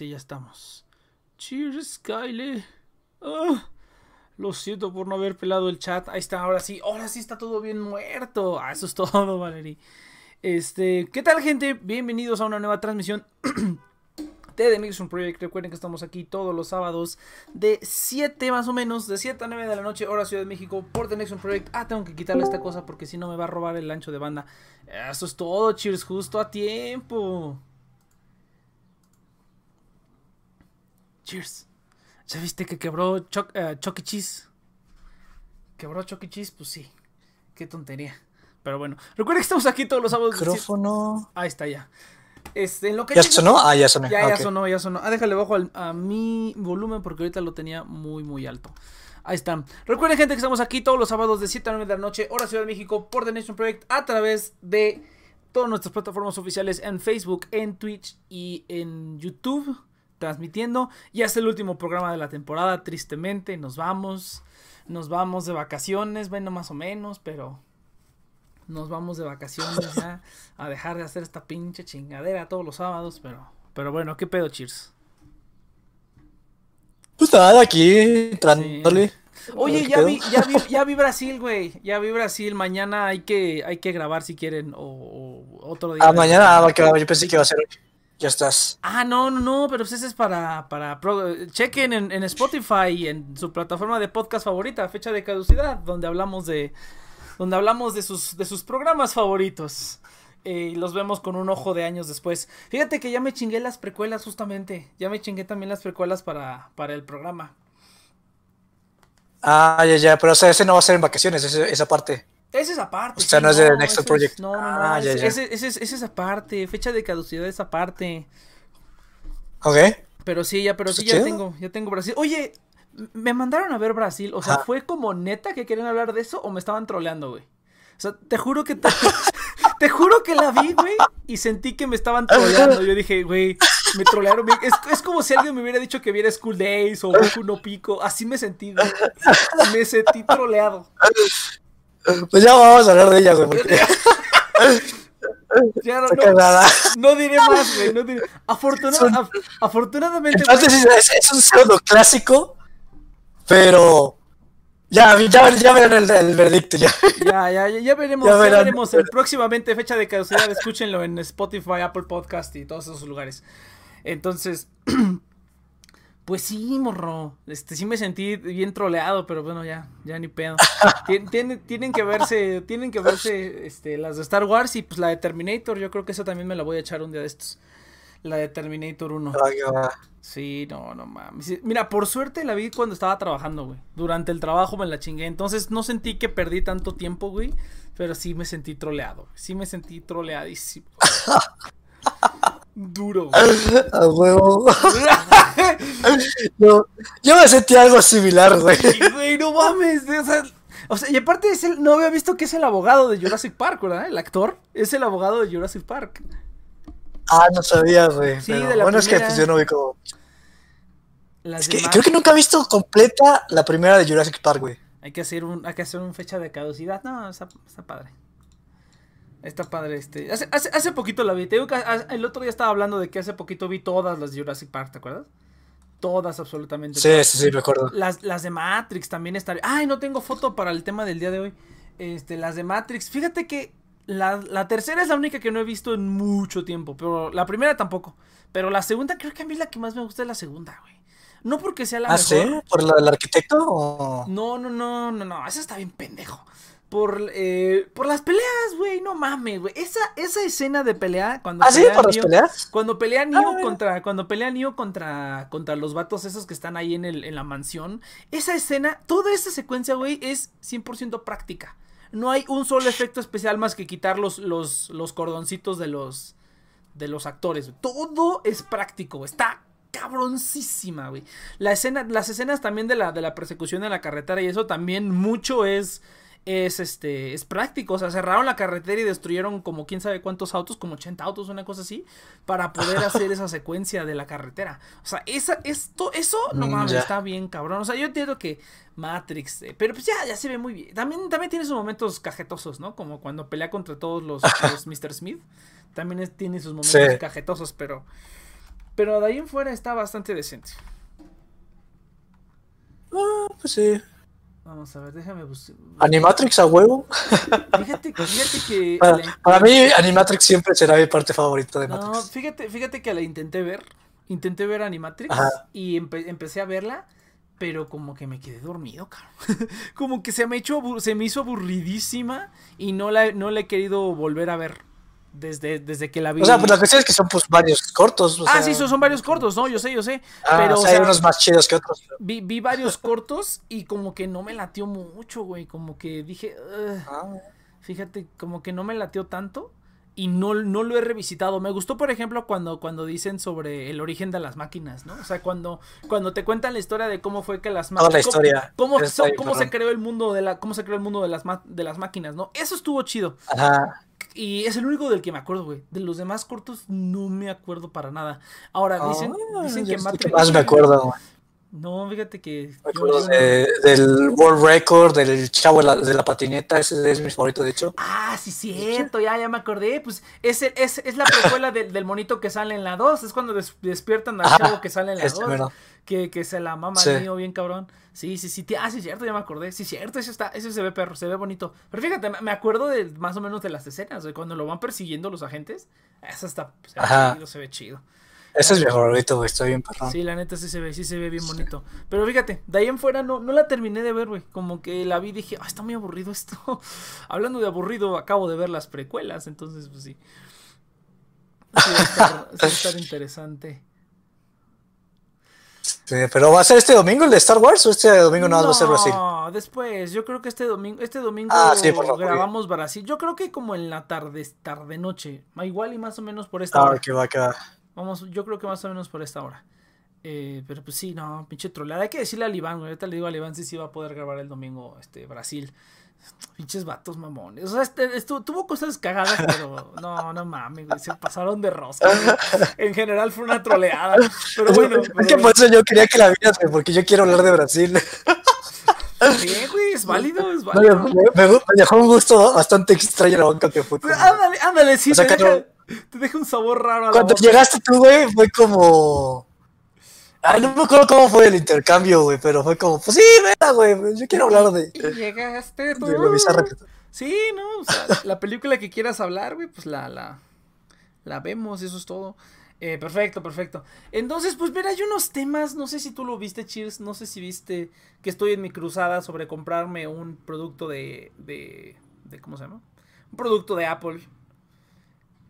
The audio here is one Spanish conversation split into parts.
sí, ya estamos. Cheers, Kyle. Ah, lo siento por no haber pelado el chat. Ahí está, ahora sí. Ahora sí está todo bien muerto. Ah, eso es todo, Valerie. Este, ¿qué tal, gente? Bienvenidos a una nueva transmisión. de The Nixon Project. Recuerden que estamos aquí todos los sábados de 7 más o menos, de 7 a 9 de la noche, hora Ciudad de México, por The Nixon Project. Ah, tengo que quitarle esta cosa porque si no me va a robar el ancho de banda. Eso es todo, cheers, justo a tiempo. Cheers. ¿Ya viste que quebró Chuck, uh, Chucky Cheese? ¿Quebró Chucky Cheese? Pues sí. Qué tontería. Pero bueno, recuerden que estamos aquí todos los sábados. Micrófono. Ahí está ya. Este, en lo que ¿Ya sonó? Ah, ya sonó. Ya, ya sonó, ya sonó. Ah, déjale bajo al- a mi volumen porque ahorita lo tenía muy, muy alto. Ahí está. Recuerden, gente, que estamos aquí todos los sábados de 7 a 9 de la noche, hora Ciudad de México, por The Nation Project, a través de todas nuestras plataformas oficiales en Facebook, en Twitch y en YouTube, transmitiendo. Ya es el último programa de la temporada, tristemente. Nos vamos. Nos vamos de vacaciones, bueno, más o menos, pero nos vamos de vacaciones ya a dejar de hacer esta pinche chingadera todos los sábados, pero pero bueno, qué pedo, cheers. Pues nada, aquí entrándole. Oye, ya vi, ya vi, ya vi Brasil, güey. Ya vi Brasil. Mañana hay que, hay que grabar si quieren. O, o otro día. Ah, mañana, ah, va que va, yo pensé que iba a ser hoy. Ya estás. Ah, no, no, no, pero pues ese es para, para pro- chequen en, en Spotify y en su plataforma de podcast favorita, fecha de caducidad, donde hablamos de, donde hablamos de sus, de sus programas favoritos. Eh, y los vemos con un ojo de años después. Fíjate que ya me chingué las precuelas justamente. Ya me chingué también las precuelas para, para el programa. Ah, ya, ya, pero o sea, ese no va a ser en vacaciones, ese- esa parte. Esa es aparte. O sea, sí, no es de Next Project. no, no, no. Ah, ya, ese, ya. ese- ese es, ese es aparte. Fecha de caducidad es aparte. Ok. Pero sí, ya, pero Pues sí, ya chido. tengo, ya tengo Brasil. Oye, me mandaron a ver Brasil. O sea. ¿fue como neta que querían hablar de eso o me estaban troleando, güey? O sea, te juro que te, te juro que la vi, güey, y sentí que me estaban troleando. Yo dije, güey, me trolearon. me- Es, es como si alguien me hubiera dicho que viera School Days o Boku no Pico. Así me sentí, güey. Me sentí troleado. Pues ya vamos a hablar de ella, güey. porque Ya no, diré más, güey. No diré. Afortuna- Son- af- afortunadamente, güey, Entonces es, es un pseudo clásico, pero ya, ya, ya verán el, el veredicto ya. Ya, ya, ya, ya veremos, Ya ya, verán. veremos el próximamente fecha de caducidad, escúchenlo en Spotify, Apple Podcast y todos esos lugares. Entonces, pues sí, morro, este sí me sentí bien troleado, pero bueno, ya, ya ni pedo. Tien- tienen, tienen que verse, tienen que verse este las de Star Wars y pues la de Terminator, yo creo que esa también me la voy a echar un día de estos. La de Terminator 1. Ah, que va. Sí, no, no mames. Mira, por suerte la vi cuando estaba trabajando, güey. Durante el trabajo me la chingué. Entonces no sentí que perdí tanto tiempo, güey. Pero sí me sentí troleado. Sí me sentí troleadísimo. Duro, güey. A huevo. Yo, yo me sentí algo similar, güey. Güey, no mames. O sea, o sea, y aparte es el, no había visto que es el abogado de Jurassic Park, ¿verdad? El actor es el abogado de Jurassic Park. Ah, no sabía, güey. Sí, pero de la bueno, es que primera. pues, yo no vi como. Las Es que demás- creo que nunca he visto completa la primera de Jurassic Park, güey. Hay que hacer un, hay que hacer un fecha de caducidad. No, está, está padre. Está padre este. Hace, hace, hace poquito la vi. Te digo que a- el otro día estaba hablando de que hace poquito vi todas las de Jurassic Park, ¿te acuerdas? Todas, absolutamente. Sí, todas. sí, sí, me acuerdo. Las, las de Matrix también están. Ay, no tengo foto para el tema del día de hoy. Este, las de Matrix. Fíjate que la, la tercera es la única que no he visto en mucho tiempo. Pero la primera tampoco. Pero la segunda, creo que a mí la que más me gusta es la segunda, güey. No porque sea la Ah, mejor. sí, por la del arquitecto o. No, no, no, no, no, esa está bien pendejo. Por, eh, por las peleas, güey, no mames, güey. Esa, esa escena de pelea cuando Ah, sí, por las Neo- peleas. Cuando pelea Neo Ah. contra, cuando pelea Neo contra, contra los vatos esos que están ahí en, el, en la mansión. Esa escena, toda esa secuencia, güey, es 100% práctica. No hay un solo efecto especial más que quitar los, los, los cordoncitos de los, de los actores. Todo es práctico, güey. Está cabroncísima, güey. La escena, las escenas también de la, de la persecución en la carretera y eso también mucho es, es este, es práctico. O sea, cerraron la carretera y destruyeron como quién sabe cuántos autos, como 80 autos, una cosa así, para poder hacer esa secuencia de la carretera. O sea, esa, esto, eso, no Mm, mames, está bien cabrón. O sea, yo entiendo que Matrix, eh, pero pues ya, ya se ve muy bien. También, también tiene sus momentos cajetosos, ¿no? Como cuando pelea contra todos los, los Mr. Smith. También es- tiene sus momentos Sí. cajetosos, pero... Pero de ahí en fuera está bastante decente. Ah, pues sí. Vamos a ver, déjame buscar. Animatrix a huevo. Fíjate, fíjate que. Para, la- para mí, Animatrix siempre será mi parte favorita de No, Matrix. fíjate, fíjate que la intenté ver Intenté ver Animatrix Ajá. y empe- empecé a verla, pero como que me quedé dormido, cabrón. como que se me, echó se me hizo aburridísima y no la, no la he querido volver a ver desde, desde que la vi. O sea, pues la cuestión es que son pues varios cortos. o ah, sea, sí, son, son varios cortos, ¿no? Yo sé, yo sé. ah, pero, o o sea, hay sea, unos más chidos que otros. vi, vi varios cortos y como que no me latió mucho, güey. Como que dije. Ah, Fíjate, como que no me latió tanto y no, no lo he revisitado. Me gustó, por ejemplo, cuando, cuando dicen sobre el origen de las máquinas, ¿no? O sea, cuando, cuando te cuentan la historia de cómo fue que las Toda la máquinas. historia. Cómo, bien, cómo se creó el mundo de la. cómo se creó el mundo de las de las máquinas, ¿no? Eso estuvo chido. Ajá. Y es el único del que me acuerdo, güey. De los demás cortos no me acuerdo para nada. Ahora, dicen, Ah, dicen que Matrix. más me acuerdo, güey. No, fíjate que. Me acuerdo yo no- de- del World Record, del chavo de la, de la patineta, ese es mi favorito, de hecho. Ah, sí, cierto, ya, ya me acordé. Pues es, el- es, es la precuela del, del monito que sale en la 2. Es cuando des- despiertan al chavo que sale en la este 2. mero. Que, que se la mama Sí. mío, bien cabrón. Sí, sí, sí. Ah, sí, cierto, ya me acordé. Sí, cierto, eso está, eso se ve perro, se ve bonito. Pero fíjate, me- acuerdo de más o menos de las escenas, de cuando lo van persiguiendo los agentes. Eso está, se ve Ajá. chido, se ve chido. Ese es mi favorito, güey, estoy bien perrón. Sí, la neta sí se ve, sí se ve bien bonito. Pero fíjate, de ahí en fuera no, no la terminé de ver, güey. Como que la vi y dije, ah, está muy aburrido esto. Hablando de aburrido, acabo de ver las precuelas, entonces, pues sí. Sí, va a estar, sí va a estar interesante. Sí, pero ¿va a ser este domingo el de Star Wars o este domingo no, va a ser Brasil? No, después, yo creo que este domingo, este domingo Ah, sí, por favor. grabamos Brasil. Yo creo que como en la tarde, tarde noche. Igual y más o menos por esta Ah, hora. que va, va. Vamos, yo creo que más o menos por esta hora. Eh, pero pues sí, no, pinche troleada. Hay que decirle al Iván, güey. Ahorita le digo al Iván si sí va a poder grabar el domingo este, Brasil. Pinches vatos mamones. O sea, este, tuvo cosas cagadas, pero no, no mames, güey. Se pasaron de rosca. güey. En general fue una troleada. Pero bueno, es que por eso yo quería que la vieras, güey, porque yo quiero hablar de Brasil. bien, güey, es válido, es Me, válido. me- me- me dejó un gusto bastante extraño la banca que fue. como- Ándale, ándale, sí, O sea, te, deja, te deja un sabor raro a la Cuando boca. llegaste tú, güey, fue como. Ay, no me acuerdo cómo fue el intercambio, güey, pero fue como, pues sí, venga, güey, yo quiero hablar de, Y llegaste tú. de lo bizarro que Sí, no, o sea, la película que quieras hablar, güey, pues la, la, la vemos, eso es todo. Eh, perfecto, perfecto. Entonces, pues mira, hay unos temas, no sé si tú lo viste, Cheers, no sé si viste que estoy en mi cruzada sobre comprarme un producto de, de, de ¿cómo se llama? Un producto de Apple.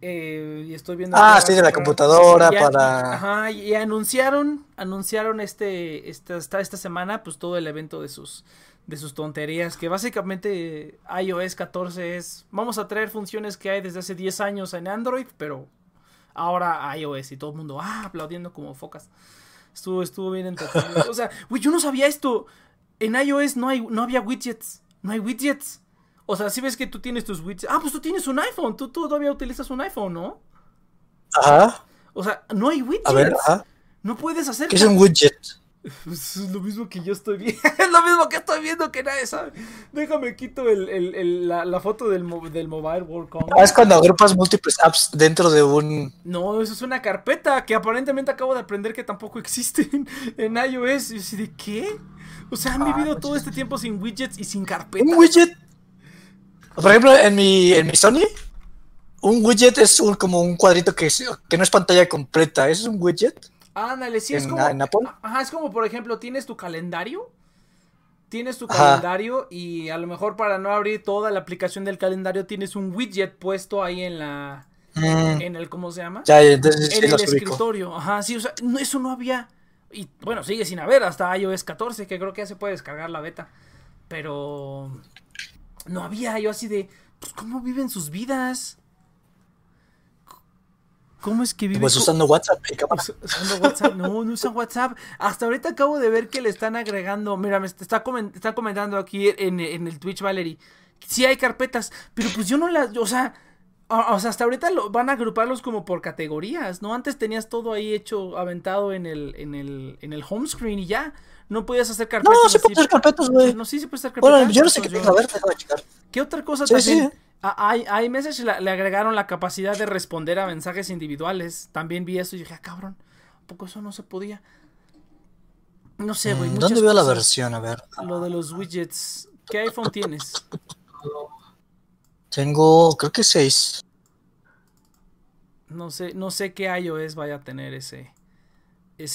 Eh, y estoy viendo... Ah, sí, de la computadora y para- Ajá, y anunciaron, anunciaron este, esta, esta, esta semana, pues todo el evento de sus, de sus tonterías, que básicamente iOS 14 es, vamos a traer funciones que hay desde hace 10 años en Android, pero ahora iOS y todo el mundo, ah, aplaudiendo como focas. Estuvo, estuvo bien entretenido. O sea, güey, yo no sabía esto. En iOS no, hay, no había widgets. No hay widgets. O sea, si ves que tú tienes tus widgets. Ah, pues tú tienes un iPhone. Tú, tú todavía utilizas un iPhone, ¿no? Ajá, O sea, no hay widgets. a ver, ajá. No puedes hacer. ¿Qué es un widget? Pues es lo mismo que yo estoy viendo. es lo mismo que estoy viendo que nadie sabe. Déjame quito el, el- el- la, la foto del, mo- del Mobile World Congress. Ah, es cuando agrupas múltiples apps dentro de un. No, eso es una carpeta que aparentemente acabo de aprender que tampoco existe en, iOS. Y yo así de qué? O sea, han Ah, vivido no todo este tiempo sin widgets y sin carpeta. ¿Un widget? Por ejemplo, en mi, en mi Sony, un widget es un, como un cuadrito que, es- que no es pantalla completa. ¿Eso es un widget? Ándale, sí, es ¿En- como. en Apple? Ajá, es como por ejemplo, tienes tu calendario. Tienes tu Ajá. calendario y a lo mejor para no abrir toda la aplicación del calendario tienes un widget puesto ahí en la. Mm, En el, ¿cómo se llama? ya, entonces sí en el ubico. escritorio. Ajá, sí, o sea, no, eso no había. Y bueno, sigue sin haber hasta iOS 14, que creo que ya se puede descargar la beta. Pero no había, yo así de, pues, ¿cómo viven sus vidas? ¿Cómo es que viven? Pues usando WhatsApp Usando WhatsApp, no, no usan WhatsApp. Hasta ahorita acabo de ver que le están agregando. Mira, me está comentando aquí en, en el Twitch Valerie. Sí hay carpetas, pero pues yo no las. O sea, o sea hasta ahorita lo, van a agruparlos como por categorías, ¿no? Antes tenías todo ahí hecho, aventado en el, en el, en el home screen y ya. No podías hacer carpetas. No, sí puedes hacer carpetas, güey. No, sí, sí puedes hacer carpetas. Bueno, yo no sé qué tengo. A ver, déjame checar. ¿Qué otra cosa Sí, también? sí. A, a- iMessage la- le agregaron la capacidad de responder a mensajes individuales. También vi eso y dije, ah, cabrón, ¿a poco eso no se podía? No sé, güey. Mm, ¿Dónde veo la versión? A ver. Lo de los widgets. ¿Qué iPhone tienes? Tengo, creo que seis. No sé, no sé qué iOS vaya a tener ese.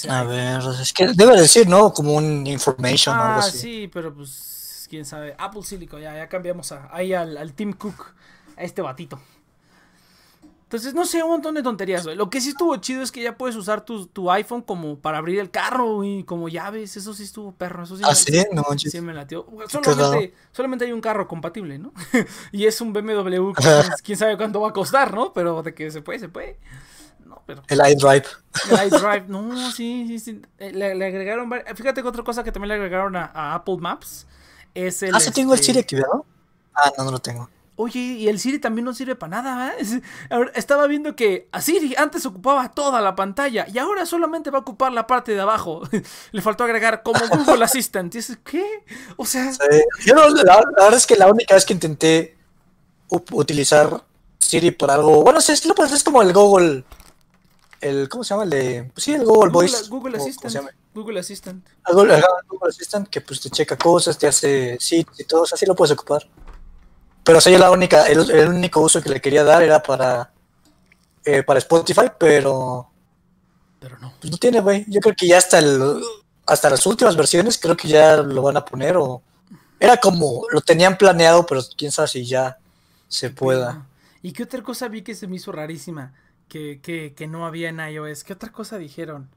a ver, es que debe decir, ¿no? Como un information o algo Ah, así. sí, pero pues quién sabe. Apple Silicon, ya, ya cambiamos a, ahí al, al Tim Cook, a este batito. Entonces, no sé, un montón de tonterías, güey. Lo que sí estuvo chido es que ya puedes usar tu, tu iPhone como para abrir el carro y como llaves. Eso sí estuvo perro. Eso sí, Ah, me, sí, no sí manches. me latió. Solamente, solamente hay un carro compatible, ¿no? y es un BMW. que quién- quién sabe cuánto va a costar, ¿no? Pero de que se puede, se puede. No, pero El iDrive. el iDrive, no, sí, sí, sí. Eh, Le, le agregaron. Fíjate que otra cosa que también le agregaron a, a Apple Maps es el. Ah, sí tengo el este, Siri activado. Ah, no, no lo tengo. Oye, y el Siri también no sirve para nada, ¿eh? Estaba viendo que a Siri antes ocupaba toda la pantalla y ahora solamente va a ocupar la parte de abajo. Le faltó agregar como Google Assistant. Y es, ¿qué? O sea, yo no- la, la verdad es que la única vez que intenté utilizar Siri por algo. Bueno, sí, es, lo puedes- es como el Google. El, ¿Cómo se llama? El de, pues sí, el Google, Google, Voice. Google o- ¿cómo se Assistant. Google Assistant. Google, Assistant que pues te checa cosas, te hace sitios y todo, o sea, sí lo puedes ocupar. Pero o sea, yo la única, el, el único uso que le quería dar era para eh, para Spotify, pero Pero no. pues no tiene, güey. Yo creo que ya hasta el hasta las últimas versiones creo que ya lo van a poner o era como lo tenían planeado, pero quién sabe si ya se pueda. ¿Y qué otra cosa vi que se me hizo rarísima? Que, que, que no había en iOS. ¿Qué otra cosa dijeron?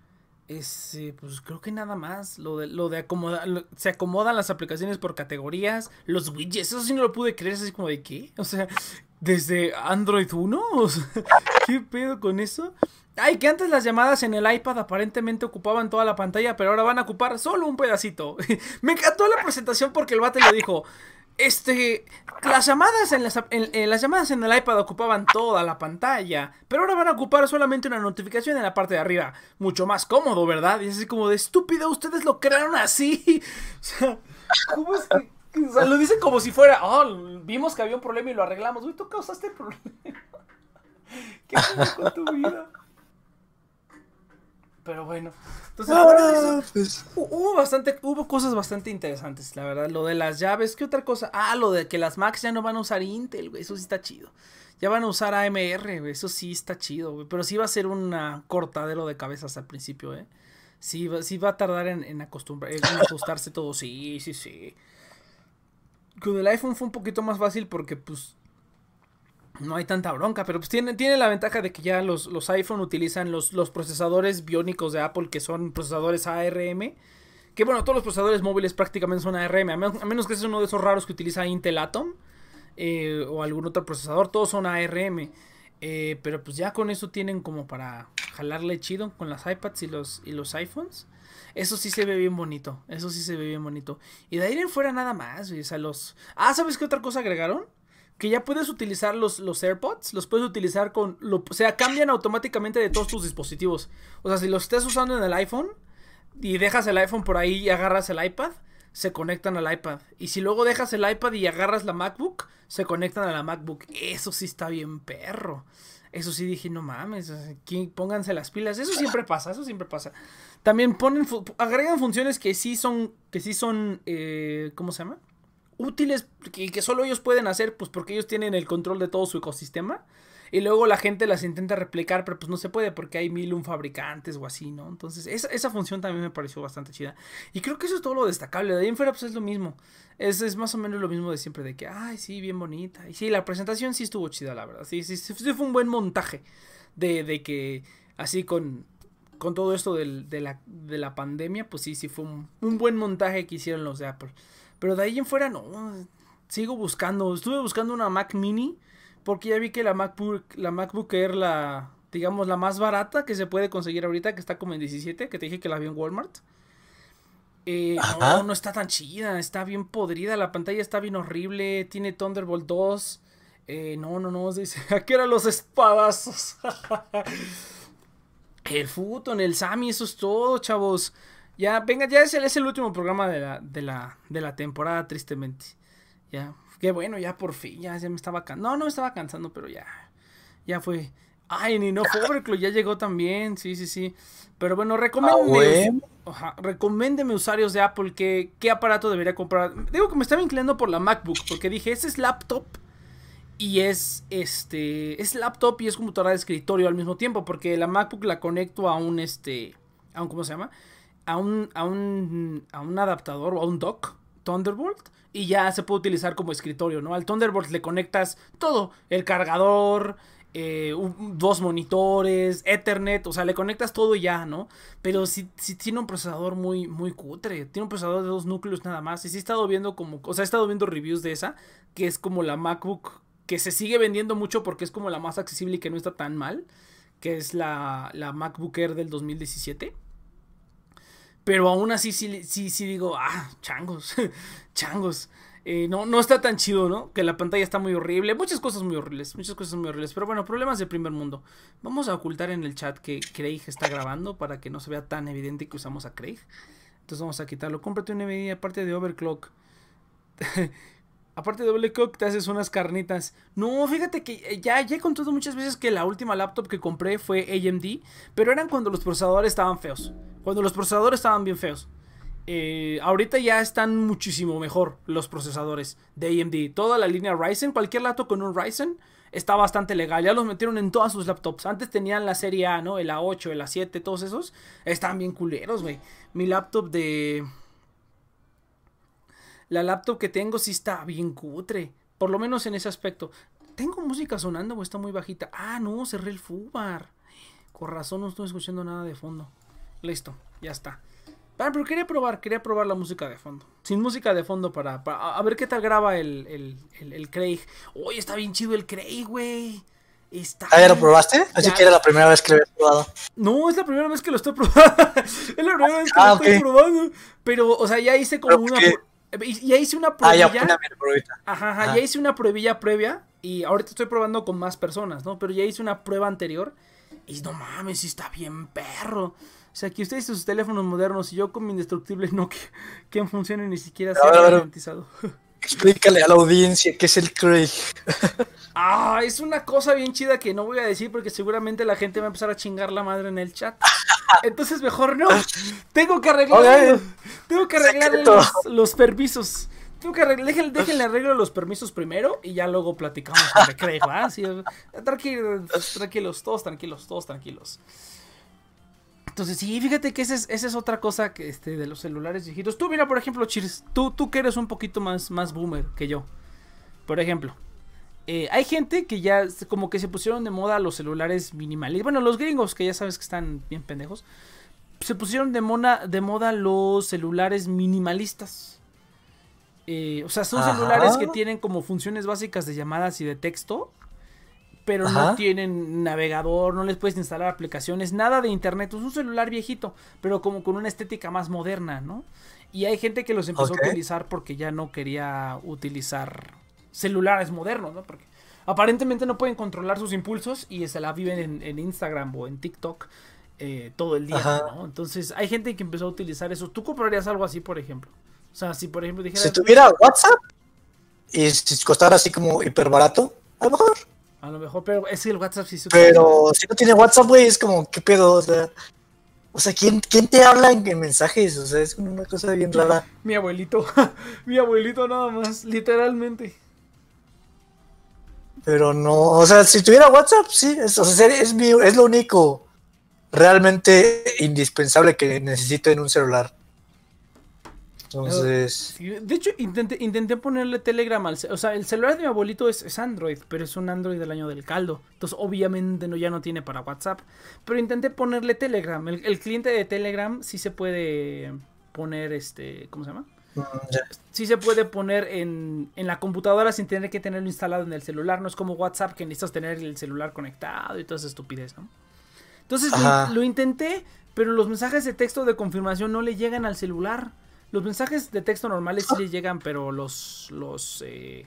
Es, eh, pues creo que nada más. Lo de, lo de acomodar. se acomodan las aplicaciones por categorías. Los widgets. Eso sí no lo pude creer. Así como de qué. O sea, desde Android 1. O sea, ¿qué pedo con eso? Ay, que antes las llamadas en el iPad aparentemente ocupaban toda la pantalla, pero ahora van a ocupar solo un pedacito. Me encantó la presentación porque el bate lo dijo. Este, las llamadas en las, en- las llamadas en el iPad ocupaban toda la pantalla, pero ahora van a ocupar solamente una notificación en la parte de arriba. Mucho más cómodo, ¿verdad? Y es así como de estúpido, ustedes lo crearon así. O sea, ¿cómo es que, o sea, lo dicen como si fuera, oh, vimos que había un problema y lo arreglamos. Uy, tú causaste el problema. ¿Qué pedo con tu vida? Pero bueno, entonces Ah, pues, Hu- Hubo bastante, hubo cosas bastante interesantes, la verdad. Lo de las llaves, ¿qué otra cosa? Ah, lo de que las Macs ya no van a usar Intel, güey. Eso sí está chido. Ya van a usar AMR, güey. Eso sí está chido, güey. Pero sí va a ser un cortadero de cabezas al principio, eh. Sí, va, sí va a tardar en, en acostumbrar, en ajustarse todo. Sí, sí, sí. Con el iPhone fue un poquito más fácil porque, pues, no hay tanta bronca, pero pues tiene, tiene la ventaja de que ya los, los iPhone utilizan los, los procesadores biónicos de Apple, que son procesadores ARM. Que bueno, todos los procesadores móviles prácticamente son ARM, a menos, a menos que sea uno de esos raros que utiliza Intel Atom eh, o algún otro procesador, todos son ARM. Eh, pero pues ya con eso tienen como para jalarle chido con las iPads y los, y los iPhones. Eso sí se ve bien bonito. Eso sí se ve bien bonito. Y de ahí en fuera nada más. O sea, los. Ah, ¿sabes qué otra cosa agregaron? Que ya puedes utilizar los, los AirPods. Los puedes utilizar con. Lo, o sea, cambian automáticamente de todos tus dispositivos. O sea, si los estés usando en el iPhone y dejas el iPhone por ahí y agarras el iPad, se conectan al iPad. Y si luego dejas el iPad y agarras la MacBook, se conectan a la MacBook. Eso sí está bien perro. Eso sí dije, no mames, pónganse las pilas. Eso siempre pasa, eso siempre pasa. También ponen, agregan funciones que sí son, que sí son, eh, ¿cómo se llama? Útiles y que solo ellos pueden hacer, pues porque ellos tienen el control de todo su ecosistema. Y luego la gente las intenta replicar, pero pues no se puede porque hay mil un fabricantes o así, ¿no? Entonces, esa, esa función también me pareció bastante chida. Y creo que eso es todo lo destacable. De ahí pues es lo mismo. Es, es más o menos lo mismo de siempre, de que, ay, sí, bien bonita. Y sí, la presentación sí estuvo chida, la verdad. Sí, sí, sí, fue un buen montaje. De, de que, así con, con todo esto de, la, de la pandemia, pues sí, sí fue un, un buen montaje que hicieron los de Apple. Pero de ahí en fuera, no. Sigo buscando. Estuve buscando una Mac Mini. Porque ya vi que la MacBook, la MacBook Air, la, digamos, la más barata que se puede conseguir ahorita, que está como en 17, que te dije que la vi en Walmart. Eh, no, no está tan chida, está bien podrida, la pantalla está bien horrible, tiene Thunderbolt 2. Eh, no, no, no, dice, ¿a qué eran los espadazos? el Futon, el Sami, eso es todo, chavos. Ya, venga, ya es el, es el último programa de la, de, la, de la temporada, tristemente. Ya, qué bueno, ya por fin, ya, ya me estaba cansando. No, no me estaba cansando, pero ya, ya fue. Ay, ni no Overclock ya llegó también, sí, sí, sí. Pero bueno, recomiéndeme, ajá, recomiéndeme usuarios de Apple que, qué aparato debería comprar. Digo que me estaba inclinando por la MacBook, porque dije, ese es laptop y es este es laptop y es computadora de escritorio al mismo tiempo porque la MacBook la conecto a un este a un, ¿cómo se llama? A un, a un, a un adaptador o a un dock Thunderbolt y ya se puede utilizar como escritorio, ¿no? Al Thunderbolt le conectas todo, el cargador, eh, dos monitores, Ethernet, o sea, le conectas todo y ya, ¿no? Pero sí, tiene un procesador muy, muy cutre, tiene un procesador de dos núcleos nada más. Y sí he estado viendo como, o sea, he estado viendo reviews de esa, que es como la MacBook, que se sigue vendiendo mucho porque es como la más accesible y que no está tan mal, que es la, la MacBook Air del 2017. Pero aún así sí, sí, sí digo, ah, changos, changos. Eh, no, no está tan chido, ¿no? Que la pantalla está muy horrible. Muchas cosas muy horribles. Muchas cosas muy horribles. Pero bueno, problemas de primer mundo. Vamos a ocultar en el chat que Craig está grabando para que no se vea tan evidente que usamos a Craig. Entonces vamos a quitarlo. Cómprate una NVIDIA aparte de overclock. aparte de overclock te haces unas carnitas. No, fíjate que ya, ya he contado muchas veces que la última laptop que compré fue AMD. Pero eran cuando los procesadores estaban feos. Cuando los procesadores estaban bien feos. Eh, ahorita ya están muchísimo mejor los procesadores de AMD. Toda la línea Ryzen, cualquier laptop con un Ryzen está bastante legal. Ya los metieron en todas sus laptops. Antes tenían la serie A, ¿no? El A8, el A7, todos esos. Están bien culeros, güey. Mi laptop de... La laptop que tengo sí está bien cutre. Por lo menos en ese aspecto. ¿Tengo música sonando o está muy bajita? Ah, no, cerré el FUBAR. Con razón no estoy escuchando nada de fondo. Listo, ya está. Ah, pero quería probar, quería probar la música de fondo. Sin música de fondo para, a ver qué tal graba el, el, el, Craig. Uy, está bien chido el Craig, güey. Está ¿Ah, ya lo probaste? Así que era la primera vez que lo habías probado. No, es la primera vez que lo estoy probando. es la primera vez que lo ah, estoy probando. Pero, o sea, ya hice como una. Ya hice una pruebilla. Ah, ya, ajá, ajá, ya hice una pruebilla previa. Y ahorita estoy probando con más personas, ¿no? Pero ya hice una prueba anterior. Y no mames, está bien perro. O sea, que ustedes sus teléfonos modernos y yo con mi indestructible no que, funcione ni siquiera se ha garantizado. Explícale a la audiencia qué es el Craig. ah, es una cosa bien chida que no voy a decir porque seguramente la gente va a empezar a chingar la madre en el chat. Entonces mejor no. Tengo que arreglar. Tengo que arreglar los, permisos. Tengo que arreglar, déjenle, déjenle arreglo los permisos primero y ya luego platicamos sobre Craig, ¿va? tranquilos, tranquilos, todos tranquilos, todos tranquilos. Entonces, sí, fíjate que esa es, esa es otra cosa que este, de los celulares viejitos. Tú, mira, por ejemplo, Cheers, tú, tú que eres un poquito más, más boomer que yo. Por ejemplo, eh, hay gente que ya como que se pusieron de moda los celulares minimalistas. Bueno, los gringos, que ya sabes que están bien pendejos. Se pusieron de, moda, de moda los celulares minimalistas. Eh, o sea, son celulares que tienen como funciones básicas de llamadas y de texto pero no tienen navegador, no les puedes instalar aplicaciones, nada de internet. Es un celular viejito, pero como con una estética más moderna, ¿no? Y hay gente que los empezó a utilizar porque ya no quería utilizar celulares modernos, ¿no? Porque aparentemente no pueden controlar sus impulsos y se la viven en, Instagram o en TikTok eh, todo el día, ¿no? Entonces hay gente que empezó a utilizar eso. ¿Tú comprarías algo así, por ejemplo? O sea, si por ejemplo dijera... Si tuviera WhatsApp y si costara así como hiper barato, a lo mejor. A lo mejor, pero es que el WhatsApp sí se Pero si no tiene WhatsApp, güey, es como, ¿qué pedo? O sea, o sea ¿quién, ¿quién te habla en, mensajes? O sea, es una cosa bien rara. Mi abuelito, mi abuelito nada más, literalmente. Pero no, o sea, si tuviera WhatsApp, sí, es, o sea, es, mi, es lo único realmente indispensable que necesito en un celular. Entonces. De hecho, intenté, intenté ponerle Telegram al. O sea, el celular de mi abuelito es, Android, pero es un Android del año del caldo. Entonces, obviamente, no, ya no tiene para WhatsApp. Pero intenté ponerle Telegram. El, cliente de Telegram sí se puede poner este. ¿Cómo se llama? Mm, sí se puede poner en, en, la computadora sin tener que tenerlo instalado en el celular. No es como WhatsApp que necesitas tener el celular conectado y toda esa estupidez, ¿no? Entonces lo, intenté, pero los mensajes de texto de confirmación no le llegan al celular. Los mensajes de texto normales sí le llegan, pero los los eh,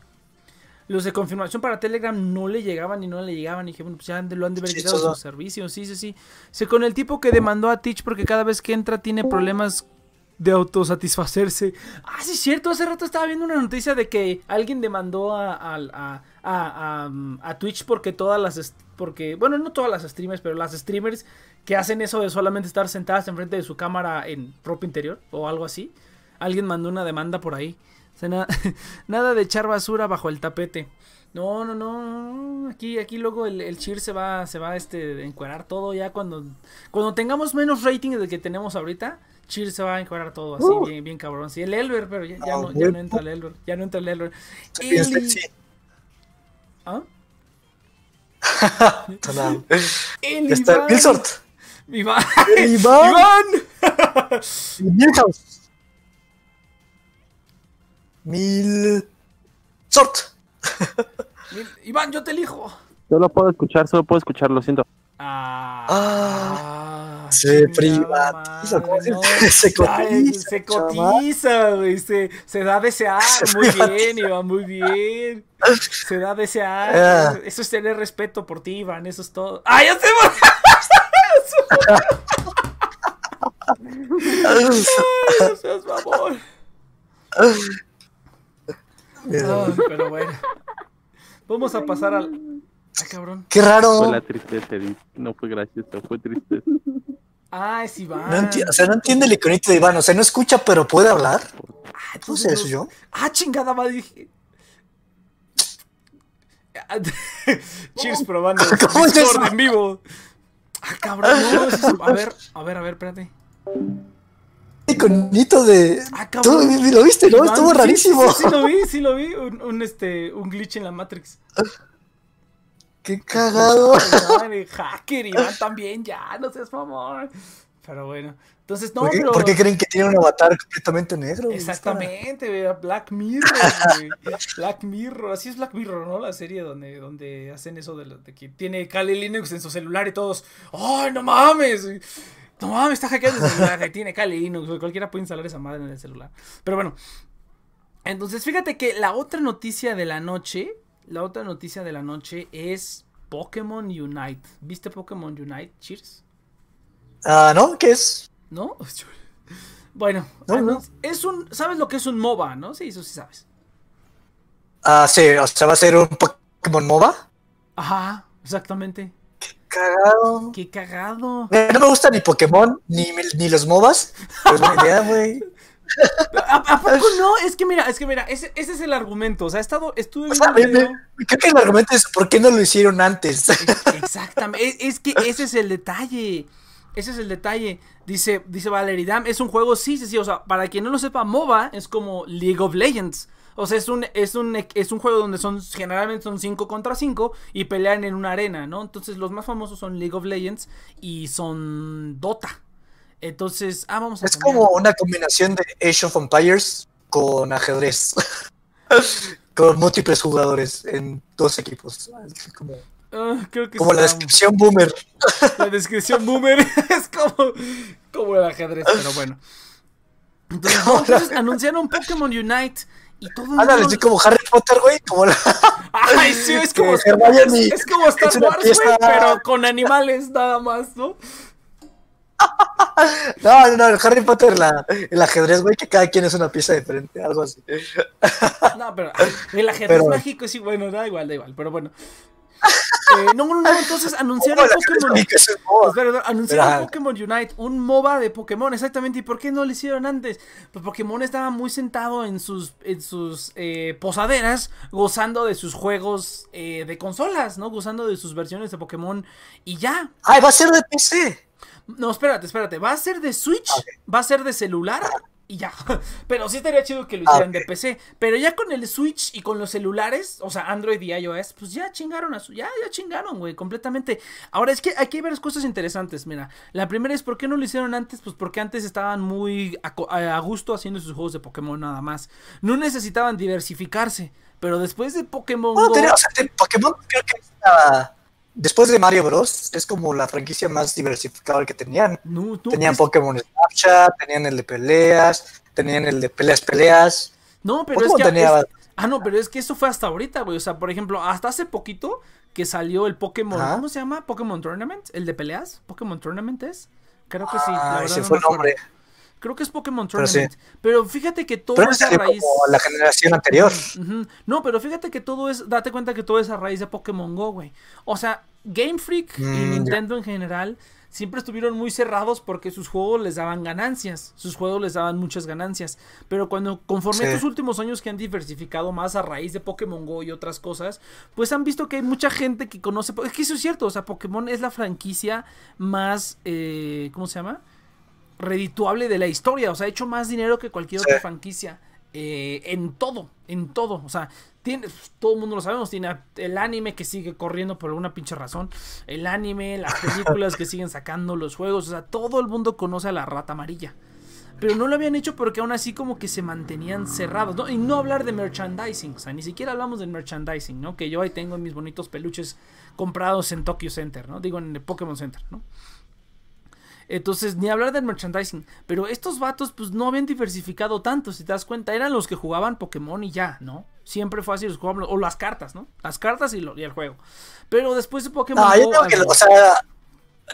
los de confirmación para Telegram no le llegaban y no le llegaban. Y dije, bueno, pues ya lo han de haber llegado sus servicios. Sí, sí, sí. Se con el tipo que demandó a Teach porque cada vez que entra tiene problemas de autosatisfacerse. Ah, sí, es cierto. Hace rato estaba viendo una noticia de que alguien demandó a, a, a, a, Twitch porque todas las. Porque, bueno, no todas las streamers, pero las streamers que hacen eso de solamente estar sentadas enfrente de su cámara en propio interior o algo así Alguien mandó una demanda por ahí. nada de echar basura bajo el tapete. No, no, no. Aquí, aquí luego el, el cheer se va, se va este, a encuerar todo ya cuando, cuando tengamos menos rating del que tenemos ahorita. Cheer se va a encuadrar todo así, Uh. bien, bien cabrón. Sí, el Elber, pero ya, ya no, ya no entra el Elber. Ya no entra el Elber. Sexy. ¿Ah? El está. Iván. Iván. Iván. Mil. Sort. Iván, yo te elijo. Solo puedo escuchar, solo puedo escuchar, lo siento. Ah, Ah, ah, se privatiza, madre, ¿cómo se no. cotiza, Se cotiza, güey. Se, se da a desear. Se Muy privatiza. bien, Iván, muy bien. Se da a desear. Ah. Eso es tener respeto por ti, Iván. Eso es todo. ¡Ay, ya se va! Ay, no seas pero bueno. Vamos a pasar al. Ay, cabrón. Qué Fue raro. la tristeza, Edith. No fue gracioso, fue tristeza. Ah, es Iván. No enti- o sea, no entiende el iconito de Iván. O sea, no escucha, pero puede hablar. Ah, ¿Cómo entonces sé eso yo? Ah, chingada madre. dije. Cheers probando. ¿Cómo es eso? en vivo. Ah, cabrón. No, eso es- A ver, a ver, a ver, espérate. Iconito de. Ah, Tú lo viste, ¿no? Iván, Estuvo sí, rarísimo. Sí, sí, lo vi, sí lo vi. Un, un, este, un glitch en la Matrix. Qué cagado. Ay, hacker, Iván también, ya, no seas favor. Pero bueno. Entonces, no, ¿Por, qué, pero. por qué creen que tiene un avatar completamente negro? Exactamente, Black Mirror, güey. Black Mirror, así es Black Mirror, ¿no? La serie donde, donde hacen eso de, lo- de que tiene Kali Linux en su celular y todos, ¡ay, no mames! No mames, está hackeando el celular, tiene Kali Linux, cualquiera puede instalar esa madre en el celular. Pero bueno, entonces fíjate que la otra noticia de la noche, la otra noticia de la noche es Pokémon Unite. ¿Viste Pokémon Unite? Cheers. Ah, ¿no? ¿Qué es? ¿No? Bueno, No, no. no, es un. ¿Sabes lo que es un MOBA, no? Sí, eso sí sabes. Ah, sí, o sea, va a ser un Pokémon MOBA. Ajá, exactamente. Cagado. Qué cagado. No me gusta ni Pokémon, ni, ni los MOBAs. Pues idea, güey. ¿A, a poco no? Es que mira, es que mira, ese, ese es el argumento. O sea, he estado, estuve O sea, viendo un me- video- me- creo que el argumento es ¿por qué no lo hicieron antes? Ex- Exactamente. Es, es que ese es el detalle. Ese es el detalle. Dice, dice Valerie Dam, es un juego, sí, sí, sí. O sea, para quien no lo sepa, MOBA es como League of Legends. O sea, es un, es un, es un juego donde son, generalmente son 5 contra 5 y pelean en una arena, ¿no? Entonces los más famosos son League of Legends y son Dota. Entonces, ah, vamos a Es cambiar. como una combinación de Age of Empires con ajedrez. con múltiples jugadores en dos equipos. Como, Ah, creo que como la descripción boomer. La descripción boomer es como, como el ajedrez, pero bueno. Entonces, no, entonces anunciaron Pokémon Unite y todo Ándale, mundo- como Harry Potter, güey. Como la... Ay, sí, es como, Hermione es, es como Star es Wars, güey, pero con animales nada más, ¿no? No, no, no, el Harry Potter, la, el ajedrez, güey, que cada quien es una pieza diferente, algo así. No, pero el ajedrez Pero- mágico sí, bueno, da igual, da igual, pero bueno. Eh, no, no, no, entonces anunciaron Pokémon. es anunciaron. Pokémon Unite, un MOBA de Pokémon, exactamente. ¿Y por qué no lo hicieron antes? Pues Pokémon estaba muy sentado en sus, en sus eh, posaderas, gozando de sus juegos eh, de consolas, ¿no? Gozando de sus versiones de Pokémon y ya. Ay, va a ser de PC. No, espérate, espérate. Va a ser de Switch, va a ser de celular y ya. Pero sí estaría chido que lo Ah, hicieran de PC. Pero ya con el Switch y con los celulares, o sea, Android y iOS, pues ya chingaron a su. Ya, ya chingaron, güey, completamente. Ahora es que aquí hay varias cosas interesantes. Mira, la primera es por qué no lo hicieron antes. Pues porque antes estaban muy a, gusto haciendo sus juegos de Pokémon nada más. No necesitaban diversificarse. Pero después de Pokémon Bueno, Go- tenía- o sea, te- Pokémon creo que es la- Después de Mario Bros. es como la franquicia más diversificada que tenían. no, no, Tenían es- Pokémon Snapchat, tenían el de peleas, tenían el de peleas peleas. No, pero es que. tenía- es- ah, no, pero es que eso fue hasta ahorita, güey. O sea, por ejemplo, hasta hace poquito que salió el Pokémon. Ajá. ¿Cómo se llama? Pokémon Tournament. ¿El de peleas? ¿Pokémon Tournament es? Creo que sí. Ah, ese no fue el acuerdo. Creo que es Pokémon Pero sí. Tournament. Pero, fíjate que todo Pero es a raíz. como la generación anterior. No, pero fíjate que todo es. Date cuenta que todo es a raíz de Pokémon Go, güey. O sea, Game Freak y Mm. Nintendo en general siempre estuvieron muy cerrados porque sus juegos les daban ganancias. Sus juegos les daban muchas ganancias. Pero cuando, conforme Sí. estos últimos años que han diversificado más a raíz de Pokémon Go y otras cosas, pues han visto que hay mucha gente que conoce. Es que eso es cierto. O sea, Pokémon es la franquicia más. eh, ¿Cómo se llama? Redituable de la historia. O sea, ha hecho más dinero que cualquier Sí. otra franquicia. eh, en todo, en todo. O sea, tiene, todo el mundo lo sabemos. Tiene el anime que sigue corriendo por alguna pinche razón. El anime, las películas que siguen sacando, los juegos. O sea, todo el mundo conoce a la rata amarilla. Pero no lo habían hecho porque aún así como que se mantenían cerrados. ¿no? Y no hablar de merchandising. O sea, ni siquiera hablamos del merchandising, ¿no? Que yo ahí tengo mis bonitos peluches comprados en Tokyo Center, ¿no? Digo, en el Pokémon Center, ¿no? Entonces, ni hablar del merchandising. Pero estos vatos, pues no habían diversificado tanto, si te das cuenta. Eran los que jugaban Pokémon y ya, ¿no? Siempre fue así, los jugaban, o las cartas, ¿no? Las cartas y, lo- y el juego. Pero después de Pokémon. No, yo creo que, o sea,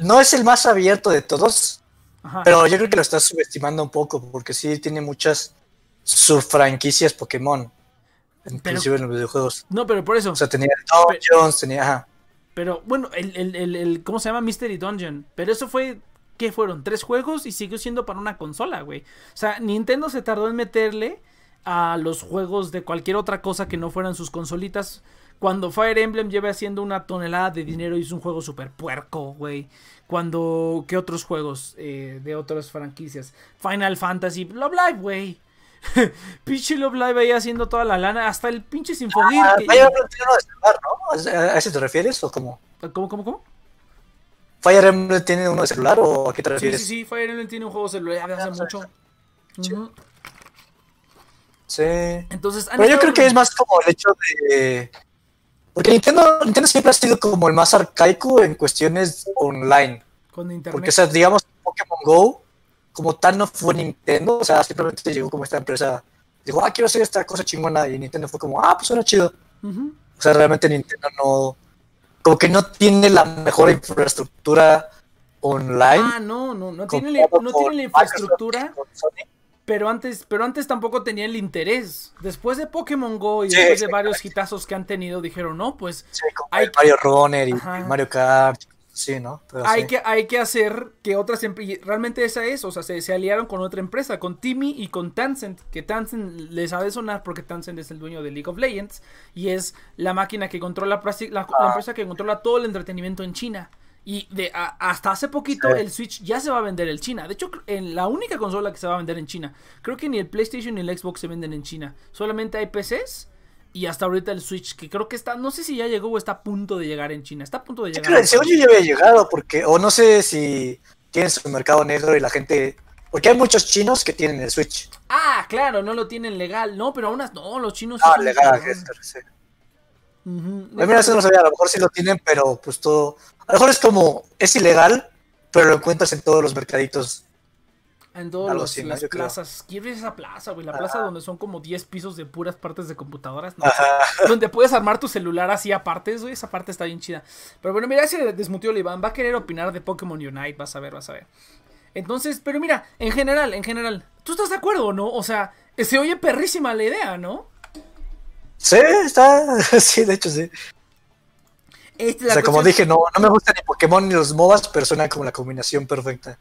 no es el más abierto de todos, Ajá. pero yo creo que lo estás subestimando un poco, porque sí tiene muchas subfranquicias Pokémon, inclusive en los videojuegos. No, pero por eso. O sea, tenía Dungeons, tenía, ajá. Pero bueno, el, el, el, el- ¿cómo se llama? Mystery Dungeon. Pero eso fue, ¿qué fueron? Tres juegos y siguió siendo para una consola, güey. O sea, Nintendo se tardó en meterle a los juegos de cualquier otra cosa que no fueran sus consolitas. Cuando Fire Emblem lleva haciendo una tonelada de dinero y es un juego súper puerco, güey. Cuando, ¿qué otros juegos eh, de otras franquicias? Final Fantasy, Love Live, güey. pinche Love Live ahí haciendo toda la lana. Hasta el pinche Sinfogir. Ah, que- ¿no? ¿A a ese te refieres o cómo? ¿Cómo, cómo, cómo? ¿Fire Emblem tiene uno de celular o a qué te Sí, refieres? sí, sí, Fire Emblem tiene un juego celular hace mucho. Sí. Entonces, Pero yo creo que es más como el hecho de... Porque Nintendo, Nintendo siempre ha sido como el más arcaico en cuestiones online. con internet. Porque, o sea, digamos, Pokémon Go, como tal, no fue Nintendo. O sea, simplemente llegó como esta empresa. Dijo, ah, quiero hacer esta cosa chingona. Y Nintendo fue como, ah, pues suena chido. O sea, realmente Nintendo no. Como que no tiene la mejor infraestructura online. Ah, no, no, no tiene, la- no tiene infraestructura, pero antes, pero antes tampoco tenía el interés. Después de Pokémon Go y Sí, después de varios hitazos que han tenido, dijeron, no, pues Sí, como Hay- el Mario Runner y Ajá. Mario Kart. Sí, ¿no? Pero hay, sí. que, hay que hacer que otras empresas, realmente esa es, o sea, se, se aliaron con otra empresa, con Timmy y con Tencent, que Tencent les ha de sonar porque Tencent es el dueño de League of Legends y es la máquina que controla, la, la Ah. empresa que controla todo el entretenimiento en China. Y de, a- hasta hace poquito Sí. el Switch ya se va a vender en China. De hecho, en la única consola que se va a vender en China. Creo que ni el PlayStation ni el Xbox se venden en China. Solamente hay PCs y hasta ahorita el Switch, que creo que está, no sé si ya llegó o está a punto de llegar en China. Está a punto de llegar. creo- según yo ya había llegado, porque, o no sé si tienen su mercado negro y la gente. Porque hay muchos chinos que tienen el Switch. Ah, claro, no lo tienen legal. No, pero aún así, no, los chinos. Ah, legal. Hester, sí. Ujú. Pues mira, eso no sabía, a lo mejor sí lo tienen, pero pues todo. A lo mejor es como, es ilegal, pero lo encuentras en todos los mercaditos. En todas las plazas. ¿Quieres esa plaza, güey? La plaza donde son como 10 pisos de puras partes de computadoras. ¿no? Donde puedes armar tu celular así aparte, güey. Esa parte está bien chida. Pero bueno, mira, ese desmutió el Iván. Va a querer opinar de Pokémon Unite. Vas a ver, vas a ver. Entonces, pero mira, en general, en general. ¿Tú estás de acuerdo o no? O sea, se oye perrísima la idea, ¿no? Sí, está. Sí, de hecho sí. Este, O sea, como dije, no, no me gustan ni Pokémon ni los MOBAs, pero suena como la combinación perfecta.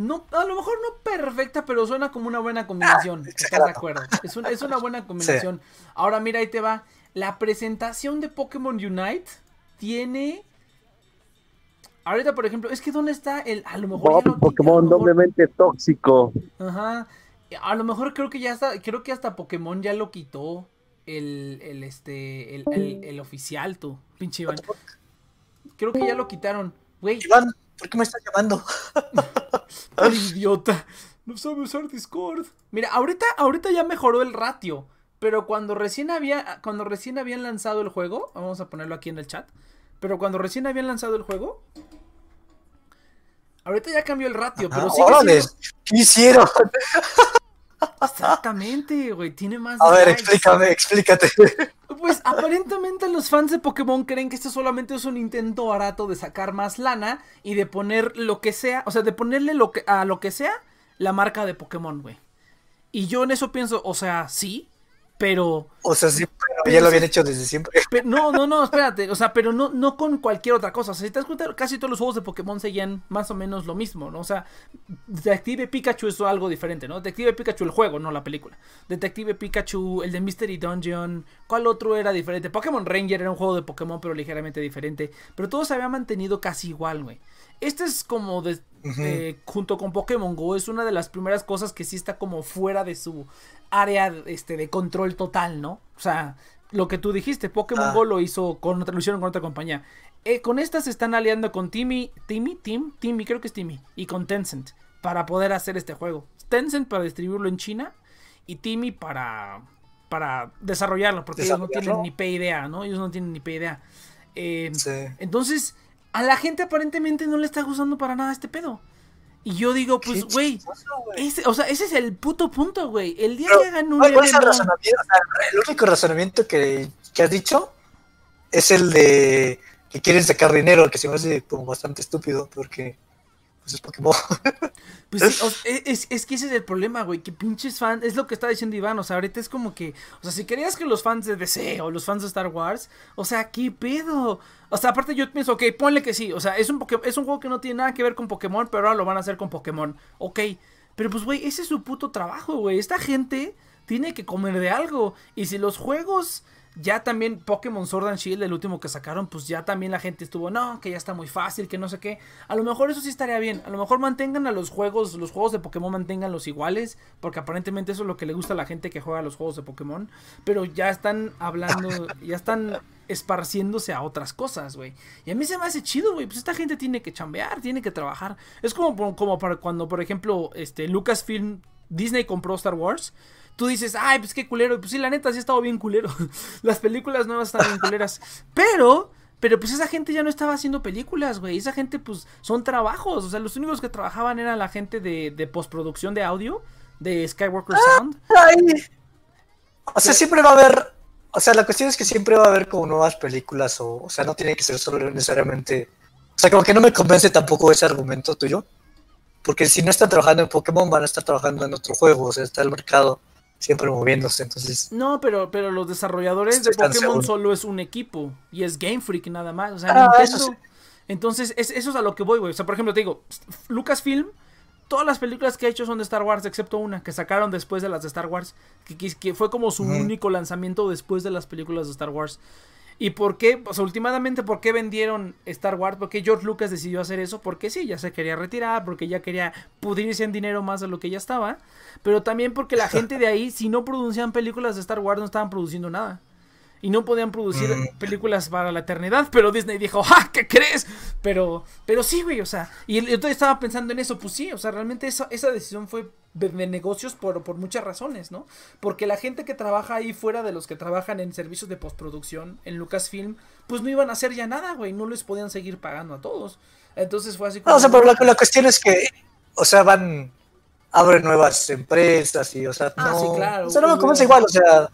No, a lo mejor no perfecta, pero suena como una buena combinación. ¿Estás de acuerdo? Es, un- es una buena combinación. Ahora mira, ahí te va. La presentación de Pokémon Unite tiene. Ahorita, por ejemplo, es que ¿dónde está el. A lo mejor. ya lo Pokémon mejor- doblemente tóxico. Ajá. A lo mejor creo que ya está. Creo que hasta Pokémon ya lo quitó. El, el este. El, el, el oficial, tú. Pinche Iván. Creo que ya lo quitaron. Güey, Iván, ¿por qué me estás llamando? Idiota. No sabe usar Discord. Mira, ahorita, ahorita ya mejoró el ratio. Pero cuando recién había. Cuando recién habían lanzado el juego. Vamos a ponerlo aquí en el chat. Pero cuando recién habían lanzado el juego. Ahorita ya cambió el ratio. Pero Ah, sigue siendo, ¿Qué hicieron? Exactamente, güey, tiene más A ver, likes. explícame, explícate. Pues aparentemente los fans de Pokémon creen que esto solamente es un intento barato de sacar más lana y de poner lo que sea, o sea, de ponerle lo que, a lo que sea la marca de Pokémon, güey. Y yo en eso pienso, o sea, sí, pero... O sea, sí, pero Pero ya lo habían hecho desde siempre. Pero, no, no, no, espérate. O sea, pero no, no con cualquier otra cosa. O sea, si te das cuenta, casi todos los juegos de Pokémon seguían más o menos lo mismo, ¿no? O sea, Detective Pikachu es algo diferente, ¿no? Detective Pikachu, el juego, no la película. Detective Pikachu, el de Mystery Dungeon. ¿Cuál otro era diferente? Pokémon Ranger era un juego de Pokémon, pero ligeramente diferente. Pero todo se había mantenido casi igual, güey. Este es como de, eh, junto con Pokémon Go, es una de las primeras cosas que sí está como fuera de su área este, de control total, ¿no? O sea, lo que tú dijiste, Pokémon Ah. Go lo hizo con otra, lo hicieron con otra compañía. Eh, con estas se están aliando con Timmy, Timmy, Tim, Timmy, creo que es Timmy, y con Tencent para poder hacer este juego. Tencent para distribuirlo en China y Timmy para para desarrollarlo, porque ellos no tienen ni pe idea, ¿no? Ellos no tienen ni pe idea. Eh, Sí. entonces, a la gente aparentemente no le está gustando para nada este pedo. Y yo digo, pues, güey, o sea, ese es el puto punto, güey. El día Pero, que hagan un ¿Cuál cuál es el MMO razonamiento? O sea, el único razonamiento que, que has dicho es el de que quieren sacar dinero, que se me hace como bastante estúpido, porque pues es Pokémon. Pues sí, o- es, es- es que ese es el problema, güey. Que pinches fans. Es lo que está diciendo Iván. O sea, ahorita es como que. O sea, si querías que los fans de DC o los fans de Star Wars. O sea, ¿qué pedo? O sea, aparte yo pienso, ok, ponle que sí. O sea, es un, Poké- es un juego que no tiene nada que ver con Pokémon, pero ahora lo van a hacer con Pokémon. Ok. Pero pues, güey, ese es su puto trabajo, güey. Esta gente tiene que comer de algo. Y si los juegos. Ya también Pokémon Sword and Shield, el último que sacaron, pues ya también la gente estuvo, no, que ya está muy fácil, que no sé qué. A lo mejor eso sí estaría bien. A lo mejor mantengan a los juegos, los juegos de Pokémon mantengan los iguales, porque aparentemente eso es lo que le gusta a la gente que juega los juegos de Pokémon. Pero ya están hablando, ya están esparciéndose a otras cosas, güey. Y a mí se me hace chido, güey. Pues esta gente tiene que chambear, tiene que trabajar. Es como, como para cuando, por ejemplo, este Lucasfilm, Disney compró Star Wars. Tú dices, ay, pues qué culero. Pues sí, la neta, sí ha estado bien culero. Las películas nuevas están bien culeras. Pero, pero pues esa gente ya no estaba haciendo películas, güey. Esa gente, pues, son trabajos. O sea, los únicos que trabajaban eran la gente de, de postproducción de audio, de Skywalker Sound. Ay. O sea, siempre va a haber. O sea, la cuestión es que siempre va a haber como nuevas películas, o, o sea, no tiene que ser solo necesariamente. O sea, como que no me convence tampoco ese argumento tuyo. Porque si no están trabajando en Pokémon, van a estar trabajando en otro juego. O sea, está el mercado siempre moviéndose. Entonces, No, pero, pero los desarrolladores de Pokémon seguro. solo es un equipo. Y es Game Freak nada más. O sea, Ah, Nintendo. eso sí. Entonces, es- eso es a lo que voy, güey. O sea, por ejemplo, te digo, Lucasfilm, todas las películas que ha hecho son de Star Wars, excepto una, que sacaron después de las de Star Wars. Que, que- fue como su único lanzamiento después de las películas de Star Wars. ¿Y por qué? Sea, últimamente, ¿por qué vendieron Star Wars? ¿Por qué George Lucas decidió hacer eso? Porque sí, ya se quería retirar, porque ya quería pudrirse en dinero más de lo que ya estaba. Pero también porque la gente de ahí, si no producían películas de Star Wars, no estaban produciendo nada. Y no podían producir Mm. películas para la eternidad. Pero Disney dijo, ¡ja! ¿Qué crees? Pero, pero sí, güey, o sea. Y yo estaba pensando en eso, pues sí, o sea, realmente esa, esa decisión fue de, negocios por, por muchas razones, ¿no? Porque la gente que trabaja ahí fuera de los que trabajan en servicios de postproducción, en Lucasfilm, pues no iban a hacer ya nada, güey. No les podían seguir pagando a todos. Entonces fue así como. no, o sea, pero la, la cuestión es que, o sea, van. Abren nuevas empresas y, o sea, Ah, no. sí, claro, O sea, no hubo- convence igual, o sea.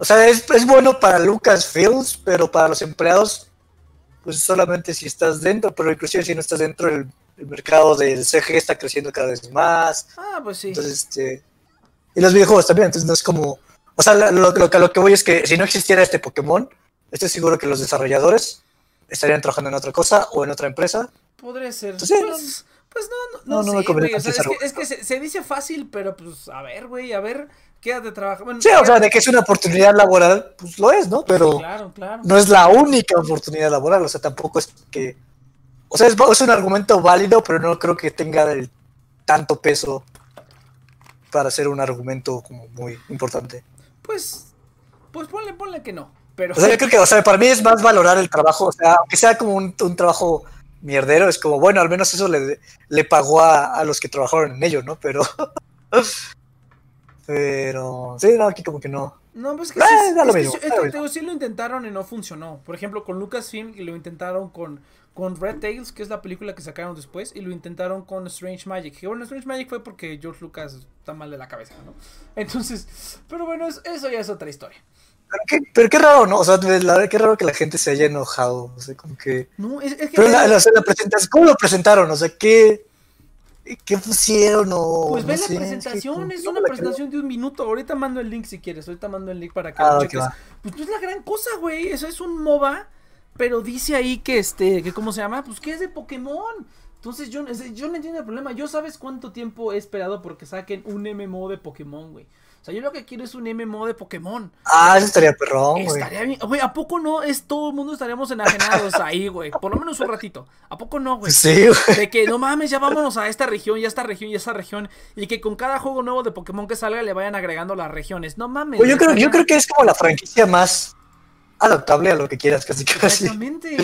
O sea, es, es bueno para Lucasfilms, pero para los empleados, pues solamente si estás dentro, pero inclusive si no estás dentro, el, el mercado del CG está creciendo cada vez más. Ah, pues sí. Entonces, este. Y los videojuegos también, entonces no es como. O sea, lo, lo, lo que- lo que voy es que si no existiera este Pokémon, estoy seguro que los desarrolladores estarían trabajando en otra cosa o en otra empresa. Podría ser. Sí. Pues, pues no, no, No, no, no me sé, güey. O sea, es que, esa es que se, se dice fácil, pero pues a ver, güey, a ver, quédate trabajando. Bueno, Sí, o sea, de que es una oportunidad laboral, pues lo es, ¿no? Pero Claro, claro. no es la única oportunidad laboral, o sea, tampoco es que... O sea, es, es un argumento válido, pero no creo que tenga el tanto peso para ser un argumento como muy importante. Pues, pues ponle, ponle que no. Pero, O sea, yo creo que, o sea, para mí es más valorar el trabajo, o sea, aunque sea como un, un trabajo mierdero, es como, bueno, al menos eso le, le pagó a, a los que trabajaron en ello, ¿no? Pero... Pero, sí, no, aquí como que no. No, pues es que, Eh, sí, da lo es mismo, que mismo. te- sí lo intentaron y no funcionó. Por ejemplo, con Lucasfilm y lo intentaron con, con Red Tails, que es la película que sacaron después, y lo intentaron con Strange Magic. Que bueno, Strange Magic fue porque George Lucas está mal de la cabeza, ¿no? Entonces, pero bueno, es- eso ya es otra historia. Pero qué, pero qué raro, ¿no? O sea, la verdad, qué raro que la gente se haya enojado. O sea, como que. No, es, es que. Pero la, la presentación, ¿cómo lo presentaron? O sea, ¿qué, qué pusieron? O, Pues ve no la sé, presentación, que- es una presentación de un minuto. Ahorita mando el link si quieres, ahorita mando el link para que Ah, lo cheques. Pues no es la gran cosa, güey. Eso es un MOBA, pero dice ahí que este, que cómo se llama, pues que es de Pokémon. Entonces yo, yo no entiendo el problema. Yo sabes cuánto tiempo he esperado porque saquen un MMO de Pokémon, güey. O sea, yo lo que quiero es un MMO de Pokémon. Ah, eso estaría perrón, güey. Estaría bien. Güey, ¿a poco no es todo el mundo estaríamos enajenados ahí, güey? Por lo menos un ratito. ¿A poco no, güey? Sí, güey. De que no mames, ya vámonos a esta región, y a esta región, y a esta región. Y que con cada juego nuevo de Pokémon que salga le vayan agregando las regiones. No mames. Yo, creo, yo creo que es como la franquicia más adaptable a lo que quieras, casi casi. Exactamente.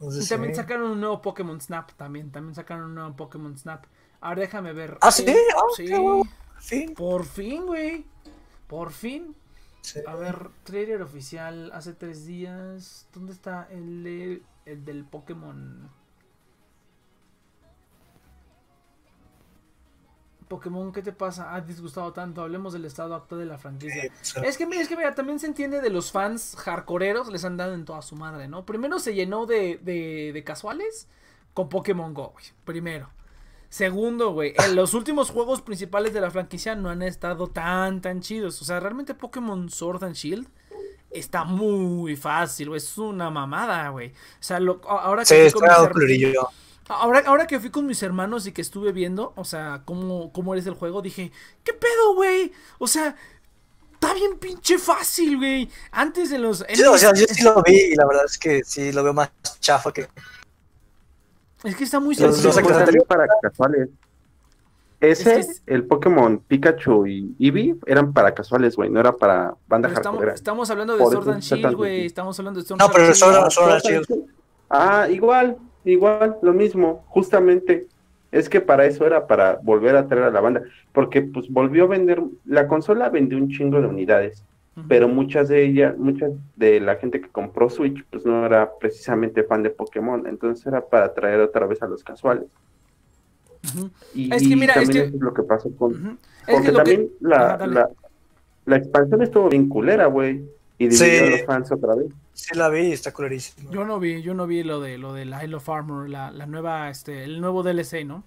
Entonces, Y también sí. sacaron un nuevo Pokémon Snap. También, también sacaron un nuevo Pokémon Snap. Ahora déjame ver. ¿Ah, sí? Eh, Ah, sí. qué Por fin, güey. Por fin. sí. A ver, trailer oficial hace tres días. ¿Dónde está el, de- el del Pokémon? Pokémon, ¿qué te pasa? ¿Has disgustado tanto? Hablemos del estado actual de la franquicia. Sí. Es que, mira, es que mira, también se entiende de los fans hardcoreeros, les han dado en toda su madre, ¿no? Primero se llenó de, de, de casuales con Pokémon Go, güey. Primero. Segundo, güey, en los últimos juegos principales de la franquicia no han estado tan, tan chidos. O sea, realmente Pokémon Sword and Shield está muy fácil, güey. Es una mamada, güey. O sea, lo- ahora que Sí, está ahora que fui con mis hermanos y que estuve viendo, o sea, cómo, cómo eres el juego, dije, ¿qué pedo, güey? O sea, está bien pinche fácil, güey. Antes de los... Sí, o sea, yo sí lo vi y la verdad es que sí lo veo más chafa que. Es que está muy Los- sencillo. los también para casuales. Ese, Es que es- el Pokémon Pikachu y Eevee eran para casuales, güey, no era para banda Pero estamos, hardcore. estamos hablando de Sword eso and Shield, güey. Estamos hablando de Sword No, and pero Sword and Shield. Ah, igual, igual, lo mismo, justamente. Es que para eso era, para volver a traer a la banda. Porque pues volvió a vender, la consola vendió un chingo de unidades. Pero muchas de ellas, muchas de la gente que compró Switch, pues no era precisamente fan de Pokémon, entonces era para atraer otra vez a los casuales. Y, Es que mira, es también que- eso es lo que pasó con... Es Porque que que... también la, la, la expansión estuvo bien culera, güey, y dividió Sí. a los fans otra vez. Sí la vi y está colorísimo. Yo no vi, yo no vi lo de lo de la Isle of Armor, la, la nueva, este, el nuevo DLC, ¿no?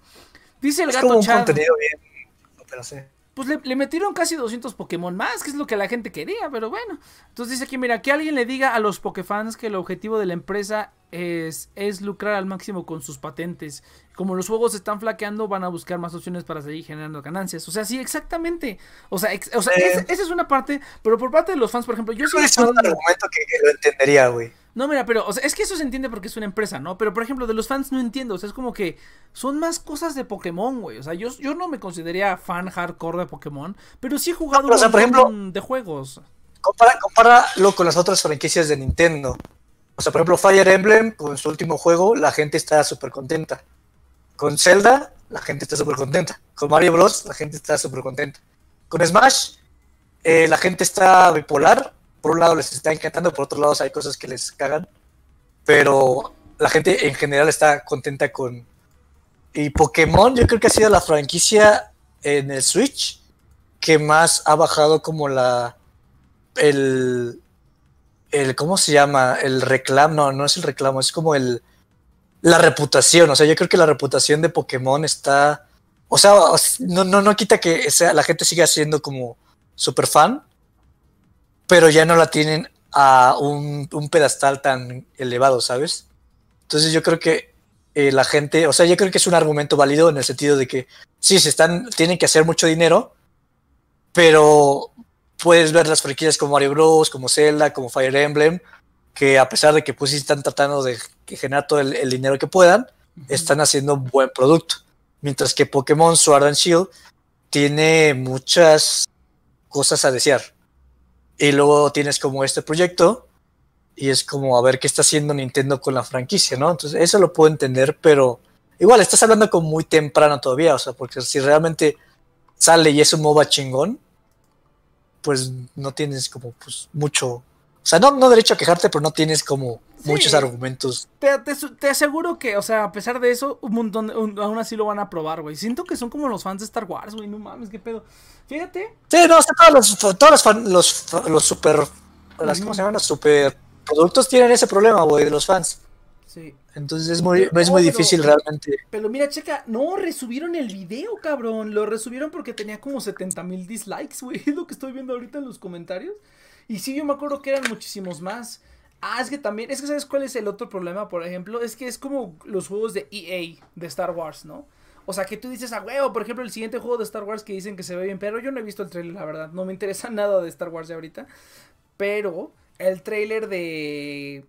Dice el Es gato como un Chad, contenido bien. Pero sí. Pues le, metieron casi 200 Pokémon más, que es lo que la gente quería, pero bueno. Entonces dice aquí, mira, que alguien le diga a los Pokéfans que el objetivo de la empresa es, es lucrar al máximo con sus patentes. Como los juegos están flaqueando, van a buscar más opciones para seguir generando ganancias. O sea, sí, exactamente. O sea, ex- o sea Sí. esa, esa es una parte, pero por parte de los fans, por ejemplo, yo soy es un argumento que, que lo entendería, güey. No, mira, pero, o sea, es que eso se entiende porque es una empresa, ¿no? Pero, por ejemplo, de los fans no entiendo. O sea, es como que son más cosas de Pokémon, güey. O sea, yo, yo no me consideraría fan hardcore de Pokémon, pero sí he jugado No, pero, o sea, por montón de juegos. Compara, compáralo con las otras franquicias de Nintendo. O sea, por ejemplo, Fire Emblem, con su último juego, la gente está súper contenta. Con Zelda, la gente está súper contenta. Con Mario Bros, la gente está súper contenta. Con Smash, eh, la gente está bipolar. Por un lado les está encantando, por otro lado hay cosas que les cagan. Pero la gente en general está contenta con... Y Pokémon, yo creo que ha sido la franquicia en el Switch que más ha bajado como la... El, el ¿cómo se llama? El reclamo, no, no es el reclamo, es como el la reputación, o sea, yo creo que la reputación de Pokémon está, o sea, no, no, no quita que sea, la gente siga siendo como super fan, pero ya no la tienen a un, un pedestal tan elevado, ¿sabes? Entonces yo creo que eh, la gente, o sea, yo creo que es un argumento válido en el sentido de que sí, se están, tienen que hacer mucho dinero, pero puedes ver las franquicias como Mario Bros, como Zelda, como Fire Emblem, que a pesar de que pues están tratando de generar todo el, el dinero que puedan, están haciendo un buen producto. Mientras que Pokémon Sword and Shield tiene muchas cosas a desear. Y luego tienes como este proyecto y es como a ver qué está haciendo Nintendo con la franquicia, ¿no? Entonces eso lo puedo entender, pero igual estás hablando como muy temprano todavía, o sea, porque si realmente sale y es un MOBA chingón, pues no tienes como pues mucho. O sea, no, no derecho a quejarte, pero no tienes como Sí. muchos argumentos. Te, te, te aseguro que, o sea, a pesar de eso, un montón, un- aún así lo van a probar, güey. Siento que son como los fans de Star Wars, güey. No mames, qué pedo. Fíjate. Sí, no, o sea, todos los, todos los, fan- los, los super. Las, ¿Cómo se llaman? Los super productos tienen ese problema, güey, de los fans. Sí. Entonces es muy, Pero- es muy no, difícil pero- realmente. Pero mira, checa, no, resubieron el video, cabrón. Lo resubieron porque tenía como 70 mil dislikes, güey. Es lo que estoy viendo ahorita en los comentarios. Y sí, yo me acuerdo que eran muchísimos más. Ah, es que también, es que ¿sabes cuál es el otro problema, por ejemplo? Es que es como los juegos de EA, de Star Wars, ¿no? O sea, que tú dices, a huevo, por ejemplo, el siguiente juego de Star Wars que dicen que se ve bien, pero yo no he visto el trailer, la verdad. No me interesa nada de Star Wars de ahorita. Pero el trailer de...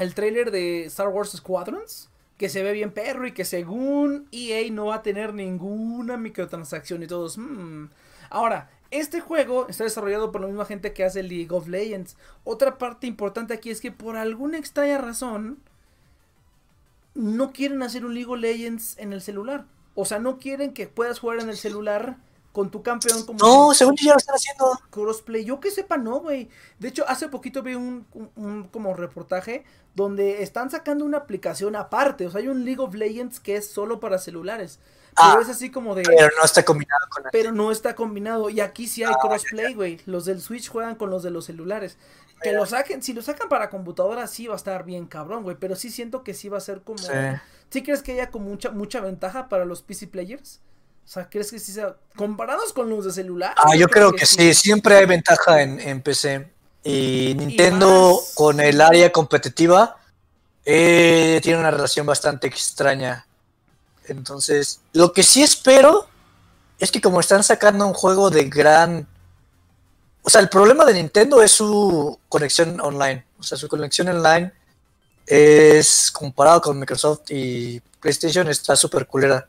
El trailer de Star Wars Squadrons, que se ve bien perro y que según EA no va a tener ninguna microtransacción y todos. "Hmm". Ahora, este juego está desarrollado por la misma gente que hace League of Legends. Otra parte importante aquí es que por alguna extraña razón no quieren hacer un League of Legends en el celular. O sea, no quieren que puedas jugar en el celular con tu campeón como No, según yo ya lo están haciendo. crossplay. Yo que sepa, no, güey. De hecho, hace poquito vi un, un- un como reportaje donde están sacando una aplicación aparte. O sea, hay un League of Legends que es solo para celulares. Ah, pero es así como de. Pero no está combinado con Pero no está combinado. Y aquí sí hay Ah, crossplay, güey. Los del Switch juegan con los de los celulares. Que lo saquen, si lo sacan para computadora, sí va a estar bien cabrón, güey. Pero sí siento que sí va a ser como. Sí. ¿Sí crees que haya como mucha, mucha ventaja para los PC players? O sea, ¿crees que sí sea. Comparados con los de celular? Ah, yo creo que sí, siempre hay ventaja en, en PC. Y Nintendo con el área competitiva eh, tiene una relación bastante extraña. Entonces, lo que sí espero es que como están sacando un juego de gran... O sea, el problema de Nintendo es su conexión online. O sea, su conexión online es comparado con Microsoft y PlayStation está súper culera.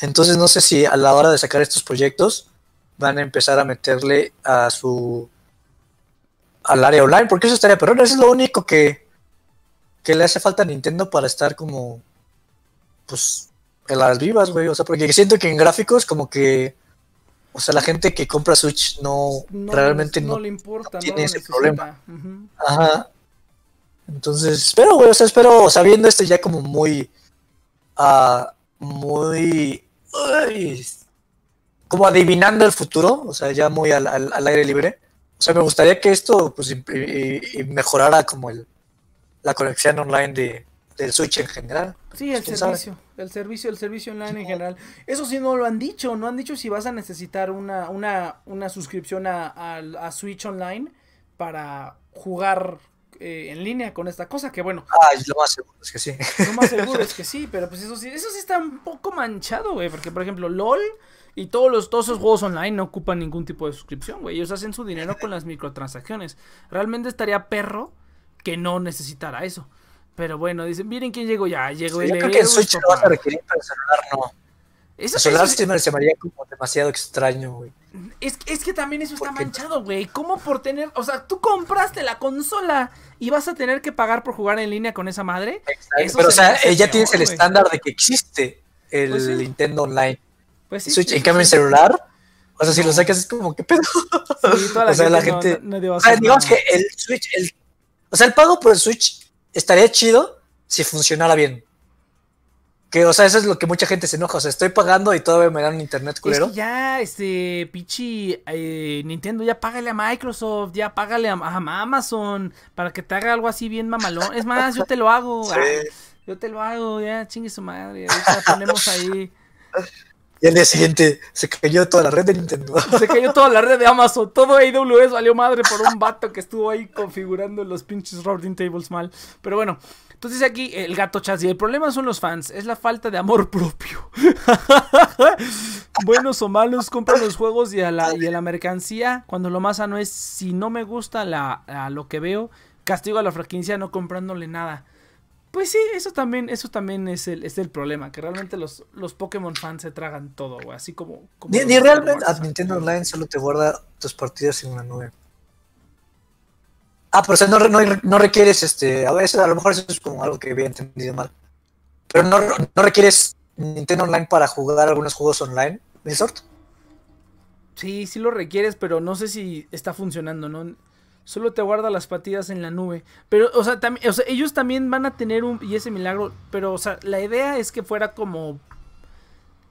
Entonces no sé si a la hora de sacar estos proyectos van a empezar a meterle a su al área online, porque eso estaría perrón, eso es lo único que, que le hace falta a Nintendo para estar como pues en las vivas, güey, o sea, porque siento que en gráficos como que o sea, la gente que compra Switch no, No, realmente no no, le importa, no, tiene ese necesita. problema. Ajá. Entonces, espero, güey, o sea, espero, sabiendo esto ya como muy, ah, muy, como adivinando el futuro, o sea, ya muy al, al- al aire libre. O sea, me gustaría que esto, pues, y- y mejorara como el, la conexión online de, del Switch en general. Sí, el ¿Quién sabe? servicio, el servicio, el servicio online en general. Eso sí no lo han dicho, no han dicho si vas a necesitar una, una, una suscripción a, a- a Switch Online para jugar eh, en línea con esta cosa, que bueno, Ah, lo más seguro es que sí. lo más seguro es que sí, pero pues eso sí, eso sí está un poco manchado, güey, porque por ejemplo LOL y todos los todos esos juegos online no ocupan ningún tipo de suscripción, güey, ellos hacen su dinero con las microtransacciones. Realmente estaría perro que no necesitara eso. Pero bueno, dicen, miren quién llegó ya, llegó Yo el creo que Eus, Switch lo vas a requerir, pero el celular no. Eso- celular eso- sí me se me haría como demasiado extraño, güey. es, es que también eso está manchado, güey. ¿Cómo por tener, o sea, tú compraste la consola y vas a tener que pagar por jugar en línea con esa madre? Eso Pero, o sea, eh, ya peor, tienes el estándar de que existe el Pues sí. Nintendo Online. Pues sí. Switch, sí, en cambio, en celular, o sea, si lo sacas es como, ¿qué pedo? Sí, toda la o sea, la gente no- no- nadie va a O sea, hacer digamos que el Switch, el, o sea, el pago por el Switch estaría chido si funcionara bien. Que, o sea, eso es lo que mucha gente se enoja. O sea, estoy pagando y todavía me dan un internet Es culero. que ya, este, pichi, eh, Nintendo, ya págale a Microsoft, ya págale a, a Amazon para que te haga algo así bien mamalón. Es más, yo te lo hago, Sí. ay, yo te lo hago, ya, chingue su madre. Ahorita ponemos ahí. Y al día siguiente se cayó toda la red de Nintendo. Se cayó toda la red de Amazon, todo AWS valió madre por un vato que estuvo ahí configurando los pinches routing tables mal. Pero bueno, entonces aquí el gato chas y el problema son los fans, es la falta de amor propio. Buenos o malos compran los juegos y a la, y a la mercancía, cuando lo más sano es si no me gusta la, a lo que veo, castigo a la franquicia no comprándole nada. Pues sí, eso también, eso también es el, es el problema, que realmente los, los Pokémon fans se tragan todo, güey, así como... como Ni, realmente a Nintendo Online solo te guarda tus partidas en una nube. Ah, pero o sea, no, no, no requieres este. A veces, a lo mejor eso es como algo que había entendido mal. Pero no, no requieres Nintendo Online para jugar algunos juegos online, Milsort. Sí, sí lo requieres, pero no sé si está funcionando, ¿no? Solo te guarda las patillas en la nube. Pero, o sea, o sea, ellos también van a tener un. Y ese milagro. Pero, o sea, la idea es que fuera como.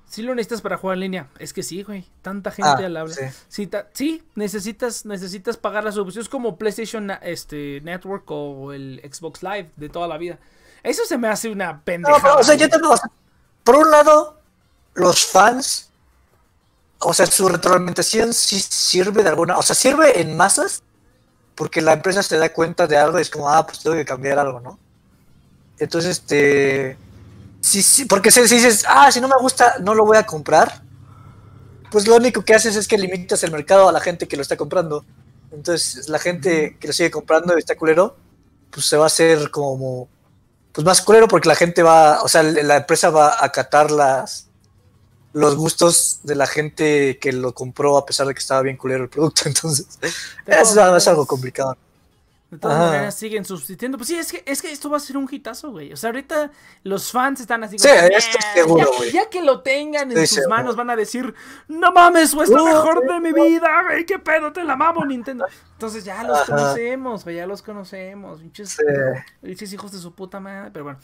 Si lo necesitas para jugar en línea. Es que sí, güey. Tanta gente Ah, al habla. sí. Sí, ta- sí, necesitas, necesitas pagar la suscripción. Es como PlayStation este, Network o el Xbox Live de toda la vida. Eso se me hace una No, pendejada. pero, o sea, yo tengo, por un lado, los fans, o sea, su retroalimentación sí sirve de alguna, o sea, sirve en masas, porque la empresa se da cuenta de algo y es como, ah, pues tengo que cambiar algo, ¿no? Entonces, este, sí, sí, porque si, si dices, ah, si no me gusta, no lo voy a comprar, pues lo único que haces es que limitas el mercado a la gente que lo está comprando. Entonces, la gente que lo sigue comprando y está culero, pues se va a hacer como pues más culero porque la gente va, o sea, la empresa va a acatar las los gustos de la gente que lo compró a pesar de que estaba bien culero el producto, entonces eso es algo maneras- complicado. De todas Ajá. maneras siguen subsistiendo. Pues sí, es que, es que esto va a ser un hitazo, güey. O sea, ahorita los fans están así Sí, como, esto "Nah", seguro, ya, güey. ya que lo tengan en Estoy sus seguro. manos van a decir, no mames, fue lo Uh, mejor de mi vida, güey, qué pedo, te la mamo, Nintendo. Entonces ya los Ajá. conocemos, güey, ya los conocemos, pinches, Sí. pinches hijos de su puta madre, pero bueno.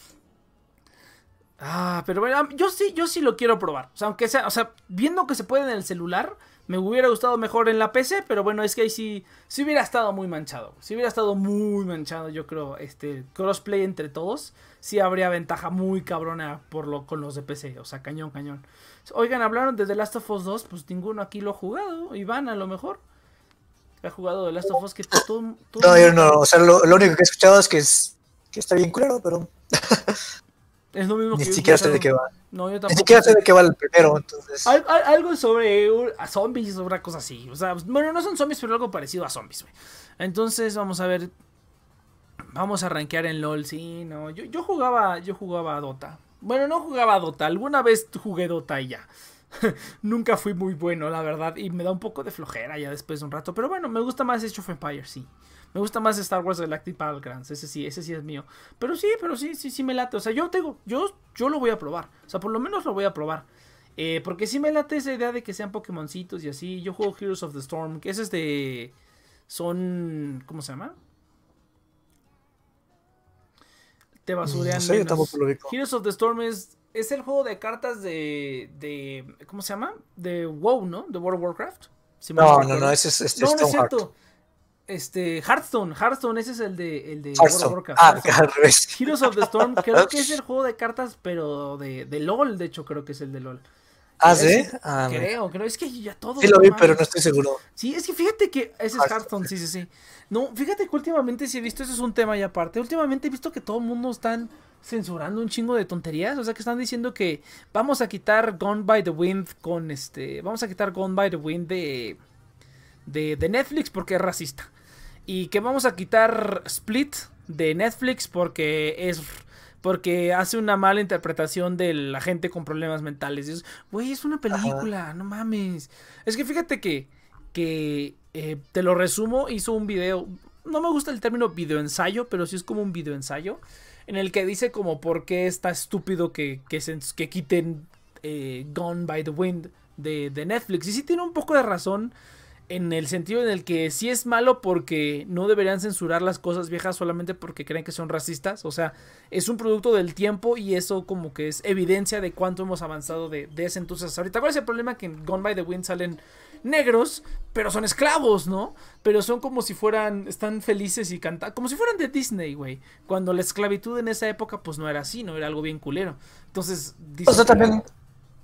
Ah, pero bueno, yo sí, yo sí lo quiero probar. O sea, aunque sea, o sea, viendo que se puede en el celular, me hubiera gustado mejor en la PC, pero bueno, es que ahí sí, sí hubiera estado muy manchado. Si hubiera estado muy manchado, yo creo, este, crossplay entre todos, sí habría ventaja muy cabrona por lo, con los de PC, o sea, cañón, cañón. Oigan, hablaron de The Last of Us 2, pues ninguno aquí lo ha jugado, Iván a lo mejor. Ha jugado The Last of Us que pues, todo, todo- No, yo no, o sea, lo, lo único que he escuchado es que es que está bien culero, pero es lo mismo ni que siquiera sé de qué va. No, yo Ni siquiera sé. de qué va el primero, entonces. Al- al- algo sobre uh, a zombies, sobre una cosa así. O sea, bueno, no son zombies, pero algo parecido a zombies, güey. Entonces, vamos a ver. Vamos a rankear en LOL, sí, no. Yo, yo jugaba, yo jugaba a Dota. Bueno, no jugaba a Dota, alguna vez jugué Dota y ya. Nunca fui muy bueno, la verdad, y me da un poco de flojera ya después de un rato. Pero bueno, me gusta más Age of Empires, sí. Me gusta más Star Wars Galactic Battlegrounds, ese sí, ese sí es mío. Pero sí, pero sí, sí, sí me late. O sea, yo tengo, yo, yo lo voy a probar. O sea, por lo menos lo voy a probar. Eh, porque sí me late esa idea de que sean Pokémoncitos y así. Yo juego Heroes of the Storm, que ese es de... Son... ¿Cómo se llama? Te basurean No sé, yo menos. tampoco lo ubico. Heroes of the Storm es, es el juego de cartas de, de... ¿Cómo se llama? De WoW, ¿no? De World of Warcraft. Si No, no, no, ese es este No, no es cierto. Este, Hearthstone. Hearthstone, ese es el de, el de World of. Warcraft. Ah, Hearthstone. al revés. Heroes of the Storm, creo que es el juego de cartas, pero de, de LOL, de hecho, creo que es el de LOL. Ah, sí. Ah. Creo, creo, es que ya todo. Sí lo vi, pero no estoy seguro. Sí, es que fíjate que ese es Hearthstone, Hearthstone, sí, sí, sí. No, fíjate que últimamente sí he visto, eso es un tema ya aparte. Últimamente he visto que todo el mundo están censurando un chingo de tonterías. O sea, que están diciendo que vamos a quitar Gone by the Wind con este. Vamos a quitar Gone by the Wind de. de, de Netflix porque es racista. Y que vamos a quitar Split de Netflix porque es. Porque hace una mala interpretación de la gente con problemas mentales. Es, Güey, es una película, no mames. Es que fíjate que. Que eh, te lo resumo, hizo un video. No me gusta el término videoensayo, pero sí es como un videoensayo. En el que dice como por qué está estúpido que, que, se- que quiten eh, Gone by the Wind de, de Netflix. Y sí tiene un poco de razón en el sentido en el que sí es malo porque no deberían censurar las cosas viejas solamente porque creen que son racistas. O sea, es un producto del tiempo y eso como que es evidencia de cuánto hemos avanzado de, de ese entonces. Ahorita, ¿cuál es el problema? Que en Gone by the Wind salen negros, pero son esclavos, ¿no? Pero son como si fueran, están felices y cantan, como si fueran de Disney, güey. Cuando la esclavitud en esa época pues no era así, no era algo bien culero. Entonces, O sea, también,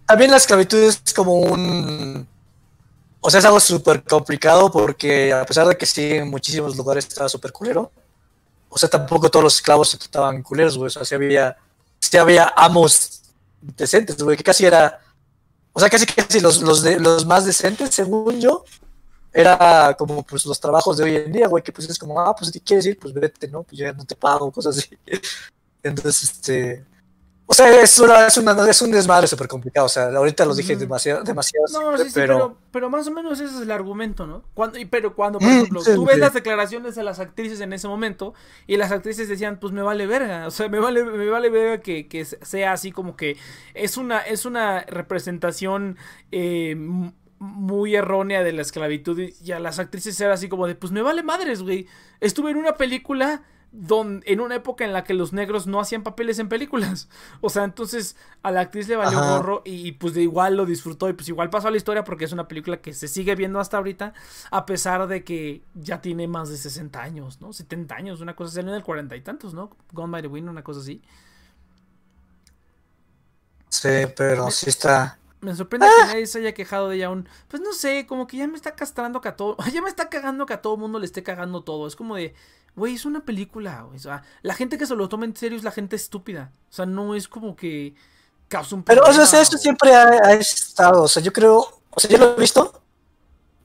también la esclavitud es como un... O sea, es algo súper complicado porque a pesar de que sí en muchísimos lugares estaba súper culero, o sea, tampoco todos los esclavos se trataban culeros, güey. O sea, sí había, sí había amos decentes, güey, que casi era... O sea, casi casi los, los, de, los más decentes, según yo, era como pues los trabajos de hoy en día, güey, que pues es como, ah, pues si quieres ir, pues vete, ¿no? Pues ya no te pago, cosas así. Entonces, este... O sea, es, una, es, una- es un desmadre súper complicado. O sea, ahorita los dije demasiado, demasiado No, sí, sí, pero, pero... pero, más o menos ese es el argumento, ¿no? Cuando, y- pero cuando, por Mm, ejemplo, sí, tú ves las declaraciones de las actrices en ese momento y las actrices decían, pues me vale verga, o sea, me vale, me vale verga que, que sea así como que es una, es una representación eh, muy errónea de la esclavitud y a las actrices era así como de, pues me vale madres, güey. Estuve en una película donde, en una época en la que los negros no hacían papeles en películas. O sea, entonces a la actriz le valió Ajá. gorro y, pues de igual lo disfrutó y pues igual pasó a la historia porque es una película que se sigue viendo hasta ahorita a pesar de que ya tiene más de 60 años, ¿no? 70 años, una cosa salió en el cuarenta y tantos, ¿no? Gone by the Wind, una cosa así. Sí, pero sí está. Me sorprende que nadie se haya quejado de ella aún. Pues no sé, como que ya me está castrando que a todo. Ya me está cagando que a todo mundo le esté cagando todo. Es como de. Güey, es una película. güey, O sea, la gente que se lo toma en serio es la gente estúpida. O sea, no es como que causa un Pero o sea, problema, eso siempre ha, ha estado. O sea, yo creo. O sea, yo lo he visto.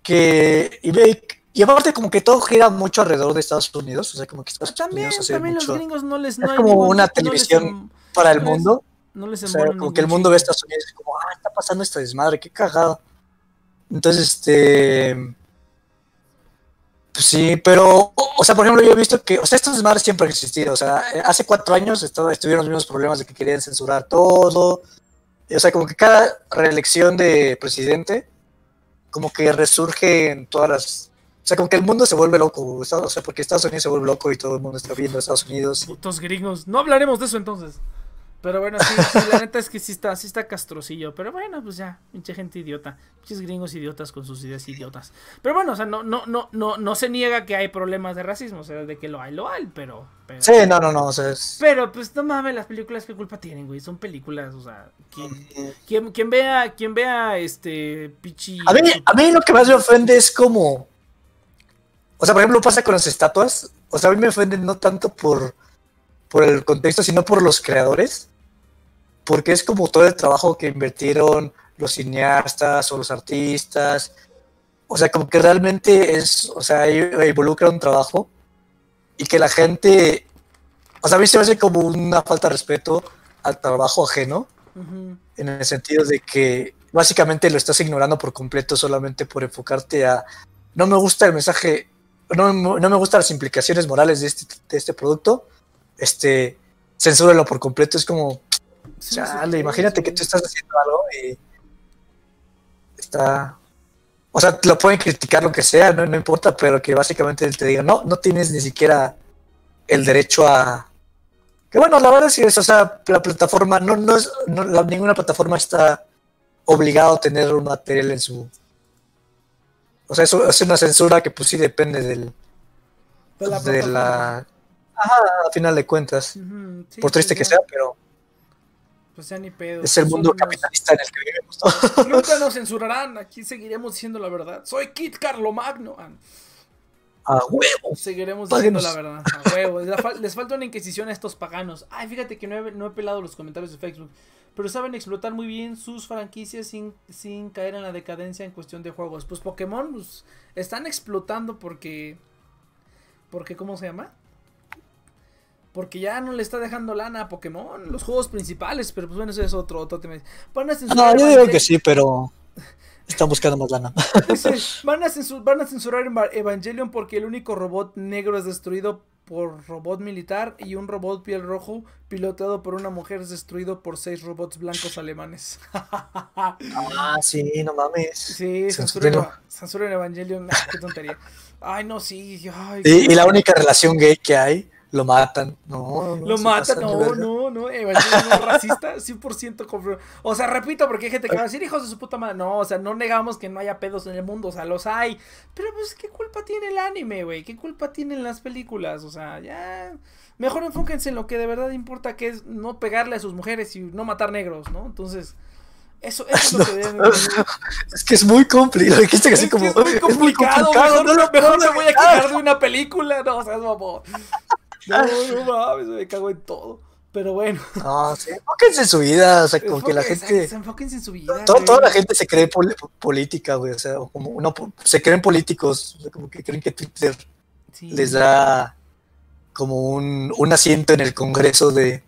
Que. Y, y aparte, como que todo gira mucho alrededor de Estados Unidos. O sea, como que Estados También, Unidos también mucho los gringos no les. Es No hay como ningún- una no les televisión em- para el no les- mundo. No les O sea, como que el mundo ve a. Estados Unidos y como, ah, está pasando esta desmadre, qué cagado. Entonces, este. Pues sí, pero, o sea, por ejemplo, yo he visto que, o sea, estos desmadres siempre han existido. O sea, hace cuatro años estaba- estuvieron los mismos problemas de que querían censurar todo. O sea, como que cada reelección de presidente, como que resurge en todas las. O sea, como que el mundo se vuelve loco. O sea, porque Estados Unidos se vuelve loco y todo el mundo está viendo a Estados Unidos. Putos gringos. No hablaremos de eso entonces. Pero bueno, sí, sí, la neta es que sí está, sí está castrocillo. Pero bueno, pues ya, pinche gente idiota. Pinches gringos idiotas con sus ideas idiotas. Pero bueno, o sea, no, no, no, no, no se niega que hay problemas de racismo. O sea, de que lo hay, lo hay, pero. pero Sí, no, no, no. O sea, es. Pero pues no mames, las películas qué culpa tienen, güey. Son películas, o sea. Quien, quien, quien vea, quien vea este pichi. A mí, a mí lo que más me ofende es como. O sea, por ejemplo, pasa con las estatuas. O sea, a mí me ofenden no tanto por, por el contexto, sino por los creadores. Porque es como todo el trabajo que invirtieron los cineastas o los artistas. O sea, como que realmente es. O sea, involucra un trabajo. Y que la gente. O sea, a mí se me hace como una falta de respeto al trabajo ajeno Ujú. en el sentido de que básicamente lo estás ignorando por completo solamente por enfocarte a no me gusta el mensaje, no, no me gustan las implicaciones morales de este, de este producto, este, censúralo por completo, es como, Sí, chale, imagínate que tú estás haciendo algo y está, o sea, lo pueden criticar lo que sea, no, no importa, pero que básicamente te digan, no, no tienes ni siquiera el derecho a... Que bueno, la verdad es que es, o sea, la plataforma, no, no es, no, la- ninguna plataforma está obligado a tener un material en su... O sea, eso es una censura que pues sí depende del, De la de plataforma. la... Ajá, a final de cuentas. Sí, por triste pues que sea, pero Pues ya ni pedo. es el mundo capitalista en el que vivimos. ¿no? Nunca nos censurarán. Aquí seguiremos diciendo la verdad. Soy Kit Carlomagno. Ah, A huevo. Seguiremos diciendo la verdad. A huevo. Les, fa- les falta una inquisición a estos paganos. Ay, fíjate que no he, no he pelado los comentarios de Facebook. Pero saben explotar muy bien sus franquicias sin, sin caer en la decadencia en cuestión de juegos. Pues Pokémon pues, están explotando porque. Porque, ¿cómo se llama? Porque ya no le está dejando lana a Pokémon, los juegos principales, pero pues bueno, eso es otro, otro tema. Van a censurar No, yo digo que sí, pero están buscando más lana. Van, a censu- van a censurar Eva- Evangelion porque el único robot negro es destruido por robot militar y un robot piel rojo pilotado por una mujer es destruido por seis robots blancos alemanes. Ah, sí, no mames. sí, Eva- censuran Evangelion. Qué tontería. Ay, no, sí. Ay, Y, y la única relación gay que hay, lo matan. No, no, Lo matan, no, no, no, Evangelion no es racista, 100% confirmo. O sea, repito, porque hay gente que va a decir hijos de su puta madre. No, o sea, no negamos que no haya pedos en el mundo, o sea, los hay. Pero pues, ¿qué culpa tiene el anime, güey? ¿Qué culpa tienen las películas? O sea, ya. Mejor enfóquense en lo que de verdad importa, que es no pegarle a sus mujeres y no matar negros, ¿no? Entonces, eso, eso es lo que deben. Es que es muy complicado. Lo dijiste que así Es como. que es muy complicado, mejor, no lo mejor puedo me voy a quejar de una película. No, o sea, es. No, no mames, me cago en todo. Pero bueno. No, sí, enfóquense en su vida. O sea, como que la gente. Enfóquense en su vida. toda la gente se cree pol- política, güey. O sea, o como uno se creen políticos. o sea, como que creen que Twitter Sí. les da como un, un asiento en el Congreso de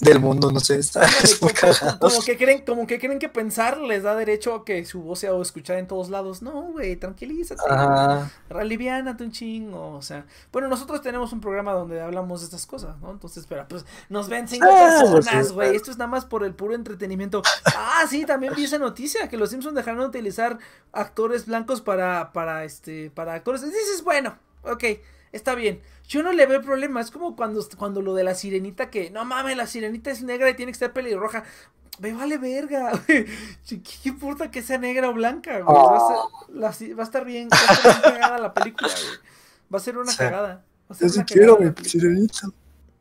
del mundo, no sé, está es muy cagado. como que creen, como que creen que pensar les da derecho a que su voz sea escuchada en todos lados. No, güey, tranquilízate. Ajá. Aliviánate un chingo, o sea. Bueno, nosotros tenemos un programa donde hablamos de estas cosas, ¿no? Entonces, espera, pues nos ven cinco Ah, pues personas, güey. Esto es nada más por el puro entretenimiento. Ah, sí, también vi esa noticia que los Simpsons dejaron de utilizar actores blancos para, para, este, para actores. Dices, bueno, ok, está bien. Yo no le veo problema. Es como cuando, cuando lo de la sirenita que, no mames, la sirenita es negra y tiene que ser pelirroja. Me vale verga, güey. ¿Qué, qué importa que sea negra o blanca, güey? Va, a ser- la va a estar bien, va a estar bien cagada la película, güey. Va a ser una Sí. cagada. Va a ser Yo sí quiero mi sirenita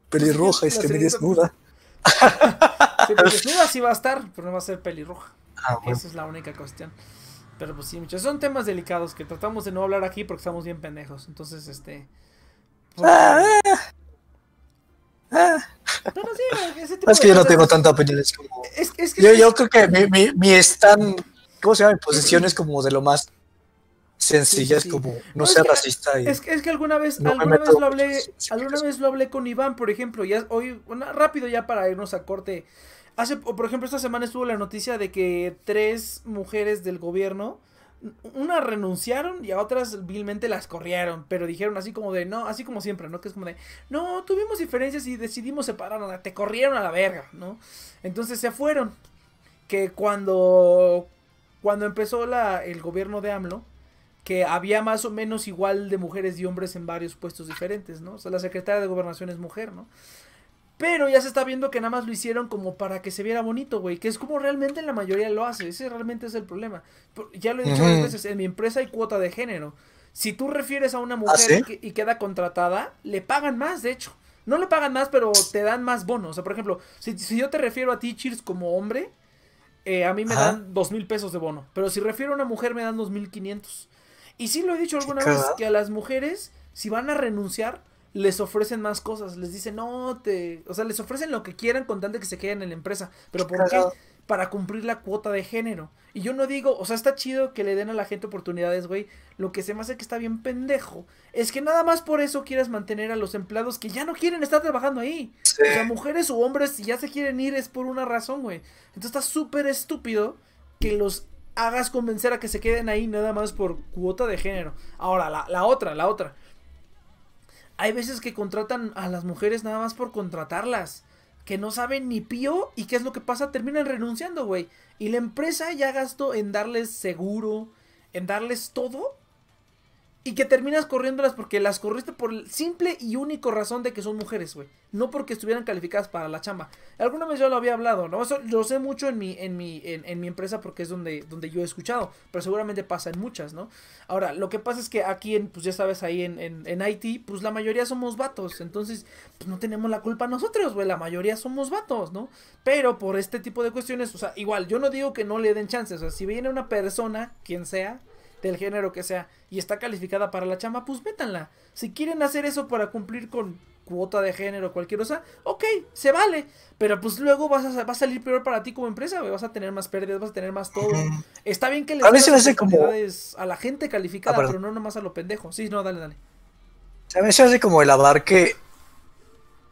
pelirroja y La que me desnuda. Sí, porque desnuda sí va a estar, pero no va a ser pelirroja. Ah, bueno. Esa es la única cuestión. Pero pues sí, muchachos, son temas delicados que tratamos de no hablar aquí porque estamos bien pendejos. Entonces, este. Ah, pero sí, ese tipo Es que yo no tengo tanta opinión. Es como... Es, es que Yo, yo creo que mi, mi, mi stand, ¿cómo se llama? Mi posición es como de lo más sencilla, Sí, como No, no que- racista. Y... Es que, es que alguna vez, No alguna vez lo hablé, alguna vez lo hablé con Iván, por ejemplo, ya hoy, rápido ya para irnos a corte. Hace, por ejemplo, esta semana estuvo la noticia de que tres mujeres del gobierno, una renunciaron y a otras vilmente las corrieron, pero dijeron así como de, no, así como siempre, ¿no? Que es como de, no, tuvimos diferencias y decidimos separarnos, te corrieron a la verga, ¿no? Entonces se fueron. Que cuando, cuando empezó la, el gobierno de AMLO, que había más o menos igual de mujeres y hombres en varios puestos diferentes, ¿no? O sea, la secretaria de gobernación es mujer, ¿no? Pero ya se está viendo que nada más lo hicieron como para que se viera bonito, güey. Que es como realmente la mayoría lo hace. Ese realmente es el problema. Ya lo he dicho Ujú. varias veces. En mi empresa hay cuota de género. Si tú refieres a una mujer ¿sí? que- y queda contratada, le pagan más, de hecho. No le pagan más, pero te dan más bonos. O sea, por ejemplo, si, si yo te refiero a ti, Cheers, como hombre, eh, a mí me Ajá. dan dos mil pesos de bono. Pero si refiero a una mujer, me dan dos mil quinientos. Y sí lo he dicho alguna vez, que a las mujeres, si van a renunciar, les ofrecen más cosas. Les dicen, no, te... O sea, les ofrecen lo que quieran con tal de que se queden en la empresa. ¿Pero por qué? Para cumplir la cuota de género. Y yo no digo, o sea, está chido que le den a la gente oportunidades, güey. Lo que se me hace que está bien pendejo es que nada más por eso quieras mantener a los empleados que ya no quieren estar trabajando ahí. Sí. O sea, mujeres o hombres, si ya se quieren ir, es por una razón, güey. Entonces está súper estúpido que los hagas convencer a que se queden ahí nada más por cuota de género. Ahora, la, la otra, la otra. Hay veces que contratan a las mujeres nada más por contratarlas. Que no saben ni pío. ¿Y qué es lo que pasa? Terminan renunciando, güey. Y la empresa ya gastó en darles seguro, en darles todo. Y que terminas corriéndolas porque las corriste por simple y único razón de que son mujeres, güey. No porque estuvieran calificadas para la chamba. Alguna vez yo lo había hablado, ¿no? Eso lo sé mucho en mi, en mi, en, mi empresa porque es donde, donde yo he escuchado. Pero seguramente pasa en muchas, ¿no? Ahora, lo que pasa es que aquí, en, pues ya sabes, ahí en, en, Haití, pues la mayoría somos vatos. Entonces, pues no tenemos la culpa nosotros, güey. La mayoría somos vatos, ¿no? Pero por este tipo de cuestiones, o sea, igual, yo no digo que no le den chances. O sea, si viene una persona, quien sea, del género que sea, y está calificada para la chamba, pues métanla. Si quieren hacer eso para cumplir con cuota de género, cualquier cosa, ok, se vale. Pero pues luego vas a, va a salir peor para ti como empresa. Vas a tener más pérdidas, vas a tener más todo. Está bien que les A hace como- a la gente calificada, Ah, pero no nomás a lo pendejo. Sí, no, dale, dale. O a me hace como el abarque,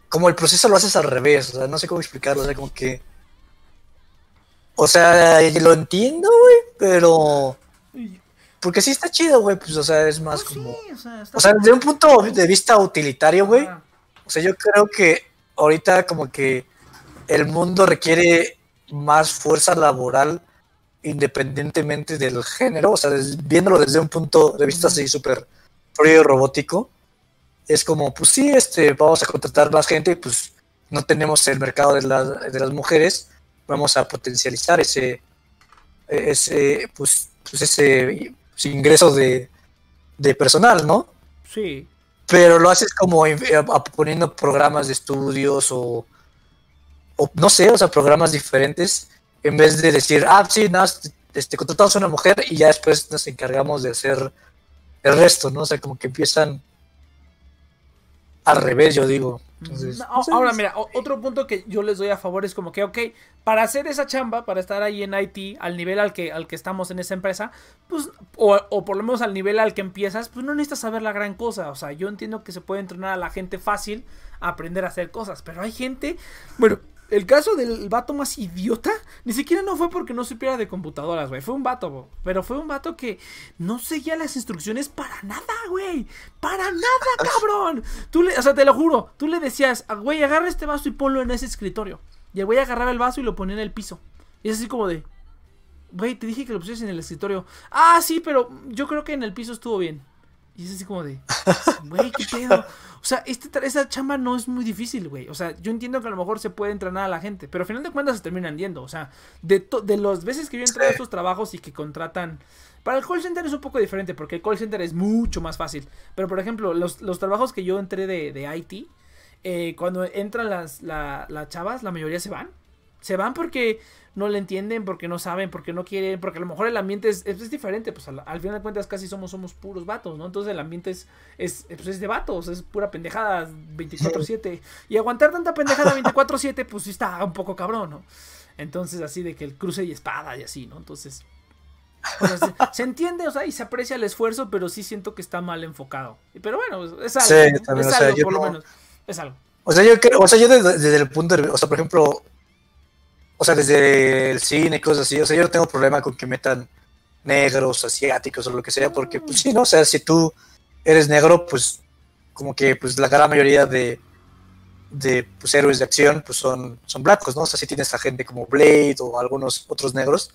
como el proceso lo haces al revés, o sea, no sé cómo explicarlo, o sea, como que... O sea, lo entiendo, güey, pero... Porque sí está chido, güey, pues, o sea, es más pues como... sí, o sea, O sea, desde un punto de vista utilitario, güey, Ah, o sea, yo creo que ahorita como que el mundo requiere más fuerza laboral independientemente del género, o sea, des- viéndolo desde un punto de vista así súper frío y robótico, es como, pues sí, este, vamos a contratar más gente, pues no tenemos el mercado de, las- de las mujeres, vamos a potencializar ese, ese, pues, pues ese pues, ingreso de, de personal, ¿no? Sí. pero lo haces como eh, poniendo programas de estudios o, o no sé, o sea, programas diferentes, en vez de decir, ah, sí, nada, este, contratamos a una mujer y ya después nos encargamos de hacer el resto, ¿no? O sea, como que empiezan al revés, yo digo. Entonces, No, no sé, ahora, mira, otro punto que yo les doy a favor es como que, ok, para hacer esa chamba, para estar ahí en IT, al nivel al que, al que estamos en esa empresa, pues, o, o por lo menos al nivel al que empiezas, pues no necesitas saber la gran cosa. O sea, yo entiendo que se puede entrenar a la gente fácil a aprender a hacer cosas, pero hay gente, bueno, el caso del vato más idiota, ni siquiera no fue porque no supiera de computadoras, güey. Fue un vato, pero fue un vato que no seguía las instrucciones para nada, güey. Para nada, cabrón. Tú le, o sea, te lo juro, tú le decías, "Ah, güey, agarra este vaso y ponlo en ese escritorio. Y el güey agarraba el vaso y lo ponía en el piso. Y es así como de, güey, te dije que lo pusieras en el escritorio. Ah, sí, pero yo creo que en el piso estuvo bien. Y es así como de, güey, qué pedo. O sea, este, esta chamba no es muy difícil, güey. O sea, yo entiendo que a lo mejor se puede entrenar a la gente, pero al final de cuentas se terminan yendo. O sea, de, to- de las veces que yo he entrado a estos trabajos y que contratan. Para el call center es un poco diferente, porque el call center es mucho más fácil. Pero por ejemplo, los, los trabajos que yo entré de, de IT, eh, cuando entran las, la- las chavas, la mayoría se van. Se van porque no le entienden, porque no saben, porque no quieren, porque a lo mejor el ambiente es, es, es diferente, pues al, al final de cuentas casi somos, somos puros vatos, ¿no? Entonces el ambiente es, es, pues es de vatos, es pura pendejada 24/7. Y aguantar tanta pendejada 24/7, pues sí está un poco cabrón, ¿no? Entonces así de que el cruce y espada y así, ¿no? Entonces... se, se entiende, o sea, y se aprecia el esfuerzo, pero sí siento que está mal enfocado. Pero bueno, es algo, Sí, también, es o sea, algo, por lo no- menos. Es algo. O sea, yo creo, o sea, yo desde, desde el punto de, o sea, por ejemplo, o sea, desde el cine cosas así, o sea, yo no tengo problema con que metan negros, asiáticos o lo que sea, porque, pues sí, ¿no? O sea, si tú eres negro, pues, como que, pues, la gran mayoría de, de pues, héroes de acción, pues, son, son blancos, ¿no? O sea, si tienes a gente como Blade o algunos otros negros,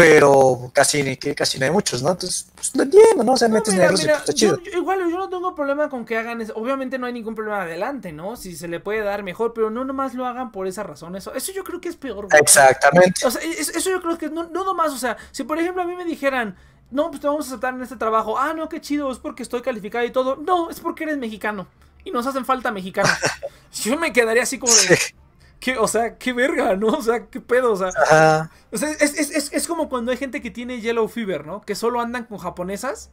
pero casi, ni- que casi no hay muchos, ¿no? Entonces, pues, lo entiendo, ¿no? O sea, No, metes mira, negros y mira, pues, está chido. yo- yo- igual yo no tengo problema con que hagan eso. Obviamente no hay ningún problema adelante, ¿no? Si se le puede dar mejor, pero no nomás lo hagan por esa razón. Eso, eso yo creo que es peor. güey. Exactamente. O sea, es- eso yo creo que no, no nomás, o sea, si por ejemplo a mí me dijeran, no, pues te vamos a aceptar en este trabajo, ah, no, qué chido, es porque estoy calificado y todo. No, es porque eres mexicano. Y nos hacen falta mexicanos. Yo me quedaría así como de, Sí. ¿Qué, o sea, qué verga, ¿no? O sea, qué pedo, o sea. Ajá. O sea, es, es- es- es como cuando hay gente que tiene yellow fever, ¿no? Que solo andan con japonesas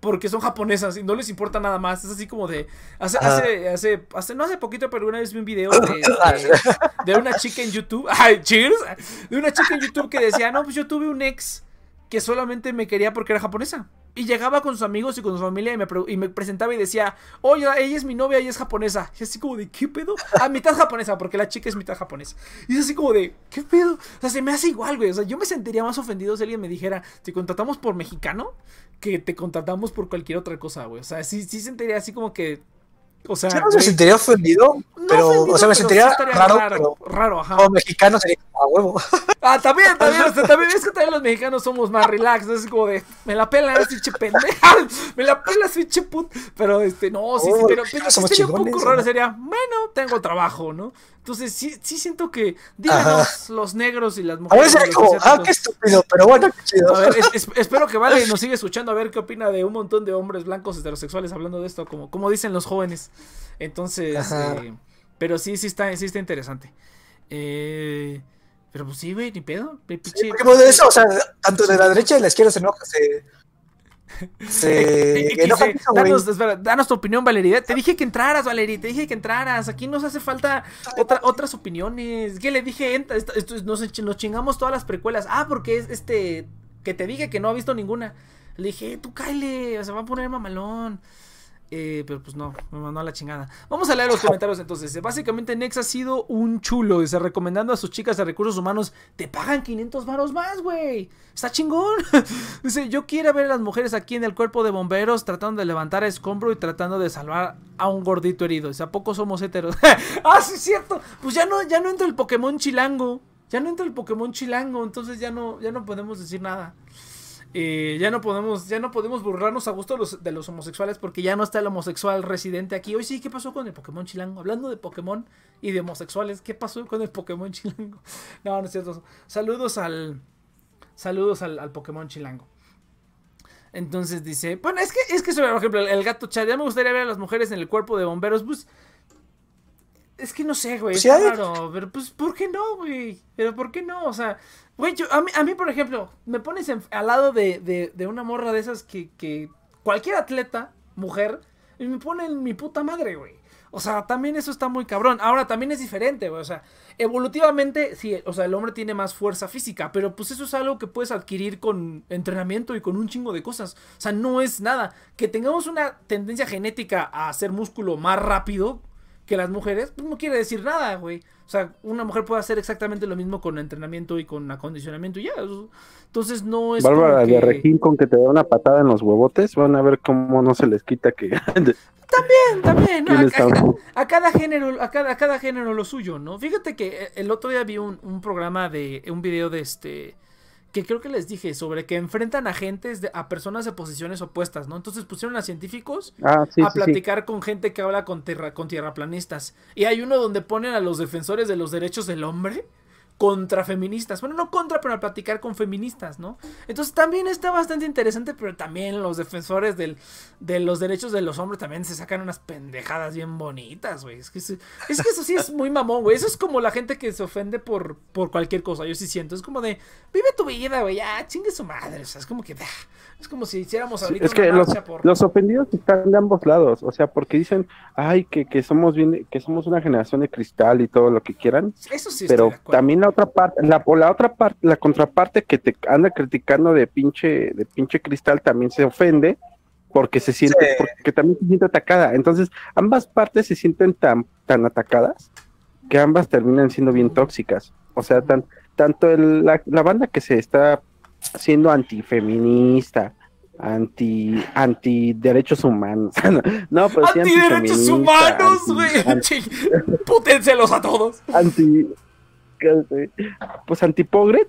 porque son japonesas y no les importa nada más. Es así como de. Hace, hace, hace, hace- no hace poquito, pero una vez vi un video de, de- de una chica en YouTube. ¡Ay, cheers! De una chica en YouTube que decía: No, pues yo tuve un ex que solamente me quería porque era japonesa. Y llegaba con sus amigos y con su familia y me, y me presentaba y decía, oye, ella es mi novia y es japonesa. Y así como de, ¿qué pedo? Ah, mitad japonesa, porque la chica es mitad japonesa. Y es así como de, ¿qué pedo? O sea, se me hace igual, güey. O sea, yo me sentiría más ofendido si alguien me dijera, te contratamos por mexicano que te contratamos por cualquier otra cosa, güey. O sea, sí, sí sentiría así como que, o sea... Yo no me güey, sentiría ofendido, no pero, ofendido, o sea, me pero sí sentiría raro, raro, pero raro, ajá. como mexicano sería a huevo. Ah, también, también, o sea, también es que también los mexicanos somos más relax, ¿no? es como de, me la pela pinche pendeja, me la pela pinche put, pero este, no, sí, sí, Oh, pero, los pero sí somos sería un poco raro, ¿no? sería, bueno, tengo trabajo, ¿no? Entonces, sí, sí siento que, díganos los negros y las A mujeres. veces los como, ah, qué estúpido, pero bueno, qué chido. A ver, es- es- espero que Vale nos siga escuchando a ver qué opina de un montón de hombres blancos heterosexuales hablando de esto, como, como dicen los jóvenes. Entonces, eh, pero sí, sí está, sí está interesante. Eh, pero pues sí, güey, ni pedo. pe- pinche- Porque pues, de eso, o sea, tanto de la derecha y la izquierda se enoja, se. Se enoja mucho, danos, espera, danos tu opinión, Valeria. Te dije que entraras, Valeria. Te dije que entraras. Aquí nos hace falta otra- otras opiniones. ¿Qué le dije? Entra, esto- esto- nos, nos chingamos todas las precuelas. Ah, porque es este. Que te dije que no ha visto ninguna. Le dije, tú cáele, se va a poner mamalón. Eh, pero pues no, me mandó a la chingada. Vamos a leer los comentarios entonces. Básicamente Nex ha sido un chulo. Dice, recomendando a sus chicas de recursos humanos, te pagan 500 varos más, güey. Está chingón. Dice, yo quiero ver a las mujeres aquí en el cuerpo de bomberos tratando de levantar a escombro y tratando de salvar a un gordito herido. Dice, ¿a poco somos heteros? ah, sí es cierto. Pues ya no, ya no entra el Pokémon chilango. Ya no entra el Pokémon chilango, entonces ya no, ya no podemos decir nada. Eh, ya no podemos, ya no podemos burlarnos a gusto de los, de los homosexuales porque ya no está el homosexual residente aquí. Hoy sí, ¿qué pasó con el Pokémon Chilango? Hablando de Pokémon y de homosexuales, ¿qué pasó con el Pokémon Chilango? No, no es cierto. Saludos al. Saludos al, al Pokémon Chilango. Entonces dice, bueno, es que, es que sobre, por ejemplo, el, el gato chat, ya me gustaría ver a las mujeres en el cuerpo de bomberos, pues, es que no sé, güey, Sí hay. raro, pero pues, ¿por qué no, güey? Pero ¿por qué no? O sea, güey, yo, a mí, a mí, por ejemplo, me pones al lado de, de, una morra de esas que, que cualquier atleta, mujer, y me pone en mi puta madre, güey. O sea, también eso está muy cabrón. Ahora, también es diferente, güey. O sea, evolutivamente, sí, o sea, el hombre tiene más fuerza física, pero pues eso es algo que puedes adquirir con entrenamiento y con un chingo de cosas. O sea, no es nada. Que tengamos una tendencia genética a hacer músculo más rápido, que las mujeres, pues no quiere decir nada, güey. O sea, una mujer puede hacer exactamente lo mismo con entrenamiento y con acondicionamiento y ya. Entonces no es. Bárbara de Regín con que te da una patada en los huevotes, van a ver cómo no se les quita que. también, también. A, cada género, a cada, a cada género lo suyo, ¿no? Fíjate que el otro día vi un, un programa de. un video de este que creo que les dije sobre que enfrentan a gentes, a personas de posiciones opuestas, ¿no? Entonces pusieron a científicos ah, a platicar con gente que habla con, tierra, con tierraplanistas. Y hay uno donde ponen a los defensores de los derechos del hombre contra feministas. Bueno, no contra, pero a platicar con feministas, ¿no? Entonces también está bastante interesante, pero también los defensores del, de los derechos de los hombres también se sacan unas pendejadas bien bonitas, güey. Es que, es, que eso sí es muy mamón, güey. Eso es como la gente que se ofende por, por cualquier cosa. Yo sí siento. Es como de, vive tu vida, güey. Ya, chingue su madre. O sea, es como que... Ah, es como si hiciéramos ahorita es que los, los, ofendidos están de ambos lados, o sea, porque dicen, ay, que, que somos bien, que somos una generación de cristal y todo lo que quieran. Eso sí. Pero también la otra parte, la, la otra parte, la contraparte que te anda criticando de pinche, de pinche cristal también se ofende porque se siente, porque también se siente atacada. Entonces, ambas partes se sienten tan, tan atacadas que ambas terminan siendo bien tóxicas. O sea, tan, tanto el, la, la banda que se está siendo antifeminista, anti anti derechos humanos. no, pues anti derechos humanos, güey. A todos. Anti pues antipogre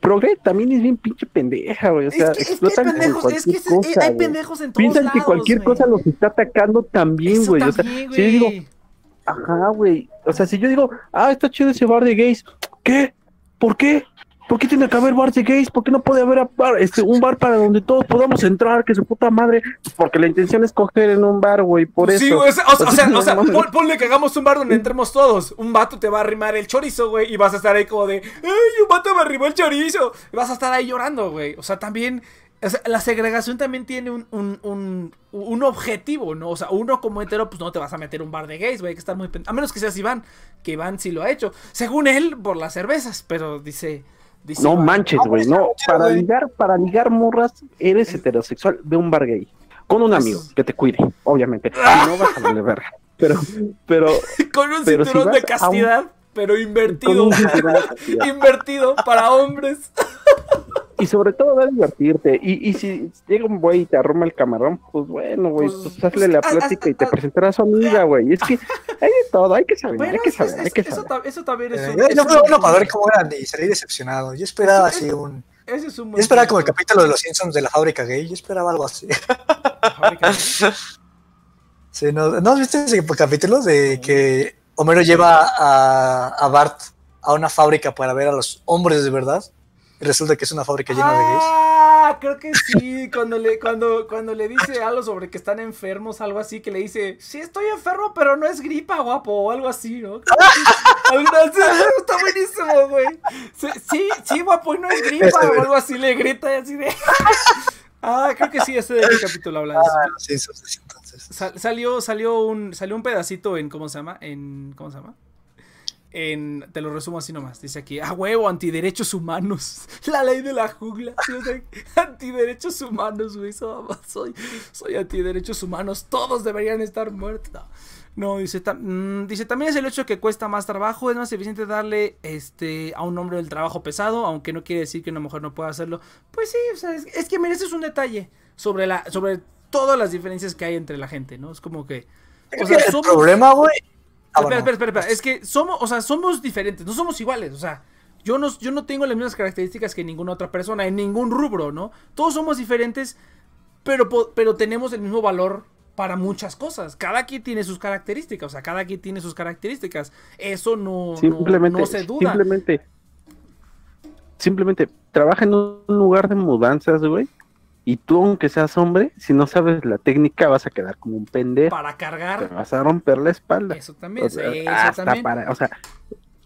progre también es bien pinche pendeja, güey. O sea, es que, hay pendejos, es que cosa, hay pendejos en todos Piensan que cualquier cosa los está atacando también, güey. O sea, si yo digo, ajá, güey. O sea, si yo digo, ah, está chido ese bar de gays, ¿qué? ¿Por qué? ¿Por qué tiene que haber bar de gays? ¿Por qué no puede haber este, un bar para donde todos podamos entrar? Que su puta madre. porque la intención es coger en un bar, güey, por eso. Sí, o sea, o sea, ponle que hagamos un bar donde entremos todos. Un vato te va a arrimar el chorizo, güey, y vas a estar ahí como de, ¡ay, un vato me arrimó el chorizo! Y vas a estar ahí llorando, güey. O sea, también. la segregación también tiene un, un, un, un, objetivo, ¿no? O sea, uno como entero, pues no te vas a meter un bar de gays, güey, que estar muy... A menos que seas Iván, que Iván sí lo ha hecho. Según él, por las cervezas, pero dice no manches, güey, no. Para ligar, para ligar morras, eres heterosexual, de un bar gay. Con un amigo que te cuide, obviamente. No vas a darle verga. Pero, pero. Con un cinturón de castidad, pero invertido. invertido para hombres. Y sobre todo da divertirte. Y, y si llega un güey y te arruma el camarón, pues bueno, güey, pues, pues hazle la plática y te presentará a su amiga, güey. Es que hay de todo, hay que saber, hay que saber, hay que saber. Eso, también es eh, un... yo bueno, para ver cómo eran y salí decepcionado. Yo esperaba así un... Ese es un yo esperaba como el capítulo de los Simpsons de la fábrica gay, yo esperaba algo así. sí, ¿no, ¿no viste ese capítulo de que Homero lleva a, a Bart a una fábrica para ver a los hombres de verdad? Y resulta que es una fábrica llena de gays. Ah, creo que sí, cuando le, cuando, cuando le dice algo sobre que están enfermos, algo así, que le dice, sí estoy enfermo, pero no es gripa, guapo, o algo así, ¿no? está buenísimo, güey. Sí, sí, guapo, y no es gripa, o algo así, le grita y así de... Ah, creo que sí, ese de qué capítulo hablas. Ah, sí, entonces. salió, salió un, salió un pedacito en, ¿cómo se llama? En, ¿cómo se llama? Te lo resumo así nomás. Dice aquí, a huevo, antiderechos humanos. La ley de la jungla. antiderechos humanos, güey. Soy, soy antiderechos humanos. Todos deberían estar muertos. No, dice, mm, dice, también es el hecho que cuesta más trabajo. Es más eficiente darle este a un hombre el trabajo pesado, aunque no quiere decir que una mujer no pueda hacerlo. Pues sí, o sea, es, que mira, es un detalle sobre la, sobre todas las diferencias que hay entre la gente, ¿no? Es como que. O sea, el problema, güey, Ah, espera, espera, espera, Es que somos, o sea, somos diferentes, no somos iguales, o sea. Yo no, yo no tengo las mismas características que ninguna otra persona en ningún rubro, ¿no? Todos somos diferentes, pero, pero tenemos el mismo valor para muchas cosas. Cada quien tiene sus características, o sea, cada quien tiene sus características. Eso no, simplemente, no, se duda. Simplemente, simplemente trabaja en un lugar de mudanzas, güey, y tú, aunque seas hombre, si no sabes la técnica, vas a quedar como un pendejo. Para cargar. Te vas a romper la espalda. Eso también, o sea, Para, o sea,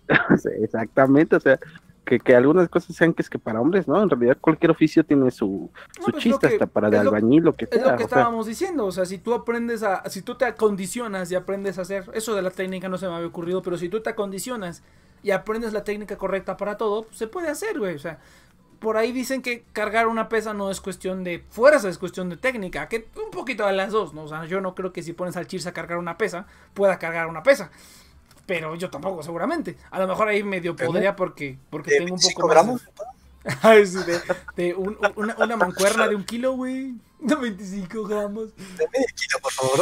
exactamente, o sea, que, que, algunas cosas sean que es que para hombres, ¿no? En realidad cualquier oficio tiene su, su pues chiste, hasta para de albañil, lo que sea. Es lo que estábamos diciendo, o sea, si tú aprendes a, si tú te acondicionas y aprendes a hacer, eso de la técnica no se me había ocurrido, pero si tú te acondicionas y aprendes la técnica correcta para todo, pues se puede hacer, güey, o sea, por ahí dicen que cargar una pesa no es cuestión de fuerza, es cuestión de técnica. Que un poquito de las dos, ¿no? O sea, yo no creo que si pones al Cheers a cargar una pesa, pueda cargar una pesa. Pero yo tampoco, seguramente. A lo mejor ahí medio podría porque, porque tengo un poco gramos? de, una, mancuerna de un kilo, güey. De 25 gramos. De medio kilo, por favor.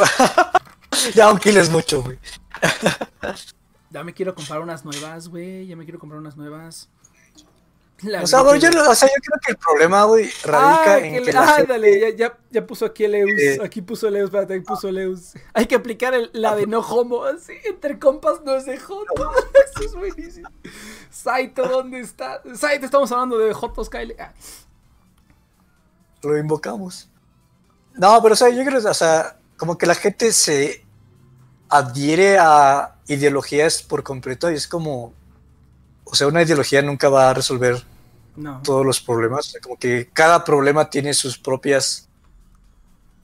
ya un kilo es mucho, güey. ya me quiero comprar unas nuevas, güey. Ya me quiero comprar unas nuevas. O, sea, yo, o sea, yo creo que el problema, güey, radica ah, en que, ah, ya, ya, ya, puso aquí el Eus. aquí puso el Eus, espérate, aquí puso el Eus. Hay que aplicar el, la de no homo, así, entre compas no es de joto. Eso es buenísimo. Saito, ¿dónde está? Saito, estamos hablando de Jotos, Kyle. Ah. Lo invocamos. No, pero o sea, yo creo, o sea, como que la gente se adhiere a ideologías por completo y es como, o sea, una ideología nunca va a resolver todos los problemas. Como que cada problema tiene sus propias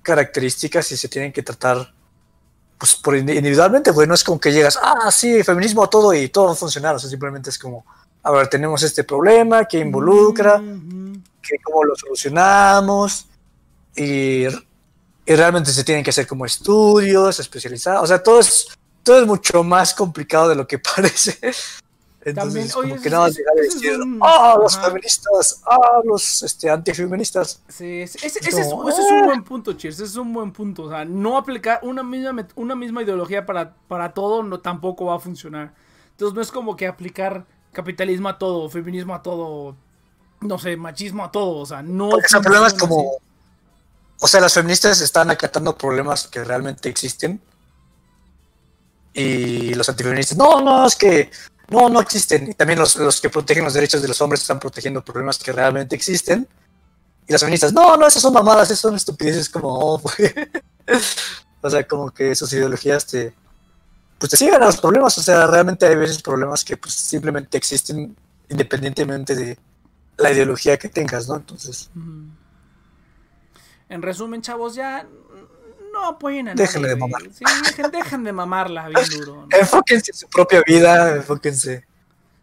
características y se tienen que tratar pues por individualmente, pues no es como que llegas, ah, sí, feminismo a todo y todo va a funcionar, o sea, simplemente es como, a ver, tenemos este problema, que involucra, que cómo lo solucionamos, y, y, realmente se tienen que hacer como estudios especializados, o sea, todo es, todo es mucho más complicado de lo que parece. Entonces, como que nada llegar a decir, ah, los feministas, ah, los este, antifeministas. Sí, ese, ese, es, un ah". buen punto, Cheers, ese es un buen punto. O sea, no aplicar una misma, una misma ideología para, para todo no, tampoco va a funcionar. Entonces, no es como que aplicar capitalismo a todo, feminismo a todo, no sé, machismo a todo. O sea, no. Porque el problema es como. O sea, las feministas están acatando problemas que realmente existen. Y los antifeministas, no, no, es que no, no existen. Y también los, que protegen los derechos de los hombres están protegiendo problemas que realmente existen. Y las feministas, no, no, esas son mamadas, esas son estupideces como, oh, o sea, como que esas ideologías te, pues te siguen a los problemas. O sea, realmente hay veces problemas que pues simplemente existen independientemente de la ideología que tengas, ¿no? Entonces. En resumen, chavos, ya no apoyen a Déjenle de mamar. Sí, dejen, de mamarla bien duro. Enfóquense en su propia vida, enfóquense.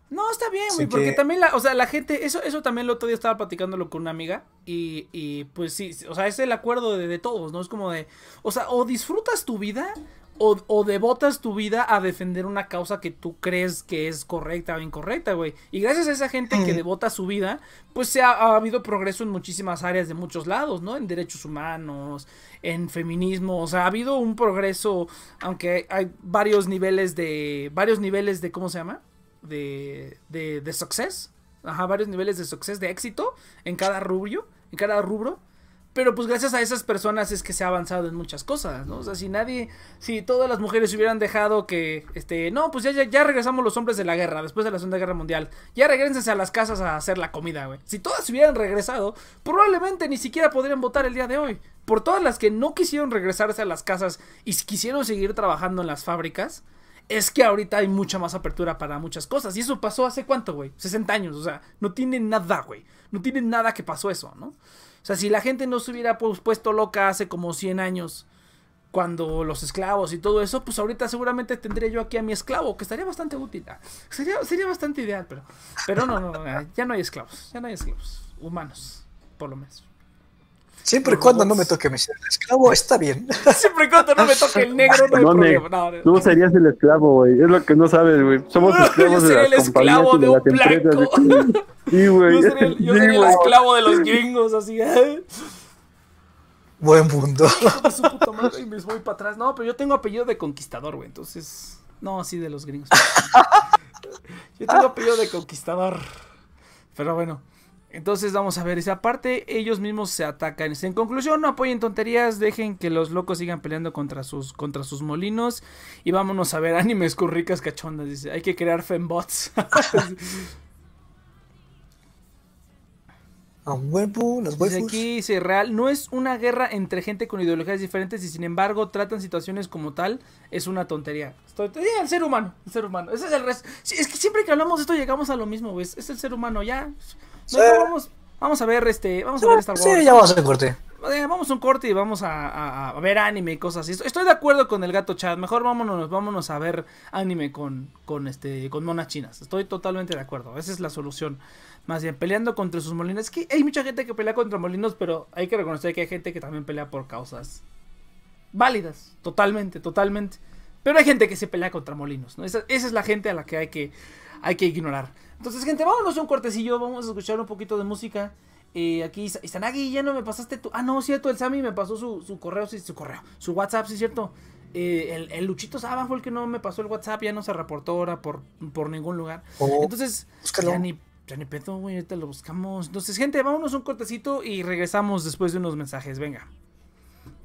No, está bien, güey, porque también la, o sea, la gente, eso, eso también el otro día estaba platicándolo con una amiga y, y pues sí, o sea, es el acuerdo de, de, todos, ¿no? Es como de, o sea, o disfrutas tu vida o, o, devotas tu vida a defender una causa que tú crees que es correcta o incorrecta, güey. Y gracias a esa gente que devota su vida, pues se ha, habido progreso en muchísimas áreas de muchos lados, ¿no? En derechos humanos, en feminismo, o sea, ha habido un progreso, aunque hay varios niveles de, varios niveles de, ¿cómo se llama? De, de, de success, ajá, varios niveles de success, de éxito en cada rubro, en cada rubro. Pero pues gracias a esas personas es que se ha avanzado en muchas cosas, ¿no? O sea, si nadie, si todas las mujeres hubieran dejado que, este, no, pues ya, ya, ya regresamos los hombres de la guerra, después de la Segunda Guerra Mundial, ya regresense a las casas a hacer la comida, güey. Si todas hubieran regresado, probablemente ni siquiera podrían votar el día de hoy. Por todas las que no quisieron regresarse a las casas y quisieron seguir trabajando en las fábricas, es que ahorita hay mucha más apertura para muchas cosas. Y eso pasó hace cuánto, güey? 60 años, o sea, no tiene nada, güey. No tiene nada que pasó eso, ¿no? O sea, si la gente no se hubiera puesto loca hace como 100 años, cuando los esclavos y todo eso, pues ahorita seguramente tendría yo aquí a mi esclavo, que estaría bastante útil. Ah, sería, sería bastante ideal, pero, pero no, no, ya no hay esclavos, ya no hay esclavos, humanos, por lo menos. Siempre y cuando no me toque mi ser esclavo, está bien. Siempre y cuando no me toque el negro, no hay problema. No, Tú serías el esclavo, güey. Es lo que no sabes, güey. Somos esclavos yo sería de las el esclavo de, un blanco. Sí, güey. Yo sería, yo sería el esclavo de los gringos, así. ¿eh? Buen mundo. su puta madre y me voy para atrás. No, pero yo tengo apellido de conquistador, güey. Entonces. No, sí, de los gringos. yo tengo apellido de conquistador. Pero bueno. Entonces vamos a ver esa parte, ellos mismos se atacan. En conclusión, no apoyen tonterías, dejen que los locos sigan peleando contra sus, contra sus molinos y vámonos a ver animes curricas cachondas. Dice, hay que crear fembots. A huevo, las Dice aquí dice real, no es una guerra entre gente con ideologías diferentes y sin embargo tratan situaciones como tal, es una tontería. Tontería el ser humano, el ser humano. Ese es el resto. Es que siempre que hablamos de esto llegamos a lo mismo, güey. Es el ser humano, ya. Vamos, vamos a ver este, vamos a ver Star Wars. Sí, ya vamos a ver corte. eh, vamos a un corte y vamos a, ver anime y cosas así. Estoy de acuerdo con el gato chat. Mejor vámonos, vámonos a ver anime con, con este, con monas chinas. Estoy totalmente de acuerdo. Esa es la solución. Más bien, peleando contra sus molinos. Es que hay mucha gente que pelea contra molinos, pero hay que reconocer que hay gente que también pelea por causas válidas. Totalmente, totalmente. Pero hay gente que se pelea contra molinos. ¿no? Esa, esa es la gente a la que hay que, hay que ignorar. Entonces, gente, vámonos a un cortecillo. Vamos a escuchar un poquito de música. Eh, aquí Isanagi, ya no me pasaste tu. Ah, no, cierto, el Sammy me pasó su, su correo, sí, su correo, su WhatsApp, sí, cierto. Eh, el, el, Luchito Saba fue el que no me pasó el WhatsApp, ya no se reportó ahora por, por ningún lugar. Oh, Entonces, ya ni, ya ni pedo, güey, ahorita lo buscamos. Entonces, gente, vámonos un cortecito y regresamos después de unos mensajes, venga.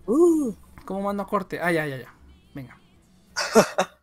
Uh. ¿Cómo mando a corte? Ah, ya, ya, ya. Venga.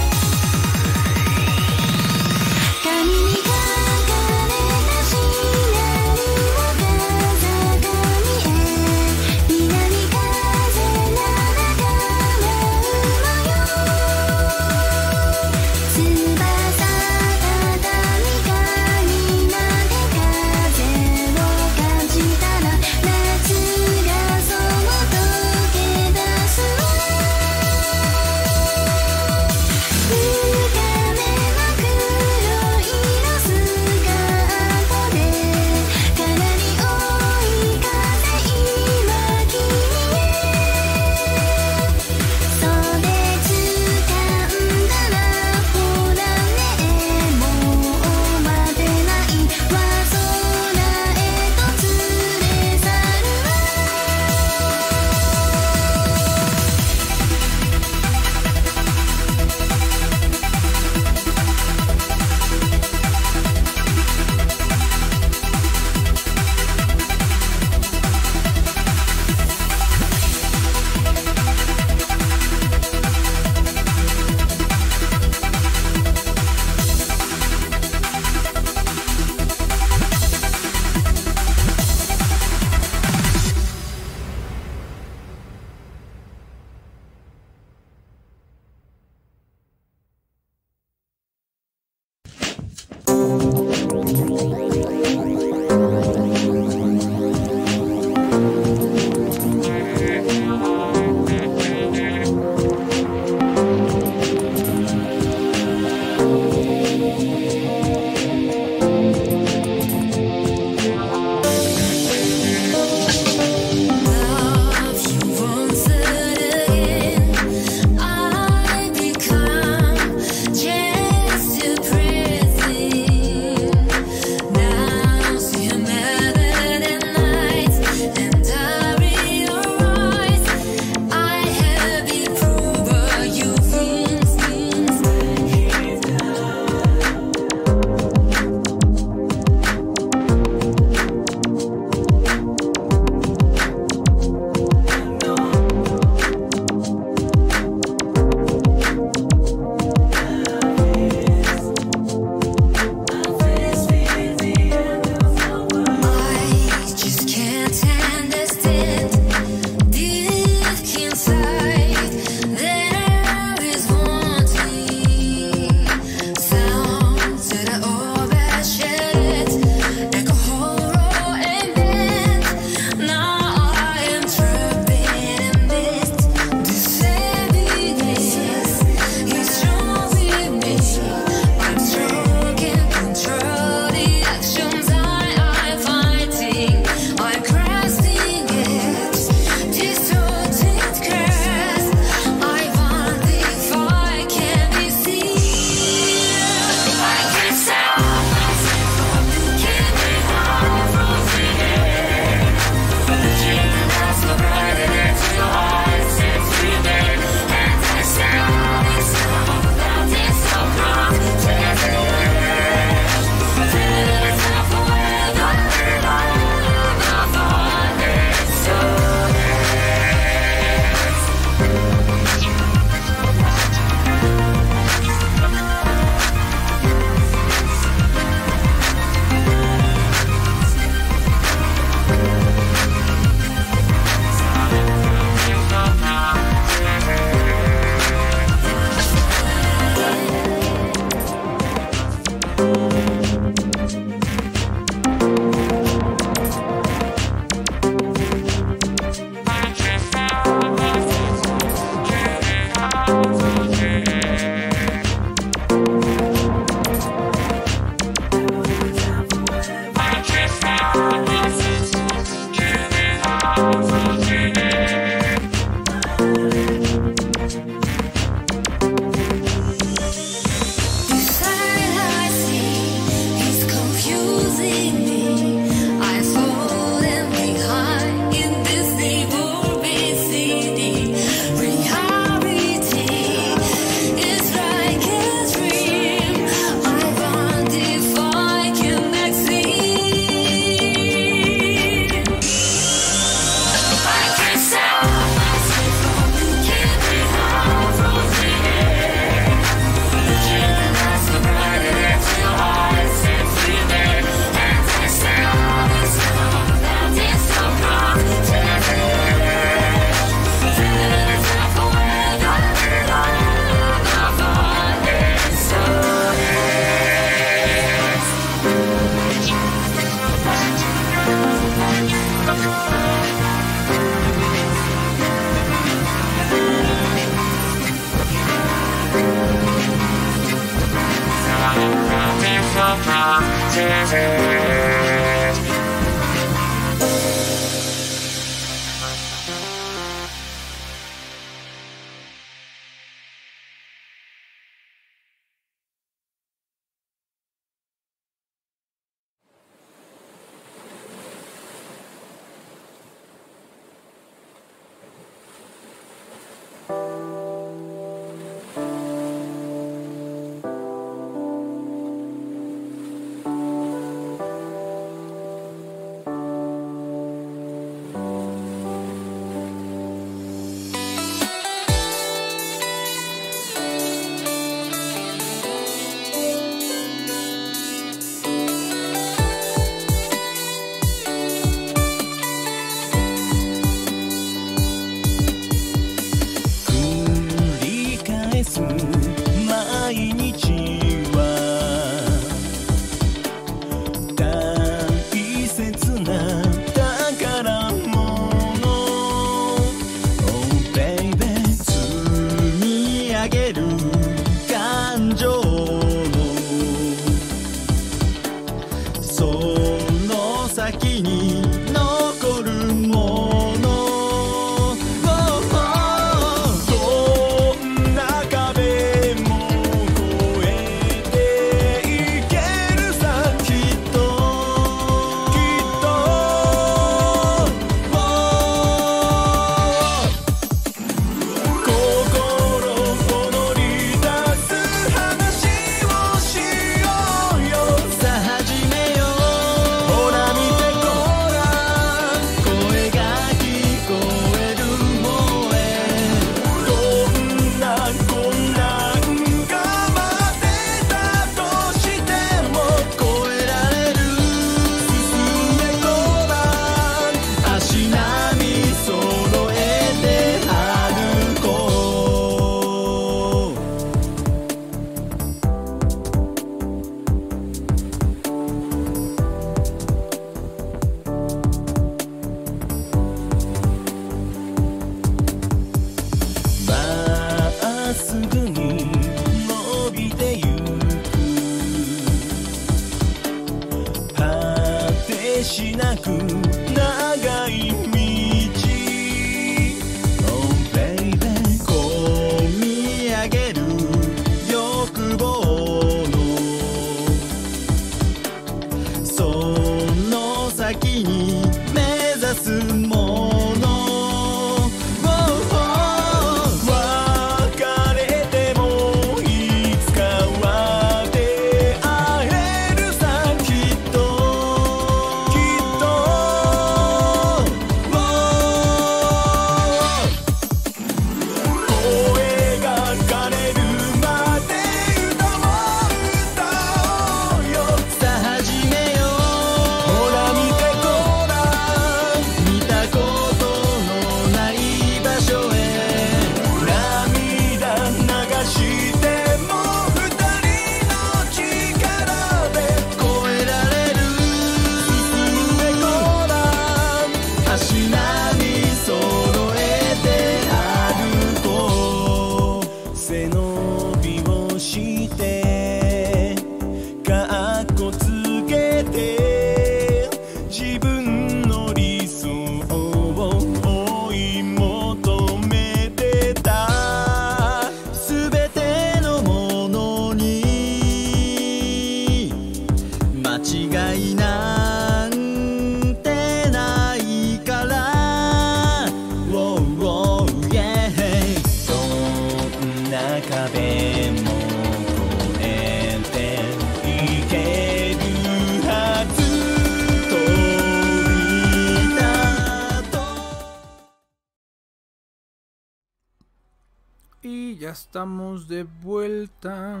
de vuelta.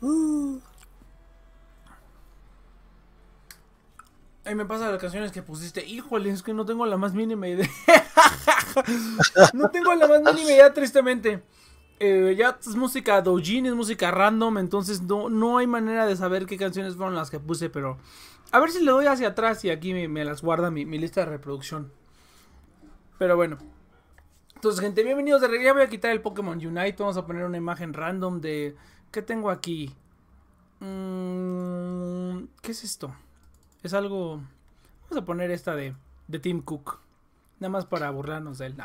Uh. Ahí me pasa las canciones que pusiste. Híjole, es que no tengo la más mínima idea. no tengo la más mínima idea, tristemente. Eh, ya es música doujin, es música random, entonces no, no hay manera de saber qué canciones fueron las que puse, pero a ver si le doy hacia atrás y aquí me, las guarda mi, mi, lista de reproducción. Pero bueno, entonces, gente, bienvenidos de regreso. Ya voy a quitar el Pokémon Unite. Vamos a poner una imagen random de. ¿Qué tengo aquí? Mm, ¿Qué es esto? Es algo... Vamos a poner esta de, de Tim Cook. Nada más para burlarnos de él.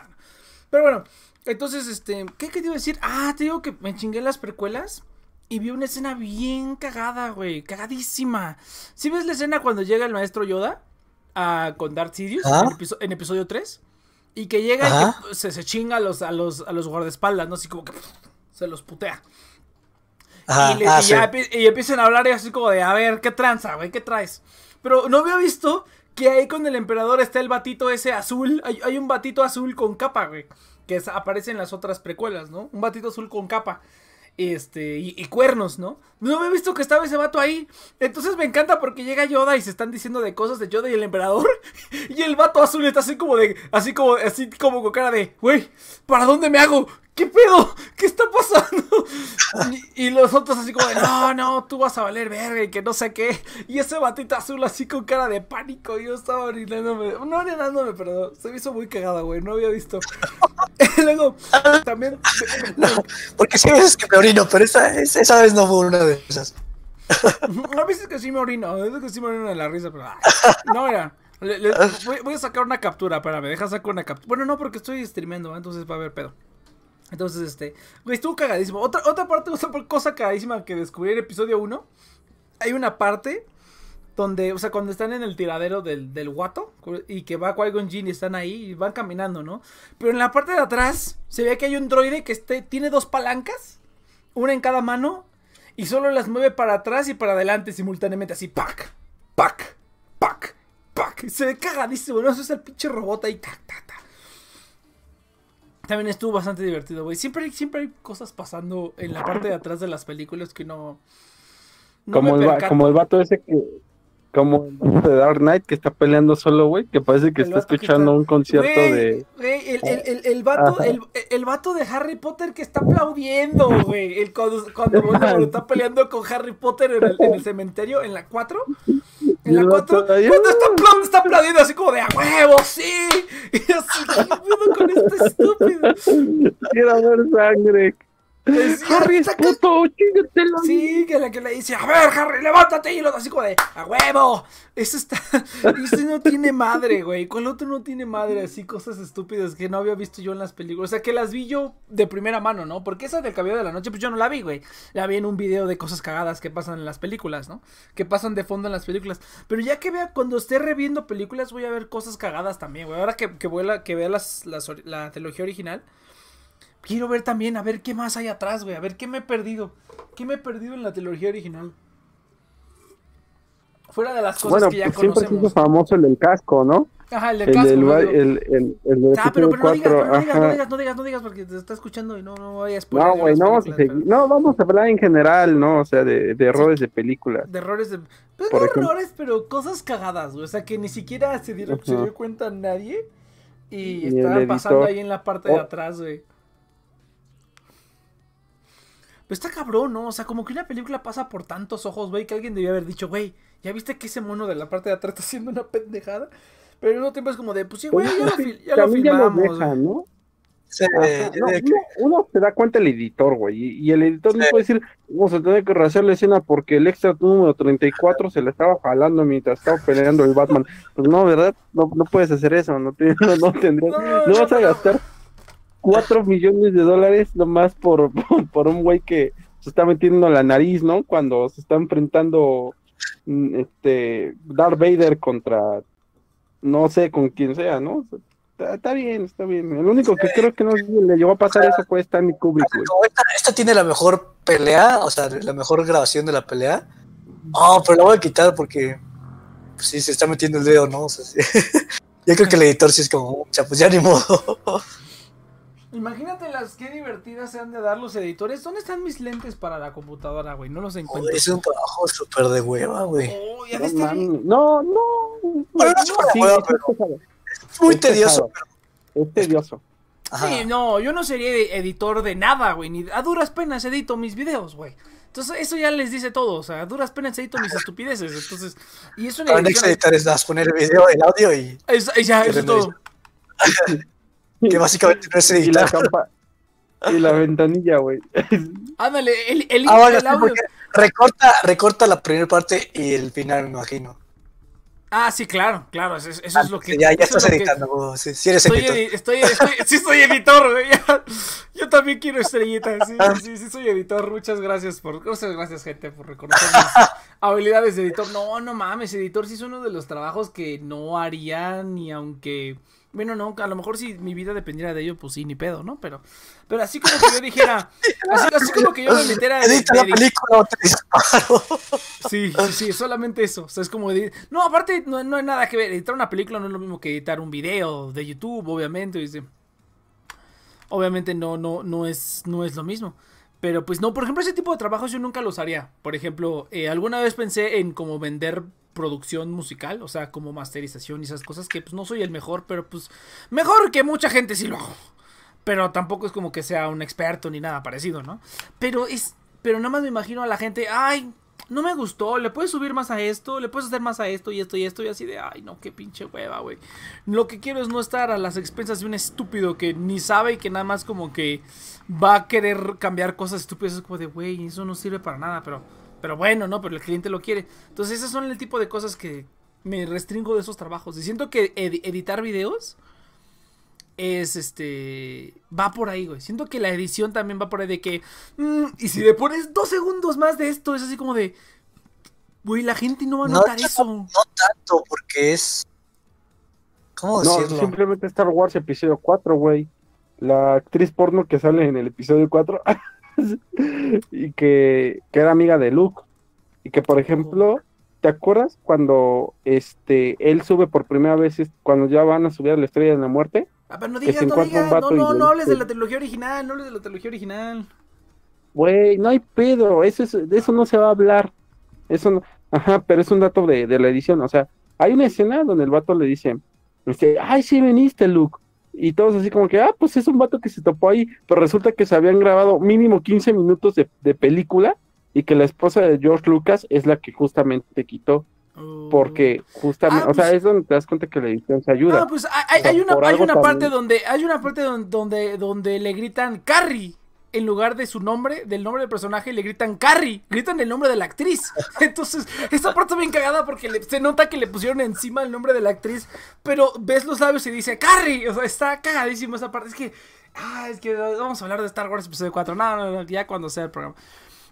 Pero bueno, entonces, este... ¿Qué, ¿Qué te iba a decir? Ah, te digo que me chingué las precuelas. Y vi una escena bien cagada, güey. Cagadísima. ¿Sí ves la escena cuando llega el maestro Yoda? A, con Darth Sidious en, episodio 3. Y que llega y se, se, chinga a los, a los, a los guardaespaldas, ¿no? Así como que se los putea. y, ah, y, empiezan a hablar y así como de, a ver, ¿qué tranza, güey? ¿Qué traes? Pero no había visto que ahí con el emperador está el batito ese azul. Hay, hay un batito azul con capa, güey. Que aparece en las otras precuelas, ¿no? Un batito azul con capa este, y, cuernos, ¿no? No me he visto que estaba ese vato ahí. Entonces me encanta porque llega Yoda y se están diciendo de cosas de Yoda y el emperador. Y el vato azul está así como de, así como, así como con cara de, güey, ¿para dónde me hago? ¿Qué pedo? ¿Qué está pasando? Y, los otros así como de, no, no, tú vas a valer verga y que no sé qué. Y ese batito azul así con cara de pánico. Y yo estaba orinándome, no orinándome, pero se me hizo muy cagada, güey, no había visto. Luego, también... Porque sí veces que me orino, pero esa, esa vez no fue una de esas. A veces que sí me orino, a veces que sí me orino de la risa, pero... no, mira... voy, a sacar una captura, espérame, deja sacar una captura. Bueno, no, porque estoy streameando, entonces va a haber pedo. Entonces, este, güey, estuvo cagadísimo. Otra, otra parte, otra cosa cagadísima que descubrí en episodio 1. Hay una parte donde, o sea, cuando están en el tiradero del, del guato y que va Qui-Gon y están ahí y van caminando, ¿no? Pero en la parte de atrás se ve que hay un droide que este, tiene dos palancas, una en cada mano, y solo las mueve para atrás y para adelante simultáneamente, así, pac, pac, pac, pac. Se ve cagadísimo, ¿no? Eso es el pinche robot ahí, tac, tac. También estuvo bastante divertido, güey. Siempre hay, siempre hay cosas pasando en la parte de atrás de las películas que no. como, el, como el vato ese que. Como el de Dark Knight que está peleando solo, güey, que parece que está escuchando un concierto de. Güey, el, el, el, vato, el, vato de Harry Potter que está aplaudiendo, güey. El, cuando, cuando está peleando con Harry Potter en el, en el cementerio, en la 4. En la 4, cuando está, aplaudiendo, está aplaudiendo así como de a huevo, sí. Y así, ¿qué con este estúpido? Quiero ver sangre. Harry es puto, Sí, que la que le dice, a ver, Harry, levántate. Y lo así como de, a huevo. Eso está. Eso no tiene madre, güey. Con el otro no tiene madre. Así cosas estúpidas que no había visto yo en las películas. O sea, que las vi yo de primera mano, ¿no? Porque esa del cabello de la noche, pues yo no la vi, güey. La vi en un video de cosas cagadas que pasan en las películas, ¿no? Que pasan de fondo en las películas. Pero ya que vea, cuando esté reviendo películas, voy a ver cosas cagadas también, güey. Ahora que, que, voy a, que vea las, la trilogía original quiero ver también, a ver qué más hay atrás, güey. A ver qué me he perdido. ¿Qué me he perdido en la trilogía original? Fuera de las cosas que ya pues conocemos. Siempre es famoso el del casco, ¿no? Ajá, el del casco. El, el, el, ah, pero, pero no, digas, no, digas, no digas, no digas, no digas, porque te está escuchando y no, no vayas por No, güey, no. No, vamos a hablar en general, ¿no? O sea, de, de errores de películas. De errores de. Pues no errores, pero cosas cagadas, güey. O sea, que ni siquiera se, dieron, se dio cuenta nadie. Y, y estaban pasando ahí en la parte de atrás, güey. Pero está cabrón, ¿no? O sea, como que una película pasa por tantos ojos, güey, que alguien debió haber dicho, güey, ¿ya viste que ese mono de la parte de atrás está haciendo una pendejada? Pero al mismo tiempo es como de, pues sí, güey, ya, lo, ya lo filmamos. Ya ¿no? Sí, uno, se da cuenta el editor, güey, y, el editor no puede decir, vamos a tener que rehacer la escena porque el extra número 34 se le estaba jalando mientras estaba peleando el Batman. Pues no, ¿verdad? No, no puedes hacer eso, no, no, no tendrías, no, vas a gastar 4 millones de dólares nomás por, por, un güey que se está metiendo la nariz, ¿no? Cuando se está enfrentando mm, este Darth Vader contra no sé con quién sea, ¿no? Está, bien, está bien. El único que creo que no le llevó a pasar eso fue Stanley Kubrick. Esta, tiene la mejor pelea, o sea, la mejor grabación de la pelea. Oh, pero la voy a quitar porque pues, sí se está metiendo el dedo, ¿no? O sea, Yo creo que el editor sí es como, sea, pues ya ni modo. Imagínate las que divertidas se han de dar los editores. ¿Dónde están mis lentes para la computadora, güey? No los encuentro. es un trabajo súper de hueva, güey. Oh, no, no, no. Bueno, no es hueva, pero es muy tedioso. Es tedioso. Sí, no, yo no sería editor de nada, güey. Ni a duras penas edito mis videos, güey. Entonces, eso ya les dice todo. O sea, a duras penas edito mis estupideces. Entonces, y eso Para editar es poner el video, el audio y. ya, eso es todo. que básicamente no es editar. Y la, y la ventanilla, güey. Ándale, el, el, ah, el audio. Recorta, recorta la primera parte y el final, me imagino. Ah, sí, claro, claro, eso, es lo que... Ya, ya estás editando, sí, eres estoy editor. estoy, sí, soy editor, güey. Yo también quiero estrellita, sí, sí, sí, soy editor. Muchas gracias por... Muchas gracias, gente, por reconocer mis habilidades de editor. No, no mames, editor sí es uno de los trabajos que no haría ni aunque... Bueno, no, a lo mejor si mi vida dependiera de ello, pues sí, ni pedo, ¿no? Pero, pero así como que yo dijera, así, como que yo me metiera. Edita la película. Sí, sí, sí, solamente eso. O sea, es como. No, aparte, no, no hay nada que ver. Editar una película no es lo mismo que editar un video de YouTube, obviamente. Obviamente no, no, no es, no es lo mismo. Pero pues no, por ejemplo, ese tipo de trabajos yo nunca los haría. Por ejemplo, eh, alguna vez pensé en como vender producción musical, o sea, como masterización y esas cosas que pues no soy el mejor, pero pues mejor que mucha gente si lo hago. Pero tampoco es como que sea un experto ni nada parecido, ¿no? Pero es pero nada más me imagino a la gente, ay, no me gustó, le puedes subir más a esto, le puedes hacer más a esto y esto y esto y así de, ay, no, qué pinche hueva, güey. Lo que quiero es no estar a las expensas de un estúpido que ni sabe y que nada más como que va a querer cambiar cosas estúpidas, es como de, güey, eso no sirve para nada, pero pero bueno, ¿no? Pero el cliente lo quiere. Entonces, esos son el tipo de cosas que me restringo de esos trabajos. Y siento que editar videos es este. Va por ahí, güey. Siento que la edición también va por ahí de que. Mm, y si le pones dos segundos más de esto, es así como de. Güey, la gente no va a notar eso. No, tanto, porque es. ¿Cómo decirlo? No, simplemente Star Wars episodio 4, güey. La actriz porno que sale en el episodio 4. y que, era amiga de Luke. Y que, por ejemplo, ¿te acuerdas cuando este él sube por primera vez, cuando ya van a subir a la estrella de la muerte? Ah, pero no digas, no digas, no, no, no hables de la trilogía original, no hables de la trilogía original. Güey, no hay pedo, eso es, de eso no se va a hablar. Eso no, ajá, pero es un dato de, de la edición, o sea, hay una escena donde el vato le dice, este, ay, sí veniste, Luke. Y todos así como que, ah, pues es un vato que se topó ahí, pero resulta que se habían grabado mínimo 15 minutos de, película y que la esposa de George Lucas es la que justamente quitó. Porque oh. justamente, ah, o sea, pues es donde te das cuenta que la edición se ayuda. Ah, pues hay, una, hay una parte donde, hay una parte donde, donde, donde le gritan Carrie en lugar de su nombre, del nombre del personaje, le gritan Carrie, gritan el nombre de la actriz. Entonces, esta parte está bien cagada porque se nota que le pusieron encima el nombre de la actriz, pero ves los labios y dice Carrie. O sea, está cagadísimo esa parte. Es que, ah, es que vamos a hablar de Star Wars episodio 4. No, no, no, ya cuando sea el programa.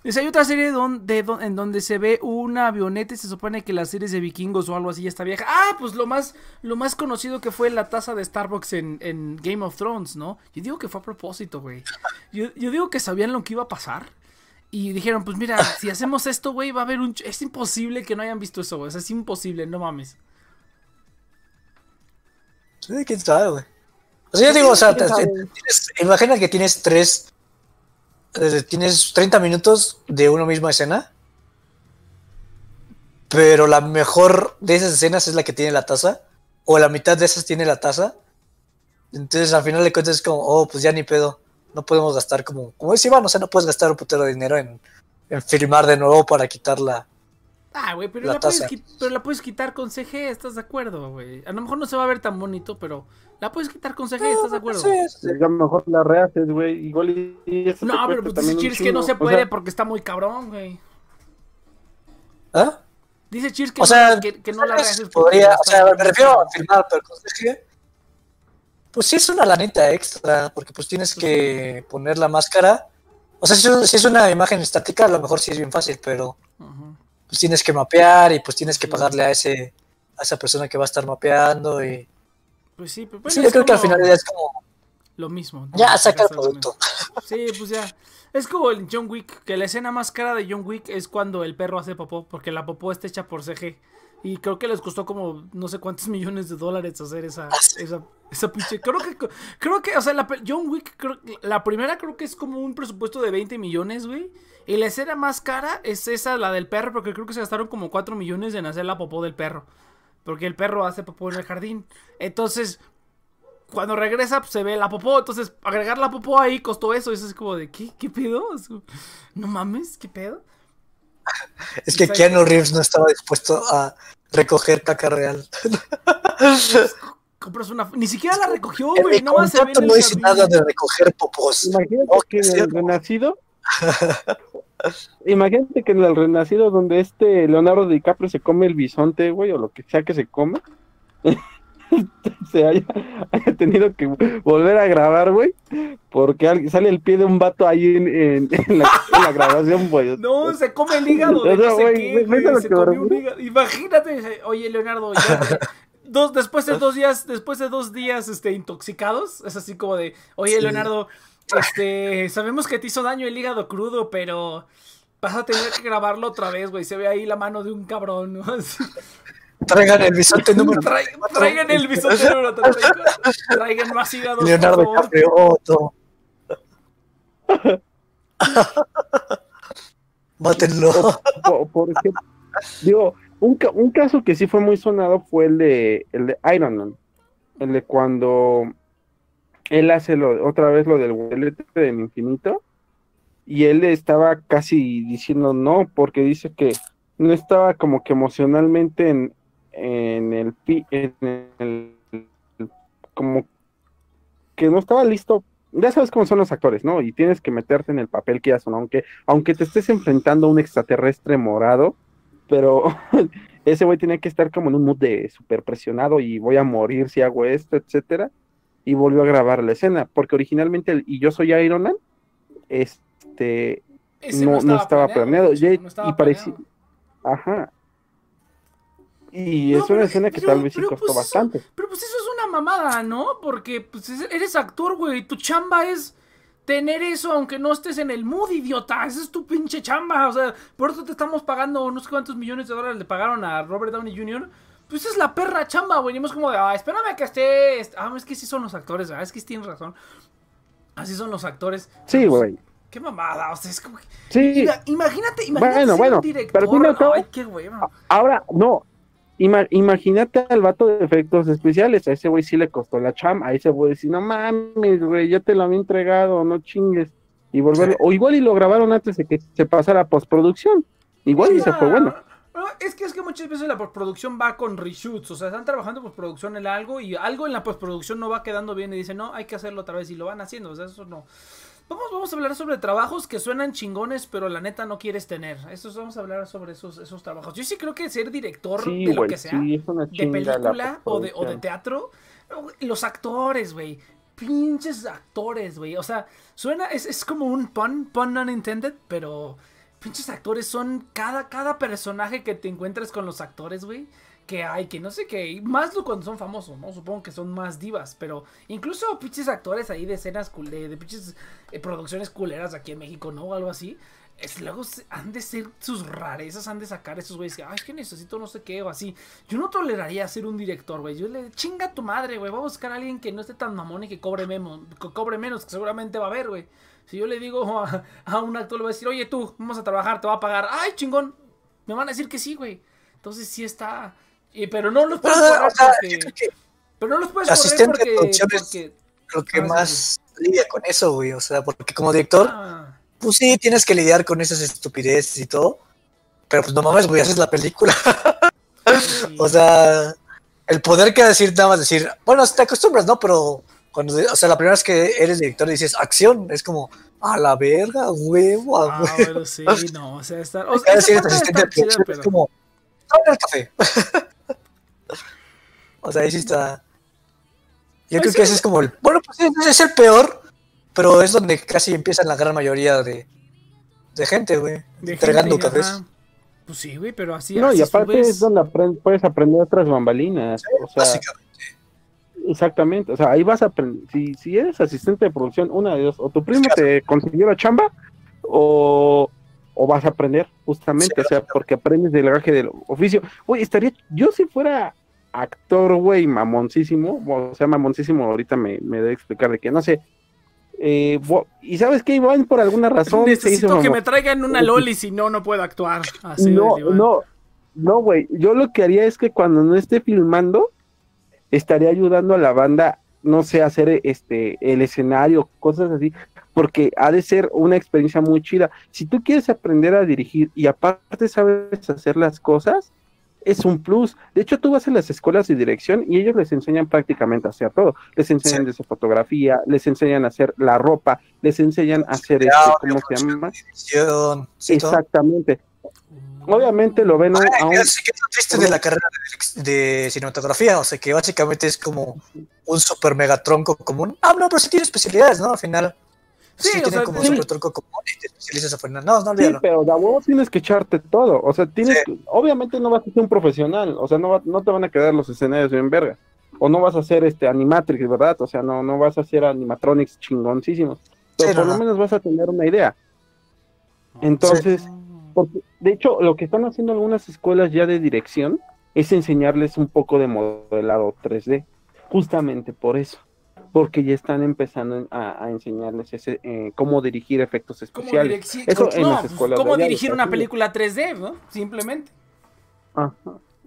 Dice, hay otra serie donde, en donde se ve una avioneta y se supone que las series de vikingos o algo así ya está vieja. Ah, pues lo más, lo más conocido que fue la taza de Starbucks en, Game of Thrones, ¿no? Yo digo que fue a propósito, güey. Yo, digo que sabían lo que iba a pasar. Y dijeron, pues mira, si hacemos esto, güey, va a haber un... Es imposible que no hayan visto eso, güey. es imposible, no mames. Sí, quién sabe, güey. O sea, yo digo, o sea, imagina que tienes tres tienes 30 minutos de una misma escena, pero la mejor de esas escenas es la que tiene la taza, o la mitad de esas tiene la taza. Entonces al final de cuentas es como, oh, pues ya ni pedo, no podemos gastar como, como es Iván, o sea, no puedes gastar un putero de dinero en, en filmar de nuevo para quitarla. Ah, güey, pero, la puedes, pero la puedes quitar con CG, ¿estás de acuerdo, güey? A lo mejor no se va a ver tan bonito, pero la puedes quitar con CG, ¿estás de acuerdo? Sí, sí. A lo mejor la rehaces, güey. Igual y, No, pero pues dice Cheers que no se puede porque está muy cabrón, güey. ¿Ah? Dice Cheers que, no, que, no la rehaces. Podría, o sea, me refiero a filmar, pero con CG. Pues sí es una lanita extra, porque pues tienes que poner la máscara. O sea, si es una imagen estática, a lo mejor sí es bien fácil, pero pues tienes que mapear y pues tienes que pagarle a ese a esa persona que va a estar mapeando y pues sí, pero sí, yo creo que al final es como lo mismo. Ya saca el producto. Sí, pues ya. Es como el John Wick, que la escena más cara de John Wick es cuando el perro hace popó, porque la popó está hecha por CG. Y creo que les costó como no sé cuántos millones de dólares hacer esa, ah, esa, esa pinche. Creo que, creo que, o sea, la, John Wick, la primera creo que es como un presupuesto de 20 millones, güey. Y la escena más cara es esa, la del perro, porque creo que se gastaron como 4 millones en hacer la popó del perro. Porque el perro hace popó en el jardín. Entonces, cuando regresa, pues, se ve la popó. Entonces, agregar la popó ahí costó eso. Eso es como de, ¿qué? ¿Qué pedo? No mames, ¿qué pedo? Es que Keanu Reeves no estaba dispuesto a recoger caca real. Compras una. Ni siquiera la recogió, güey. No, se ve no dice nada de recoger popós. Imagínate que el renacido Imagínate que en el Renacido, donde este Leonardo DiCaprio se come el bisonte, güey, o lo que sea que se come, se haya, tenido que volver a grabar, güey, porque sale el pie de un vato ahí en, la, grabación, güey. No, se come el hígado. De no sé qué, se un hígado. Imagínate, oye, Leonardo, dos, después de dos días, después de dos días este, intoxicados, es así como de, oye, Leonardo este, sabemos que te hizo daño el hígado crudo, pero vas a tener que grabarlo otra vez, güey. Se ve ahí la mano de un cabrón, ¿no? Traigan el bisonte número Traigan el bisonte número Traigan más hígado. Leonardo Capreoto. Mátenlo. Por, ejemplo, digo, un, un, caso que sí fue muy sonado fue el de, el de Iron Man. El de cuando él hace lo, otra vez lo del guantelete del infinito y él estaba casi diciendo no porque dice que no estaba como que emocionalmente en, en el en el como que no estaba listo ya sabes cómo son los actores, ¿no? Y tienes que meterte en el papel que hacen, aunque, aunque te estés enfrentando a un extraterrestre morado, pero ese güey tiene que estar como en un mood de súper presionado y voy a morir si hago esto, etcétera y volvió a grabar la escena, porque originalmente el, y yo soy Iron Man, este no, no, estaba planeado, y parecía, ajá, y es una escena que tal vez sí costó pues bastante. pero pues eso es una mamada, ¿no? Porque pues eres actor, güey, tu chamba es tener eso aunque no estés en el mood, idiota. Esa es tu pinche chamba. O sea, por eso te estamos pagando unos cuantos millones de dólares le pagaron a Robert Downey Jr. Pues es la perra chamba, güey. Y como de, ah, espérame que esté. Ah, es que sí son los actores, ¿verdad? Es que tienes razón. Así son los actores. Sí, güey. Qué mamada, o sea, es como que... Sí. Imagínate, imagínate bueno, bueno, director. Pero Ay, qué güey. Ahora, no. imagínate al vato de efectos especiales. A ese güey sí le costó la chamba. A ese güey decir, no mames, güey, ya te lo había entregado, no chingues. Y volverlo. O igual y lo grabaron antes de que se pasara a postproducción. Igual y se fue bueno es que es que muchas veces la postproducción va con reshoots, o sea, están trabajando postproducción en algo y algo en la postproducción no va quedando bien y dicen, no, hay que hacerlo otra vez y lo van haciendo, o sea, eso no. Vamos, vamos a hablar sobre trabajos que suenan chingones, pero la neta no quieres tener. Eso vamos a hablar sobre esos, esos trabajos. Yo sí creo que ser director de lo que sea, de película o de, o de teatro, los actores, güey pinches actores, güey. O sea, suena, es, es como un pun, pun unintended, pero pinches actores son cada, cada personaje que te encuentres con los actores, güey. Que hay, que no sé qué. Más cuando son famosos, ¿no? Supongo que son más divas. Pero incluso pinches actores ahí de escenas, de, de pinches eh, producciones culeras aquí en México, ¿no? O algo así. Es, luego han de ser sus rarezas, han de sacar esos güeyes que, ay, es que necesito no sé qué o así. Yo no toleraría ser un director, güey. Yo le chinga tu madre, güey. Va a buscar a alguien que no esté tan mamón y que cobre, menos, que cobre menos, que seguramente va a haber, güey. Si yo le digo a, un actor, le voy a decir, oye tú, vamos a trabajar, te va a pagar. ¡Ay, chingón! Me van a decir que sí, güey. Entonces sí está. pero no los puedes correr porque. Pero no los puedes correr porque. porque lo que más lidia con eso, güey. O sea, porque como director, ah. pues sí, tienes que lidiar con esas estupideces y todo. Pero pues no mames, güey, haces la película. o sea, el poder que decir, nada más decir, bueno, te acostumbras, ¿no? Pero cuando, o sea, la primera vez que eres director y dices acción, es como, a la verga, huevo, a ah, Pero sí, no, o sea, está. O sea, decir, asistente de es como, toma el café. o sea, ahí sí está. Yo creo que ese es como el. Bueno, pues es el peor, pero es donde casi empiezan la gran mayoría de, de gente, güey. Entregando cafés. Pues sí, güey, pero así. No, y aparte es donde puedes aprender otras bambalinas. o sea, básicamente. Exactamente, o sea, ahí vas a aprender, si, si eres asistente de producción, una de dos, o tu primo te consiguió la chamba, o, vas a aprender, justamente, o sea, porque aprendes del gaje del oficio. Oye, estaría, yo si fuera actor, güey, mamoncísimo, o sea, mamoncísimo, ahorita me, me debe explicar de que, no sé, eh, y sabes que Iván por alguna razón necesito que me traigan una loli si no no puedo actuar. No no no güey yo lo que haría es que cuando no esté filmando estaría ayudando a la banda, no sé, a hacer este el escenario, cosas así, porque ha de ser una experiencia muy chida. Si tú quieres aprender a dirigir y aparte sabes hacer las cosas, es un plus. De hecho, tú vas a las escuelas de dirección y ellos les enseñan prácticamente a hacer todo. Les enseñan desde fotografía, les enseñan a hacer la ropa, les enseñan a hacer este, ¿cómo se llama? Exactamente. Obviamente lo ven a un... triste de la carrera de, cinematografía, o sea que básicamente es como un super megatronco común. Ah, no, pero sí tiene especialidades, ¿no? Al final. Sí, sí tiene como un super tronco común y te especializas a Fernando. No, no olvídalo. Sí, pero de vos tienes que echarte todo. O sea, tienes obviamente no vas a ser un profesional, o sea, no, no te van a quedar los escenarios bien verga. O no vas a hacer este animatrix, ¿verdad? O sea, no, no vas a hacer animatronics chingoncísimos. Pero por lo menos vas a tener una idea. Entonces, porque, de hecho, lo que están haciendo algunas escuelas ya de dirección es enseñarles un poco de modelado 3D, justamente por eso, porque ya están empezando a, enseñarles ese, eh, cómo dirigir efectos especiales. Eso en las escuelas cómo dirigir una película 3D, ¿no? Simplemente.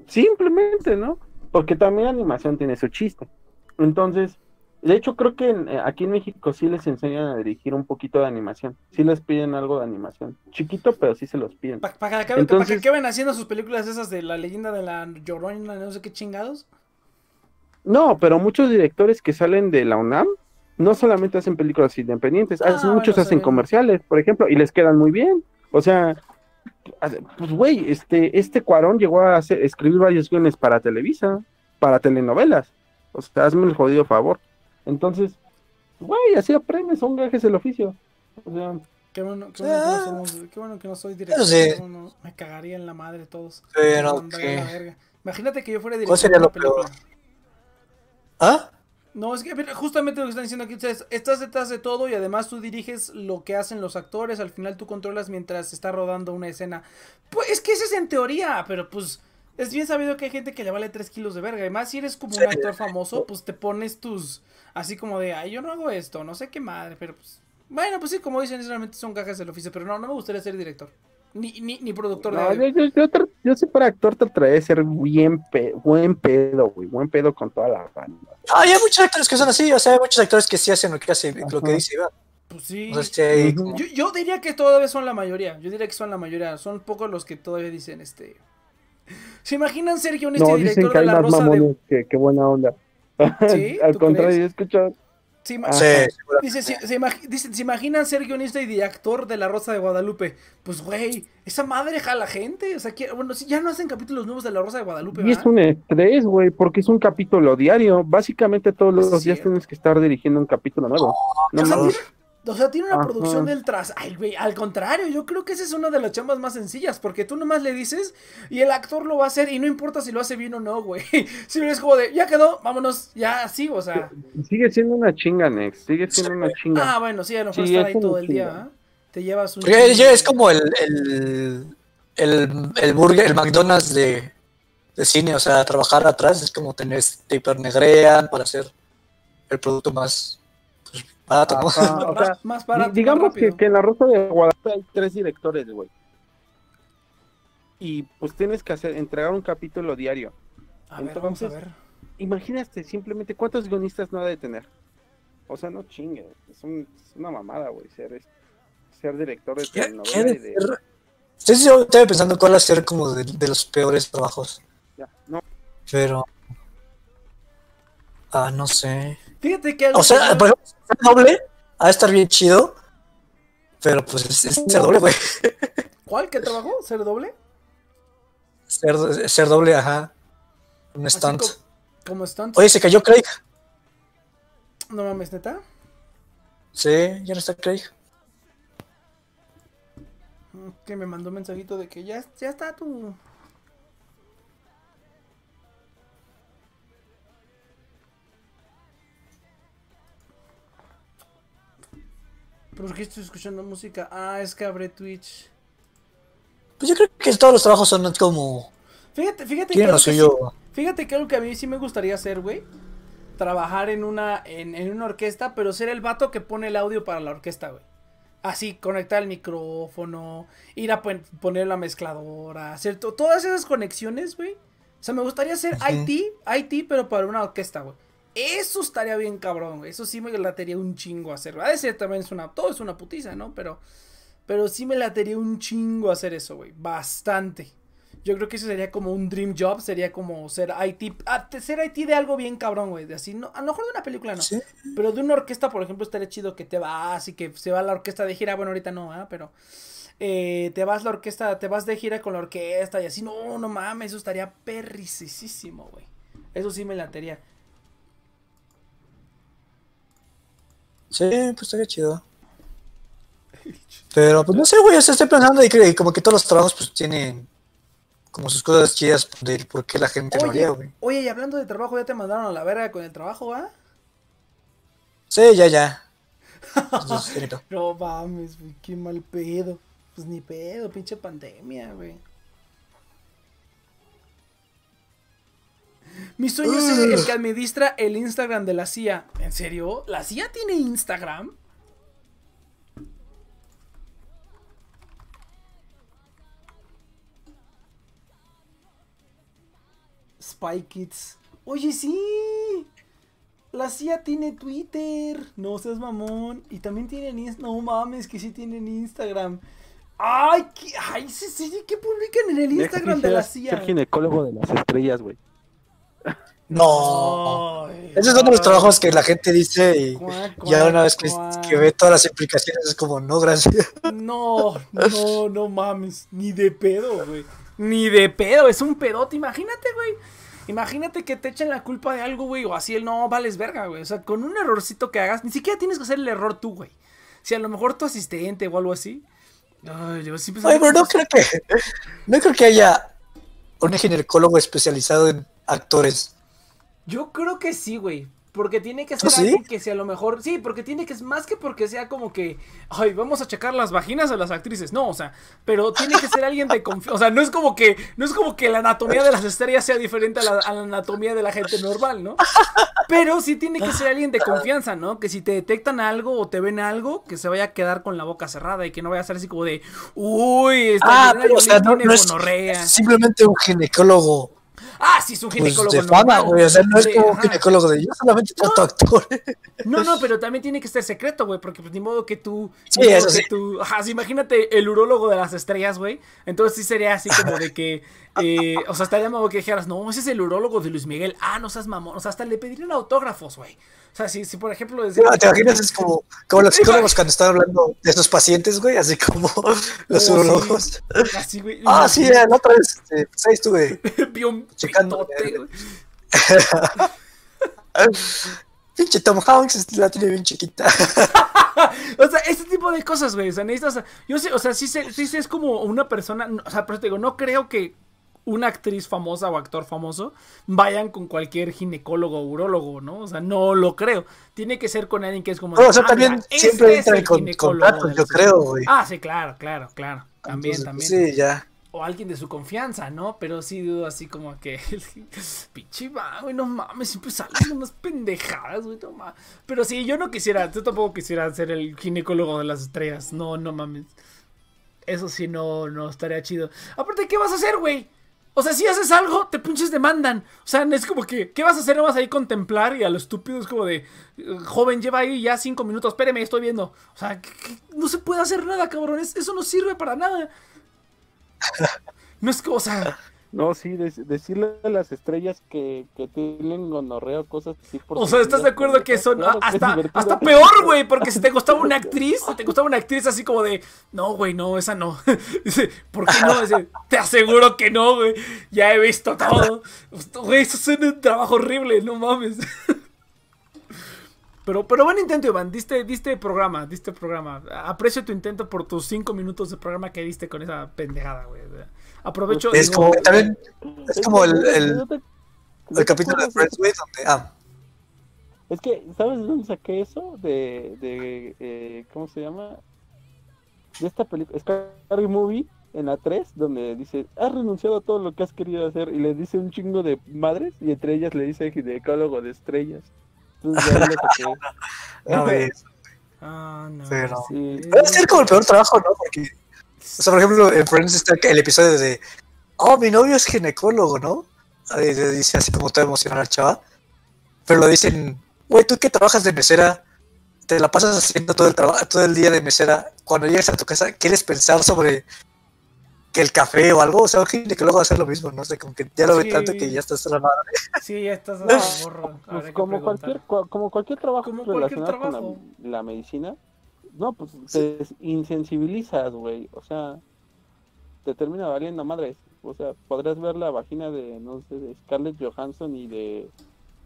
Simplemente, ¿no? Porque también la animación tiene su chiste. Entonces, de hecho, creo que eh, aquí en México sí les enseñan a dirigir un poquito de animación. Sí les piden algo de animación. Chiquito, pero sí se los piden. ¿Para que, Entonces, ven haciendo sus películas esas de la leyenda de la Llorona, no sé qué chingados? No, pero muchos directores que salen de la UNAM no solamente hacen películas independientes, ah, muchos hacen comerciales, por ejemplo, y les quedan muy bien. O sea, pues güey, este, este Cuarón llegó a escribir varios guiones para Televisa, para telenovelas. O sea, hazme el jodido favor. Entonces, güey, así aprendes, son gajes el oficio. O sea, Qué bueno, qué bueno, que no ah. somos, qué bueno que no soy director. me cagaría en la madre todos. Pero que... Imagínate que yo fuera director de una película. ¿Ah? No, es que justamente lo que están diciendo aquí ustedes, estás detrás de todo y además tú diriges lo que hacen los actores, al final tú controlas mientras está rodando una escena. Pues es que esa es en teoría, pero pues es bien sabido que hay gente que le vale 3 kilos de verga. Además, si eres como un actor famoso, pues te pones tus así como de, ay, yo no hago esto, no sé qué madre, pero pues, bueno, pues sí, como dicen, realmente son cajas del oficio, pero no, no me gustaría ser director. Ni, ni, ni productor de yo, yo, yo, sí para actor trataré de ser bien buen pedo, güey, buen pedo con toda la banda. Ah, hay muchos actores que son así, o sea, hay muchos actores que sí hacen lo que hace, lo que dice Pues sí. yo, yo, diría que todavía son la mayoría. Yo diría que son la mayoría. Son pocos los que todavía dicen este. ¿Se imaginan ser guionista no, y director de la Rosa de. Qué, qué buena onda. ¿Sí? Al contrario. Sí, dice, se, imaginan ser guionista y director de La Rosa de Guadalupe. Pues, güey, esa madre jala gente. O sea, bueno, si ya no hacen capítulos nuevos de La Rosa de Guadalupe. Y es un estrés, güey, porque es un capítulo diario. Básicamente todos los días tienes que estar dirigiendo un capítulo nuevo. No, no, o sea, tiene una producción del tras. Ay, güey, al contrario, yo creo que esa es una de las chambas más sencillas, porque tú nomás le dices y el actor lo va a hacer y no importa si lo hace bien o no, güey. Si no es como de, ya quedó, vámonos, ya así, o sea. Sigue siendo una chinga, Nex, sigue siendo una chinga. Ah, bueno, sí, ya no a estar ahí todo el día, ¿eh? Te llevas un. es como el, el, el, el burger, el McDonald's de, de cine, o sea, trabajar atrás es como tener, te hipernegrean para hacer el producto más más, digamos que, en la Rosa de Guadalupe hay tres directores, güey. Y pues tienes que hacer, entregar un capítulo diario. Entonces, imagínate simplemente cuántos guionistas no ha de tener. O sea, no chingue, es, una mamada, güey, ser, ser director de telenovela. Y de... Estoy pensando cuál va a ser como de, los peores trabajos. Ya, no. Pero. Ah, no sé. Fíjate que. O sea, por ejemplo, ser doble ha de estar bien chido. Pero pues es, ser doble, güey. ¿Cuál? ¿Qué trabajó? ¿Ser doble? Ser, ser doble, ajá. Un stunt. Como, stunt. Oye, se cayó Craig. No mames, neta. Sí, ya no está Craig. Que me mandó un mensajito de que ya, ya está tu. ¿Por qué estoy escuchando música? Ah, es que abre Twitch. Pues yo creo que todos los trabajos son como. Fíjate, fíjate que. Algo fíjate que algo que a mí sí me gustaría hacer, güey. Trabajar en una, en, una orquesta, pero ser el vato que pone el audio para la orquesta, güey. Así, conectar el micrófono, ir a poner la mezcladora, hacer todas esas conexiones, güey. O sea, me gustaría hacer IT, IT, pero para una orquesta, güey. Eso estaría bien cabrón, Eso sí me latería un chingo hacer. A veces también es una. Todo es una putiza, ¿no? Pero. Pero sí me latería un chingo hacer eso, güey. Bastante. Yo creo que eso sería como un dream job, sería como ser IT, ah, ser IT de algo bien cabrón, güey, de así, no, a lo mejor de una película no, pero de una orquesta, por ejemplo, estaría chido que te vas y que se va la orquesta de gira, bueno, ahorita no, ¿eh? pero eh, te vas la orquesta, te vas de gira con la orquesta y así, no, no mames, eso estaría perricisísimo, güey, eso sí me latería. Sí, pues estaría chido. Pero pues no sé, güey, estoy pensando y como que todos los trabajos pues tienen como sus cosas chidas de por qué la gente oye, lo haría, güey. Oye, y hablando de trabajo, ya te mandaron a la verga con el trabajo, ¿va? Sí, ya, ya. no mames, güey, qué mal pedo. Pues ni pedo, pinche pandemia, güey. Mi sueño es ser el que administra el Instagram de la CIA. ¿En serio? ¿La CIA tiene Instagram? Spy Kids. Oye, sí. La CIA tiene Twitter. No seas mamón. Y también tienen Instagram. No mames, que sí tienen Instagram. Ay, ¿qué, ay, sí, sí, ¿qué publican en el Instagram de la CIA? El ginecólogo de las estrellas, güey. No. Esos son los trabajos que la gente dice y ya una vez que, que, ve todas las implicaciones es como, no, gracias. No, no, no mames. Ni de pedo, güey. Ni de pedo. Es un pedote, imagínate, güey. Imagínate que te echen la culpa de algo, güey, o así el no vales verga, güey. O sea, con un errorcito que hagas, ni siquiera tienes que hacer el error tú, güey. Si a lo mejor tu asistente o algo así. Ay, yo siempre Ay, pero no creo que. No creo que haya un ginecólogo especializado en actores. Yo creo que sí, güey. Porque tiene que ser ¿Ah, algo que sea a lo mejor. Sí, porque tiene que. Más que porque sea como que. Ay, vamos a checar las vaginas de las actrices. No, o sea. Pero tiene que ser alguien de confianza. O sea, no es como que. No es como que la anatomía de las estrellas sea diferente a la, anatomía de la gente normal, ¿no? Pero sí tiene que ser alguien de confianza, ¿no? Que si te detectan algo o te ven algo, que se vaya a quedar con la boca cerrada y que no vaya a ser así como de. Uy, esta ah, pero, o sea, no, es simplemente un ginecólogo Ah, sí, es un pues, ginecólogo. Pues de fama, güey. O sea, no es como un ginecólogo de yo solamente trato actores. No, no, pero también tiene que ser secreto, güey. Porque pues ni modo que tú. Sí, eso sí. Tú, ajá, imagínate el urólogo de las estrellas, güey. Entonces sí sería así como de que. Eh, o sea, estaría mamón que dijeras, no, ese es el urólogo de Luis Miguel. Ah, no seas mamón. O sea, hasta le pedirían autógrafos, güey. O sea, si, si por ejemplo... Decir, ¿Te imaginas? Es como, como los psicólogos cuando están hablando de sus pacientes, güey, así como los oh, urologos. Así, güey. Ah, sí, la otra vez, este, pues ahí estuve checando. Pinche Tom Hanks la tiene bien chiquita. o sea, este tipo de cosas, güey. O sea, necesitas. Yo sé, o sea, sí, sí, sí es como una persona. O sea, pero te digo, no creo que una actriz famosa o actor famoso vayan con cualquier ginecólogo o urólogo, ¿no? O sea, no lo creo. Tiene que ser con alguien que es como... o sea, ah, también siempre entra en con, contratos, yo creo, güey. Ah, sí, claro, claro, claro. También, también. Sí, ya. O alguien de su confianza, ¿no? Pero sí dudo así como que... Pinche güey, no mames, siempre salen unas pendejadas, güey, no mames. Pero sí, yo no quisiera, yo tampoco quisiera ser el ginecólogo de las estrellas. No, no mames. Eso sí, no, no estaría chido. Aparte, ¿qué vas a hacer, güey? O sea, si haces algo, te pinches demandan. O sea, es como que, ¿qué vas a hacer? ¿No vas ahí contemplar? Y a lo estúpido es como de, joven, lleva ahí ya cinco minutos, espéreme, estoy viendo. O sea, no se puede hacer nada, cabrones. Eso no sirve para nada. No es que, o sea, no, sí, decirle a las estrellas que, que tienen gonorreo, cosas así. O sea, ¿estás de acuerdo que son hasta, hasta peor, güey? Porque si te gustaba una actriz, si te gustaba una actriz así como de, no, güey, no, esa no. Dice, ¿por qué no? Dice, te aseguro que no, güey. Ya he visto todo. Güey, eso es un trabajo horrible, no mames. Pero, pero buen intento, Iván. Diste, diste programa, diste programa. Aprecio tu intento por tus cinco minutos de programa que diste con esa pendejada, güey. Aprovecho. Es como, también, es como el, el, el capítulo de Friends, güey, donde. Ah. Es que, ¿sabes de dónde saqué eso? De. de eh, ¿Cómo se llama? De esta película. Scary Movie en la 3, donde dice: Has renunciado a todo lo que has querido hacer. Y le dice un chingo de madres. Y entre ellas le dice ginecólogo de estrellas. Entonces ya lo saqué. no. Ah, no. Sí. Debe ser como el peor trabajo, ¿no? Porque o sea, por ejemplo, en Friends está el episodio de, oh, mi novio es ginecólogo, ¿no? Dice así como todo emocionado al chaval. Pero lo dicen, güey, tú que trabajas de mesera, te la pasas haciendo todo el trabajo, todo el día de mesera. Cuando llegas a tu casa, ¿quieres pensar sobre que el café o algo, o sea, va a hacer lo mismo, no sé, como que ya lo ve tanto que ya estás a la madre. Sí, ya estás a la borro. Pues como cualquier, como cualquier trabajo como relacionado con la, medicina, no, pues te insensibilizas, güey, o sea, te termina valiendo madres. O sea, podrías ver la vagina de, no sé, de Scarlett Johansson y de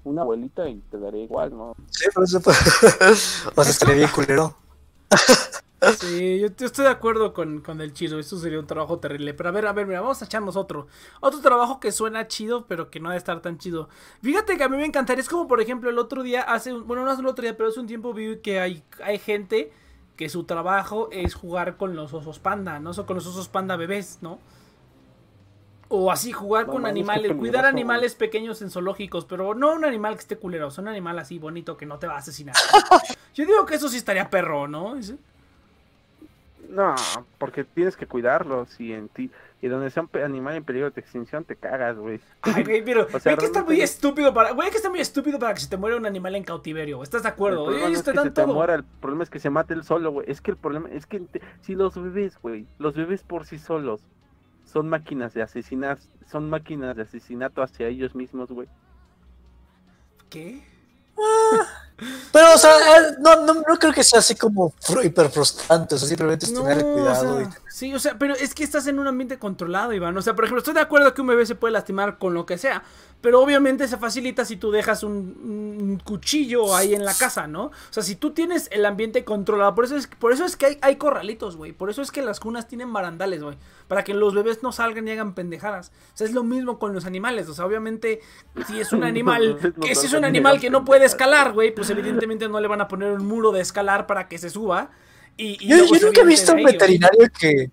una abuelita y te daría igual, ¿no? Sí, por eso, o sea, estaría bien culero. Sí, yo, estoy de acuerdo con, el chido. Esto sería un trabajo terrible. Pero a ver, a ver, mira, vamos a echarnos otro. Otro trabajo que suena chido, pero que no debe estar tan chido. Fíjate que a mí me encantaría. Es como, por ejemplo, el otro día, hace. Bueno, no hace el otro día, pero hace un tiempo vi que hay, hay gente que su trabajo es jugar con los osos panda, ¿no? O con los osos panda bebés, ¿no? O así jugar con animales, cuidar animales pequeños en zoológicos, pero no un animal que esté culero, son un animal así bonito que no te va a asesinar. Yo digo que eso sí estaría perro, ¿no? No, porque tienes que cuidarlos y en ti y donde sea un animal en peligro de extinción te cagas, güey. Ay, güey, pero o que está muy estúpido para, güey, que está muy estúpido para que se te muera un animal en cautiverio. ¿Estás de acuerdo? El problema, es que se te muera, el problema es que se mate el solo, güey. Es que el problema es que si los bebés, güey, los bebés por sí solos son máquinas de asesinar, son máquinas de asesinato hacia ellos mismos, güey. ¿Qué? Pero, o sea, eh, no, no, no, creo que sea así como hiper frustrante, o sea, simplemente es tener cuidado. Sí, o sea, pero es que estás en un ambiente controlado, Iván. O sea, por ejemplo, estoy de acuerdo que un bebé se puede lastimar con lo que sea, pero obviamente se facilita si tú dejas un, cuchillo ahí en la casa, ¿no? O sea, si tú tienes el ambiente controlado, por eso es, por eso es que hay, hay corralitos, güey. Por eso es que las cunas tienen barandales, güey. Para que los bebés no salgan y hagan pendejadas. O sea, es lo mismo con los animales. O sea, obviamente, si es un animal, que si es un animal que no puede escalar, güey, pues evidentemente no le van a poner un muro de escalar para que se suba. Y, yo, yo nunca he visto un veterinario que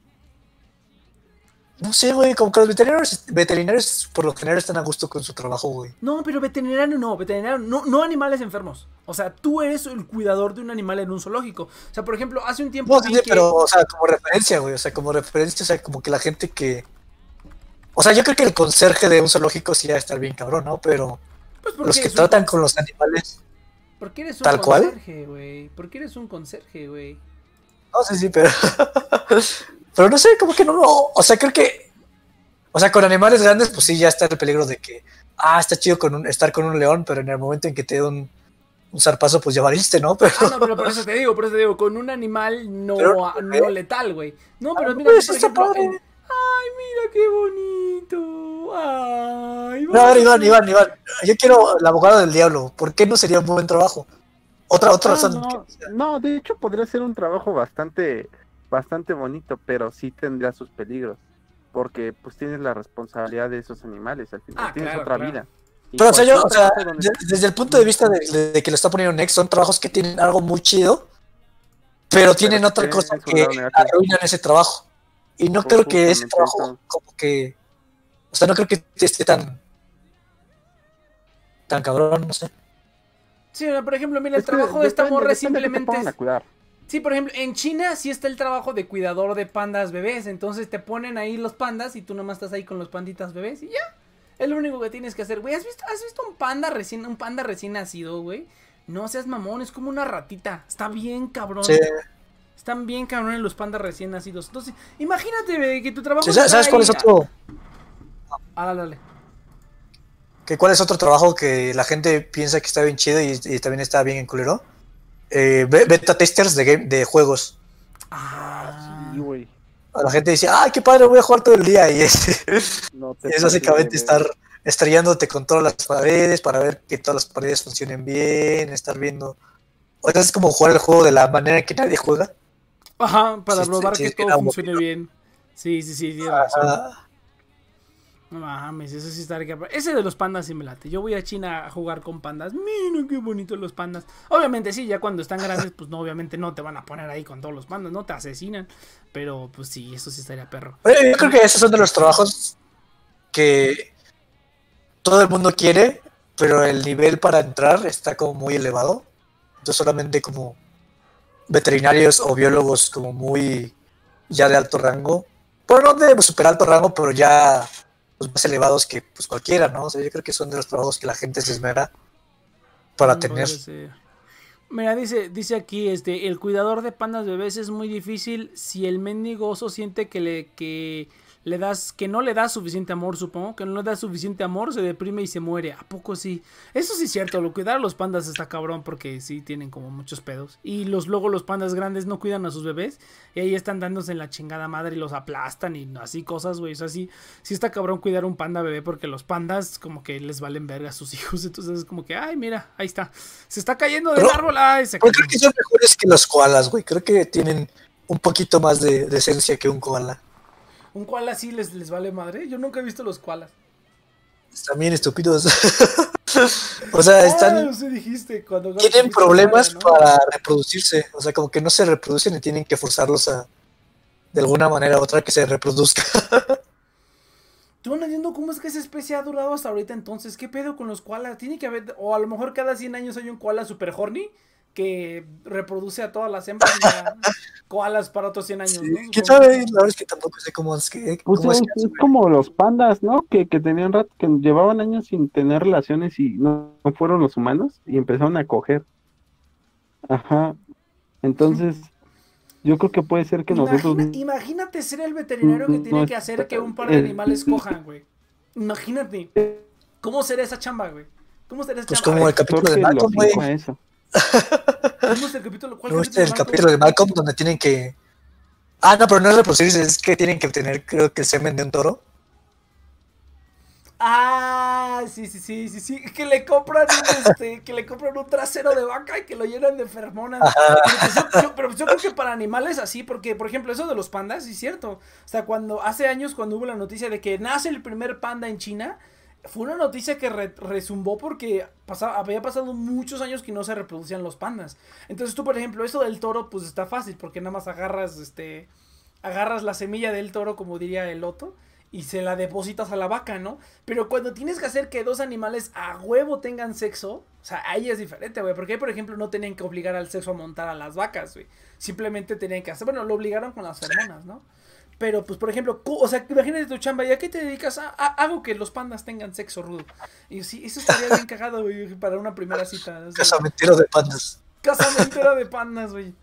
no sé, güey, como que los veterinarios, veterinarios por lo general están a gusto con su trabajo, güey. No, pero veterinario no, veterinario no, no animales enfermos. O sea, tú eres el cuidador de un animal en un zoológico. O sea, por ejemplo, hace un tiempo. No, sí, pero, o sea, como referencia, güey. O sea, como referencia, o sea, como que la gente que. O sea, yo creo que el conserje de un zoológico sí va a estar bien cabrón, ¿no? Pero pues los que tratan con los animales. ¿Por qué eres un tal conserje, güey? ¿Por qué eres un conserje, güey? No, sí, sí, pero. Pero no sé, como que no, o sea, creo que, o sea, con animales grandes, pues sí, ya está el peligro de que, ah, está chido con un, estar con un león, pero en el momento en que te dé un, un zarpazo, pues ya valiste, ¿no? Pero... Ah, no, pero por eso te digo, por eso te digo, con un animal no, no letal, güey. No, pero ah, mira, pues, por ejemplo, ay, mira qué bonito. Ay, no, a ver, Iván, Iván, Iván, yo quiero la abogada del diablo. ¿Por qué no sería un buen trabajo? Otra, otra ah, razón. No, no, de hecho podría ser un trabajo bastante bastante bonito, pero sí tendría sus peligros, porque pues tienes la responsabilidad de esos animales, al final ah, tienes otra vida. pero o sea, yo, o sea, desde el punto de vista de, que lo está poniendo Next, son trabajos que tienen algo muy chido, pero tienen otra cosa que arruinan ese trabajo. Y no creo que ese trabajo como que... O sea, no creo que esté tan... Tan cabrón, no sé. Sí, por ejemplo, mira, el trabajo de esta morra simplemente es... Sí, por ejemplo, en China sí está el trabajo de cuidador de pandas bebés. Entonces te ponen ahí los pandas y tú nomás estás ahí con los panditas bebés y ya. Es lo único que tienes que hacer, güey. ¿Has visto, ¿Has visto un panda recién, un panda recién nacido, güey? No seas mamón, es como una ratita. Está bien cabrón. Sí. Están bien cabrones los pandas recién nacidos. Entonces, imagínate, que tu trabajo. ¿Sabes cuál es otro? Ah, dale, dale. ¿Que ¿Cuál es otro trabajo que la gente piensa que está bien chido y, y también está bien en culero? eh, beta testers de, game, de juegos. Ah, sí, güey. La gente dice, ay, qué padre, voy a jugar todo el día. Y es, es básicamente estar estrellándote con todas las paredes para ver que todas las paredes funcionen bien, estar viendo. O sea, es como jugar el juego de la manera en que nadie juega. Ajá, para probar que todo funcione bien. Sí, sí, sí, sí. No mames, eso sí está Ese de los pandas sí me late. Yo voy a China a jugar con pandas. Mira qué bonitos los pandas. Obviamente sí, ya cuando están grandes, pues no, obviamente no te van a poner ahí con todos los pandas, no te asesinan. Pero pues sí, eso sí estaría perro. yo creo que esos son de los trabajos que todo el mundo quiere, pero el nivel para entrar está como muy elevado. Entonces solamente como veterinarios o biólogos como muy ya de alto rango. Bueno, no de super alto rango, pero ya pues, más elevados que pues cualquiera, ¿no? O sea, yo creo que son de los trabajos que la gente se esmera para tener. Mira, dice, dice aquí, este, el cuidador de pandas bebés es muy difícil si el mendigo oso siente que le, que le das, que no le das suficiente amor, supongo, que no le das suficiente amor, se deprime y se muere. ¿A poco sí? Eso sí es cierto, lo cuidar a los pandas está cabrón porque sí tienen como muchos pedos. Y los luego los pandas grandes no cuidan a sus bebés y ahí están dándose en la chingada madre y los aplastan y así cosas, güey. O sea, sí, sí está cabrón cuidar un panda bebé porque los pandas como que les valen verga a sus hijos. Entonces es como que, ay, mira, ahí está. Se está cayendo del árbol. Ay, se creo que son mejores que los koalas, güey. Creo que tienen un poquito más de, de esencia que un koala. ¿Un koala así les, les vale madre? Yo nunca he visto los koalas. Están bien estúpidos. o sea, ah, están. dijiste, cuando tienen problemas para reproducirse. O sea, como que no se reproducen y tienen que forzarlos a. De alguna manera u otra que se reproduzca. Tú no entiendo cómo es que esa especie ha durado hasta ahorita entonces. ¿Qué pedo con los koalas? Tiene que haber. O a lo mejor cada 100 años hay un koala super horny que reproduce a todas las hembras koalas para otros 100 años. ¿no? ¿Quién sabe? La verdad es que tampoco sé cómo es que. Pues es, como los pandas, ¿no? Que, que tenían rato, que llevaban años sin tener relaciones y no, fueron los humanos y empezaron a coger. Ajá. Entonces, yo creo que puede ser que nosotros. Imagínate ser el veterinario que tiene que hacer que un par de animales cojan, güey. Imagínate. ¿Cómo será esa chamba, güey? ¿Cómo será esa pues chamba? Pues como el capítulo de Malcolm, güey. ¿Cómo es el capítulo? ¿Cuál es el capítulo de Malcolm donde tienen que. Ah, no, pero no es reproducirse, es que tienen que obtener, creo que el semen de un toro. Ah, sí, sí, sí, sí, sí, que le compran un, este, que le compran un trasero de vaca y que lo llenan de feromonas. Pero, pues yo, creo que para animales así, porque por ejemplo eso de los pandas, sí es cierto. O sea, cuando hace años cuando hubo la noticia de que nace el primer panda en China, fue una noticia que resumbó porque había pasado muchos años que no se reproducían los pandas. Entonces tú, por ejemplo, eso del toro, pues está fácil, porque nada más agarras, este, agarras la semilla del toro, como diría el loto, y se la depositas a la vaca, ¿no? Pero cuando tienes que hacer que dos animales a huevo tengan sexo, o sea, ahí es diferente, güey, porque ahí, por ejemplo, no tenían que obligar al sexo a montar a las vacas, güey. Simplemente tenían que hacer, bueno, lo obligaron con las hormonas, ¿no? Pero, pues, por ejemplo, o sea, imagínate tu chamba, ¿y a qué te dedicas? A, algo que los pandas tengan sexo rudo. Y sí, eso estaría bien cagado, güey, para una primera cita. Casamentero de pandas. Casamentero de pandas, güey.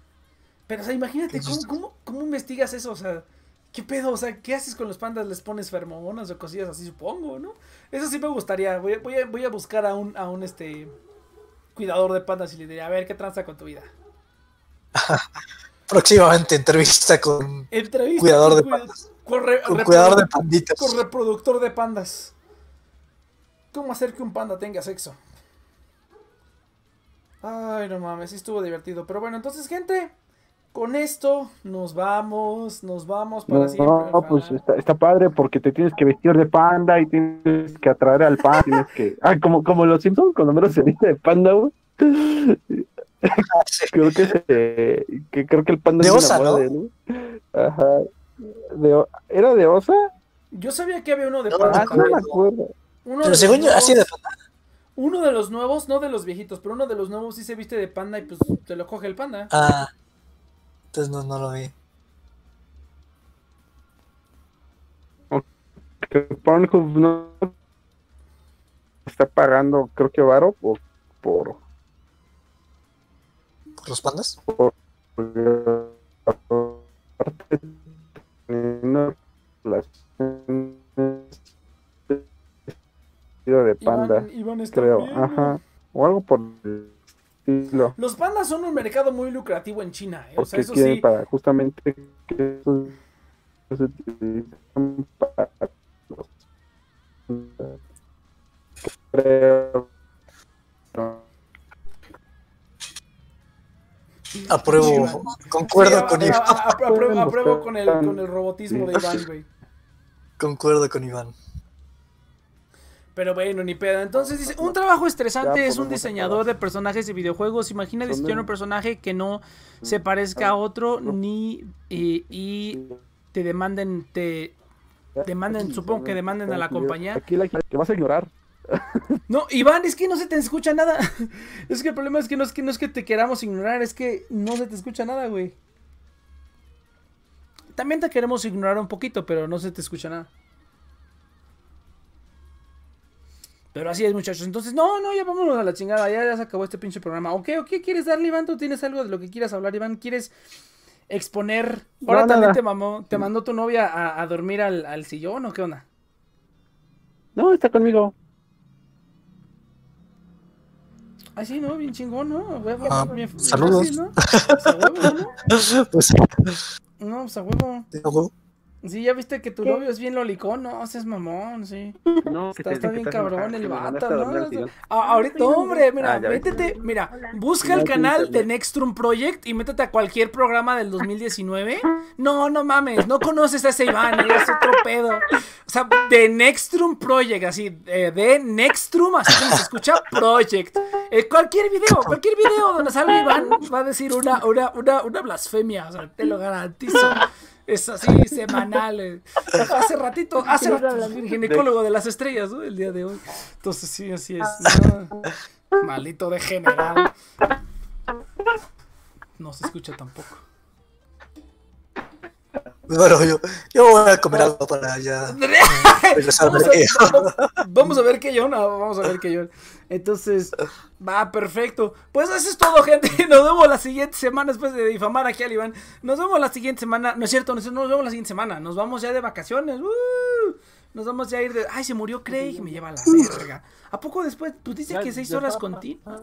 Pero, o sea, imagínate, ¿cómo, cómo, investigas eso? O sea, ¿qué pedo? O sea, ¿qué haces con los pandas? ¿Les pones feromonas o cosillas así, supongo, no? Eso sí me gustaría. Voy, voy, a, voy a buscar a un, a un, este, cuidador de pandas y le diría, a ver, ¿qué tranza con tu vida? próximamente entrevista con cuidador de pandas. Con, cuidador de panditas. Con reproductor de pandas. ¿Cómo hacer que un panda tenga sexo? Ay, no mames, sí estuvo divertido. Pero bueno, entonces, gente, con esto nos vamos, nos vamos para siempre. No, pues está, padre porque te tienes que vestir de panda y tienes que atraer al panda, tienes que... Ah, como, como los Simpsons cuando menos se dice de panda, güey creo que, se, que creo que el panda de osa, ¿no? Ajá. De, ¿Era de osa? Yo sabía que había uno de panda. Ah, no me acuerdo. Uno pero según yo, así de panda. Uno de los nuevos, no de los viejitos, pero uno de los nuevos sí se viste de panda y pues te lo coge el panda. Ah, entonces no, no lo vi. Que Pornhub no está pagando, creo que Varo, por, por los pandas? de panda, creo, ajá, o algo por el estilo. Los pandas son un mercado muy lucrativo en China, ¿eh? o sea, eso sí. para justamente que se para creo Apruebo, concuerdo con Iván. apruebo, con, el, con el robotismo de Iván, güey. Concuerdo con Iván. Pero bueno, ni pedo. Entonces dice, un trabajo estresante es un diseñador de personajes de videojuegos. Imagina diseñar un personaje que no se parezca a otro ni y te demanden, te demanden, supongo que demanden a la compañía. Aquí la que vas a ignorar. No, Iván, es que no se te escucha nada. Es que el problema es que no es que no es que te queramos ignorar, es que no se te escucha nada, güey. También te queremos ignorar un poquito, pero no se te escucha nada. Pero así es, muchachos. Entonces, no, no, ya vámonos a la chingada. Ya, ya se acabó este pinche programa. ¿O qué, qué quieres darle, Iván? ¿Tú tienes algo de lo que quieras hablar, Iván? ¿Quieres exponer? Ahora también te, mamó, te mandó tu novia a, dormir al, al, sillón o qué onda? No, está conmigo. Ah, sí, ¿no? Bien chingón, ¿no? ah, saludos. ¿no? Pues a huevo, ¿no? Pues, no, pues a huevo. Sí, ya viste que tu novio es bien lolicón, no, seas mamón, sí. No, está, está bien cabrón el vato, ¿no? Ah, ahorita, hombre, mira, ah, métete, mira, busca el canal de Nextrum Project y métete a cualquier programa del 2019. No, no mames, no conoces a ese Iván, es otro pedo. O sea, de Nextrum Project, así, de Nextrum, así como se escucha, Project. Eh, cualquier video, cualquier video donde salga Iván va a decir una, una, una, una blasfemia, o sea, te lo garantizo. Es así, semanal. Hace ratito, hace ratito, el ginecólogo de las estrellas, ¿no? El día de hoy. Entonces, sí, así es. Malito de general. No se escucha tampoco. Bueno, yo, yo voy a comer algo para allá. vamos, a, ver qué yo, no, vamos a ver qué yo. Entonces, va, perfecto. Pues eso es todo, gente. Nos vemos la siguiente semana después de difamar aquí al Iván. Nos vemos la siguiente semana. No es cierto, nos vemos la siguiente semana. Nos vamos ya de vacaciones. ¡Uh! Nos vamos ya a ir de. Ay, se murió Craig. Me lleva a la verga. ¿A poco después? Pues dice que seis horas continuas.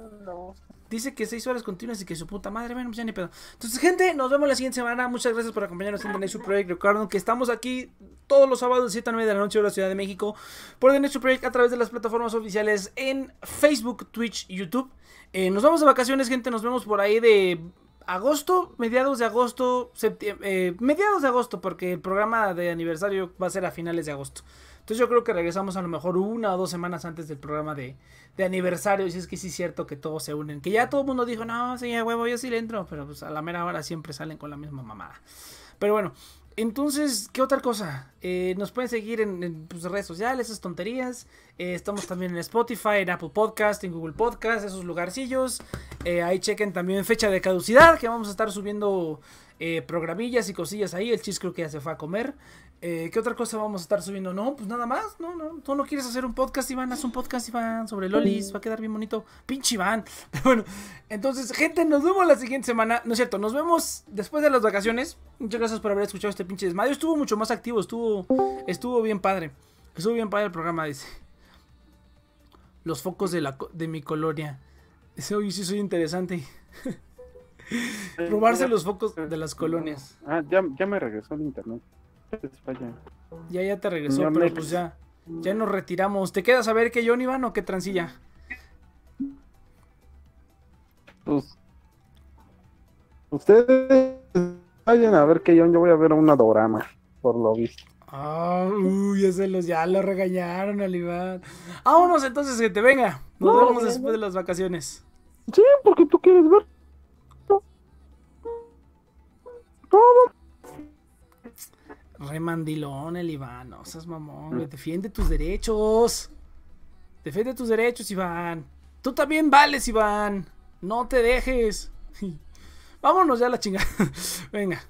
Dice que seis horas continuas y que su puta madre, bueno, pues ya ni pedo. Entonces, gente, nos vemos la siguiente semana. Muchas gracias por acompañarnos en The Next Project. Recuerden que estamos aquí todos los sábados de 7 a 9 de la noche, de la Ciudad de México, por The Next Project a través de las plataformas oficiales en Facebook, Twitch y YouTube. Eh, nos vamos de vacaciones, gente. Nos vemos por ahí de agosto, mediados de agosto, septiembre, eh, mediados de agosto, porque el programa de aniversario va a ser a finales de agosto. Entonces yo creo que regresamos a lo mejor una o dos semanas antes del programa de, de aniversario. Y es que sí es cierto que todos se unen. Que ya todo el mundo dijo, no, sí, huevo, yo sí le entro. Pero pues a la mera hora siempre salen con la misma mamada. Pero bueno, entonces, ¿qué otra cosa? Eh, nos pueden seguir en, pues, redes sociales, esas tonterías. Eh, estamos también en Spotify, en Apple Podcast, en Google Podcast, esos lugarcillos. Eh, ahí chequen también fecha de caducidad, que vamos a estar subiendo programillas y cosillas ahí. El chis creo que ya se fue a comer. Eh, ¿Qué otra cosa vamos a estar subiendo? No, pues nada más. No, no. Tú no quieres hacer un podcast, Iván. Haz un podcast, Iván, sobre Lolis. Va a quedar bien bonito. Pinche Iván. bueno, entonces, gente, nos vemos la siguiente semana. No es cierto, nos vemos después de las vacaciones. Muchas gracias por haber escuchado este pinche desmayo. Estuvo mucho más activo. Estuvo, estuvo bien padre. Estuvo bien padre el programa, dice. Los focos de, la, de mi colonia. Ese hoy sí soy interesante. Probarse los focos de las colonias. Ah, ya, ya me regresó el internet. Ya, ya te regresó, pero pues ya, ya nos retiramos. ¿Te quedas a ver qué John Iván o qué transilla? Pues, ustedes vayan a ver que John, yo voy a ver una dorama, por lo visto. Ah, uy, ya se los, ya lo regañaron al Iván. Vámonos entonces, que te venga. Nos vemos después de las vacaciones. Sí, porque tú quieres ver. Todo Remandilón el Iván, no seas mamón. Defiende tus derechos. Defiende tus derechos, Iván. Tú también vales, Iván. No te dejes. Vámonos ya a la chingada. Venga.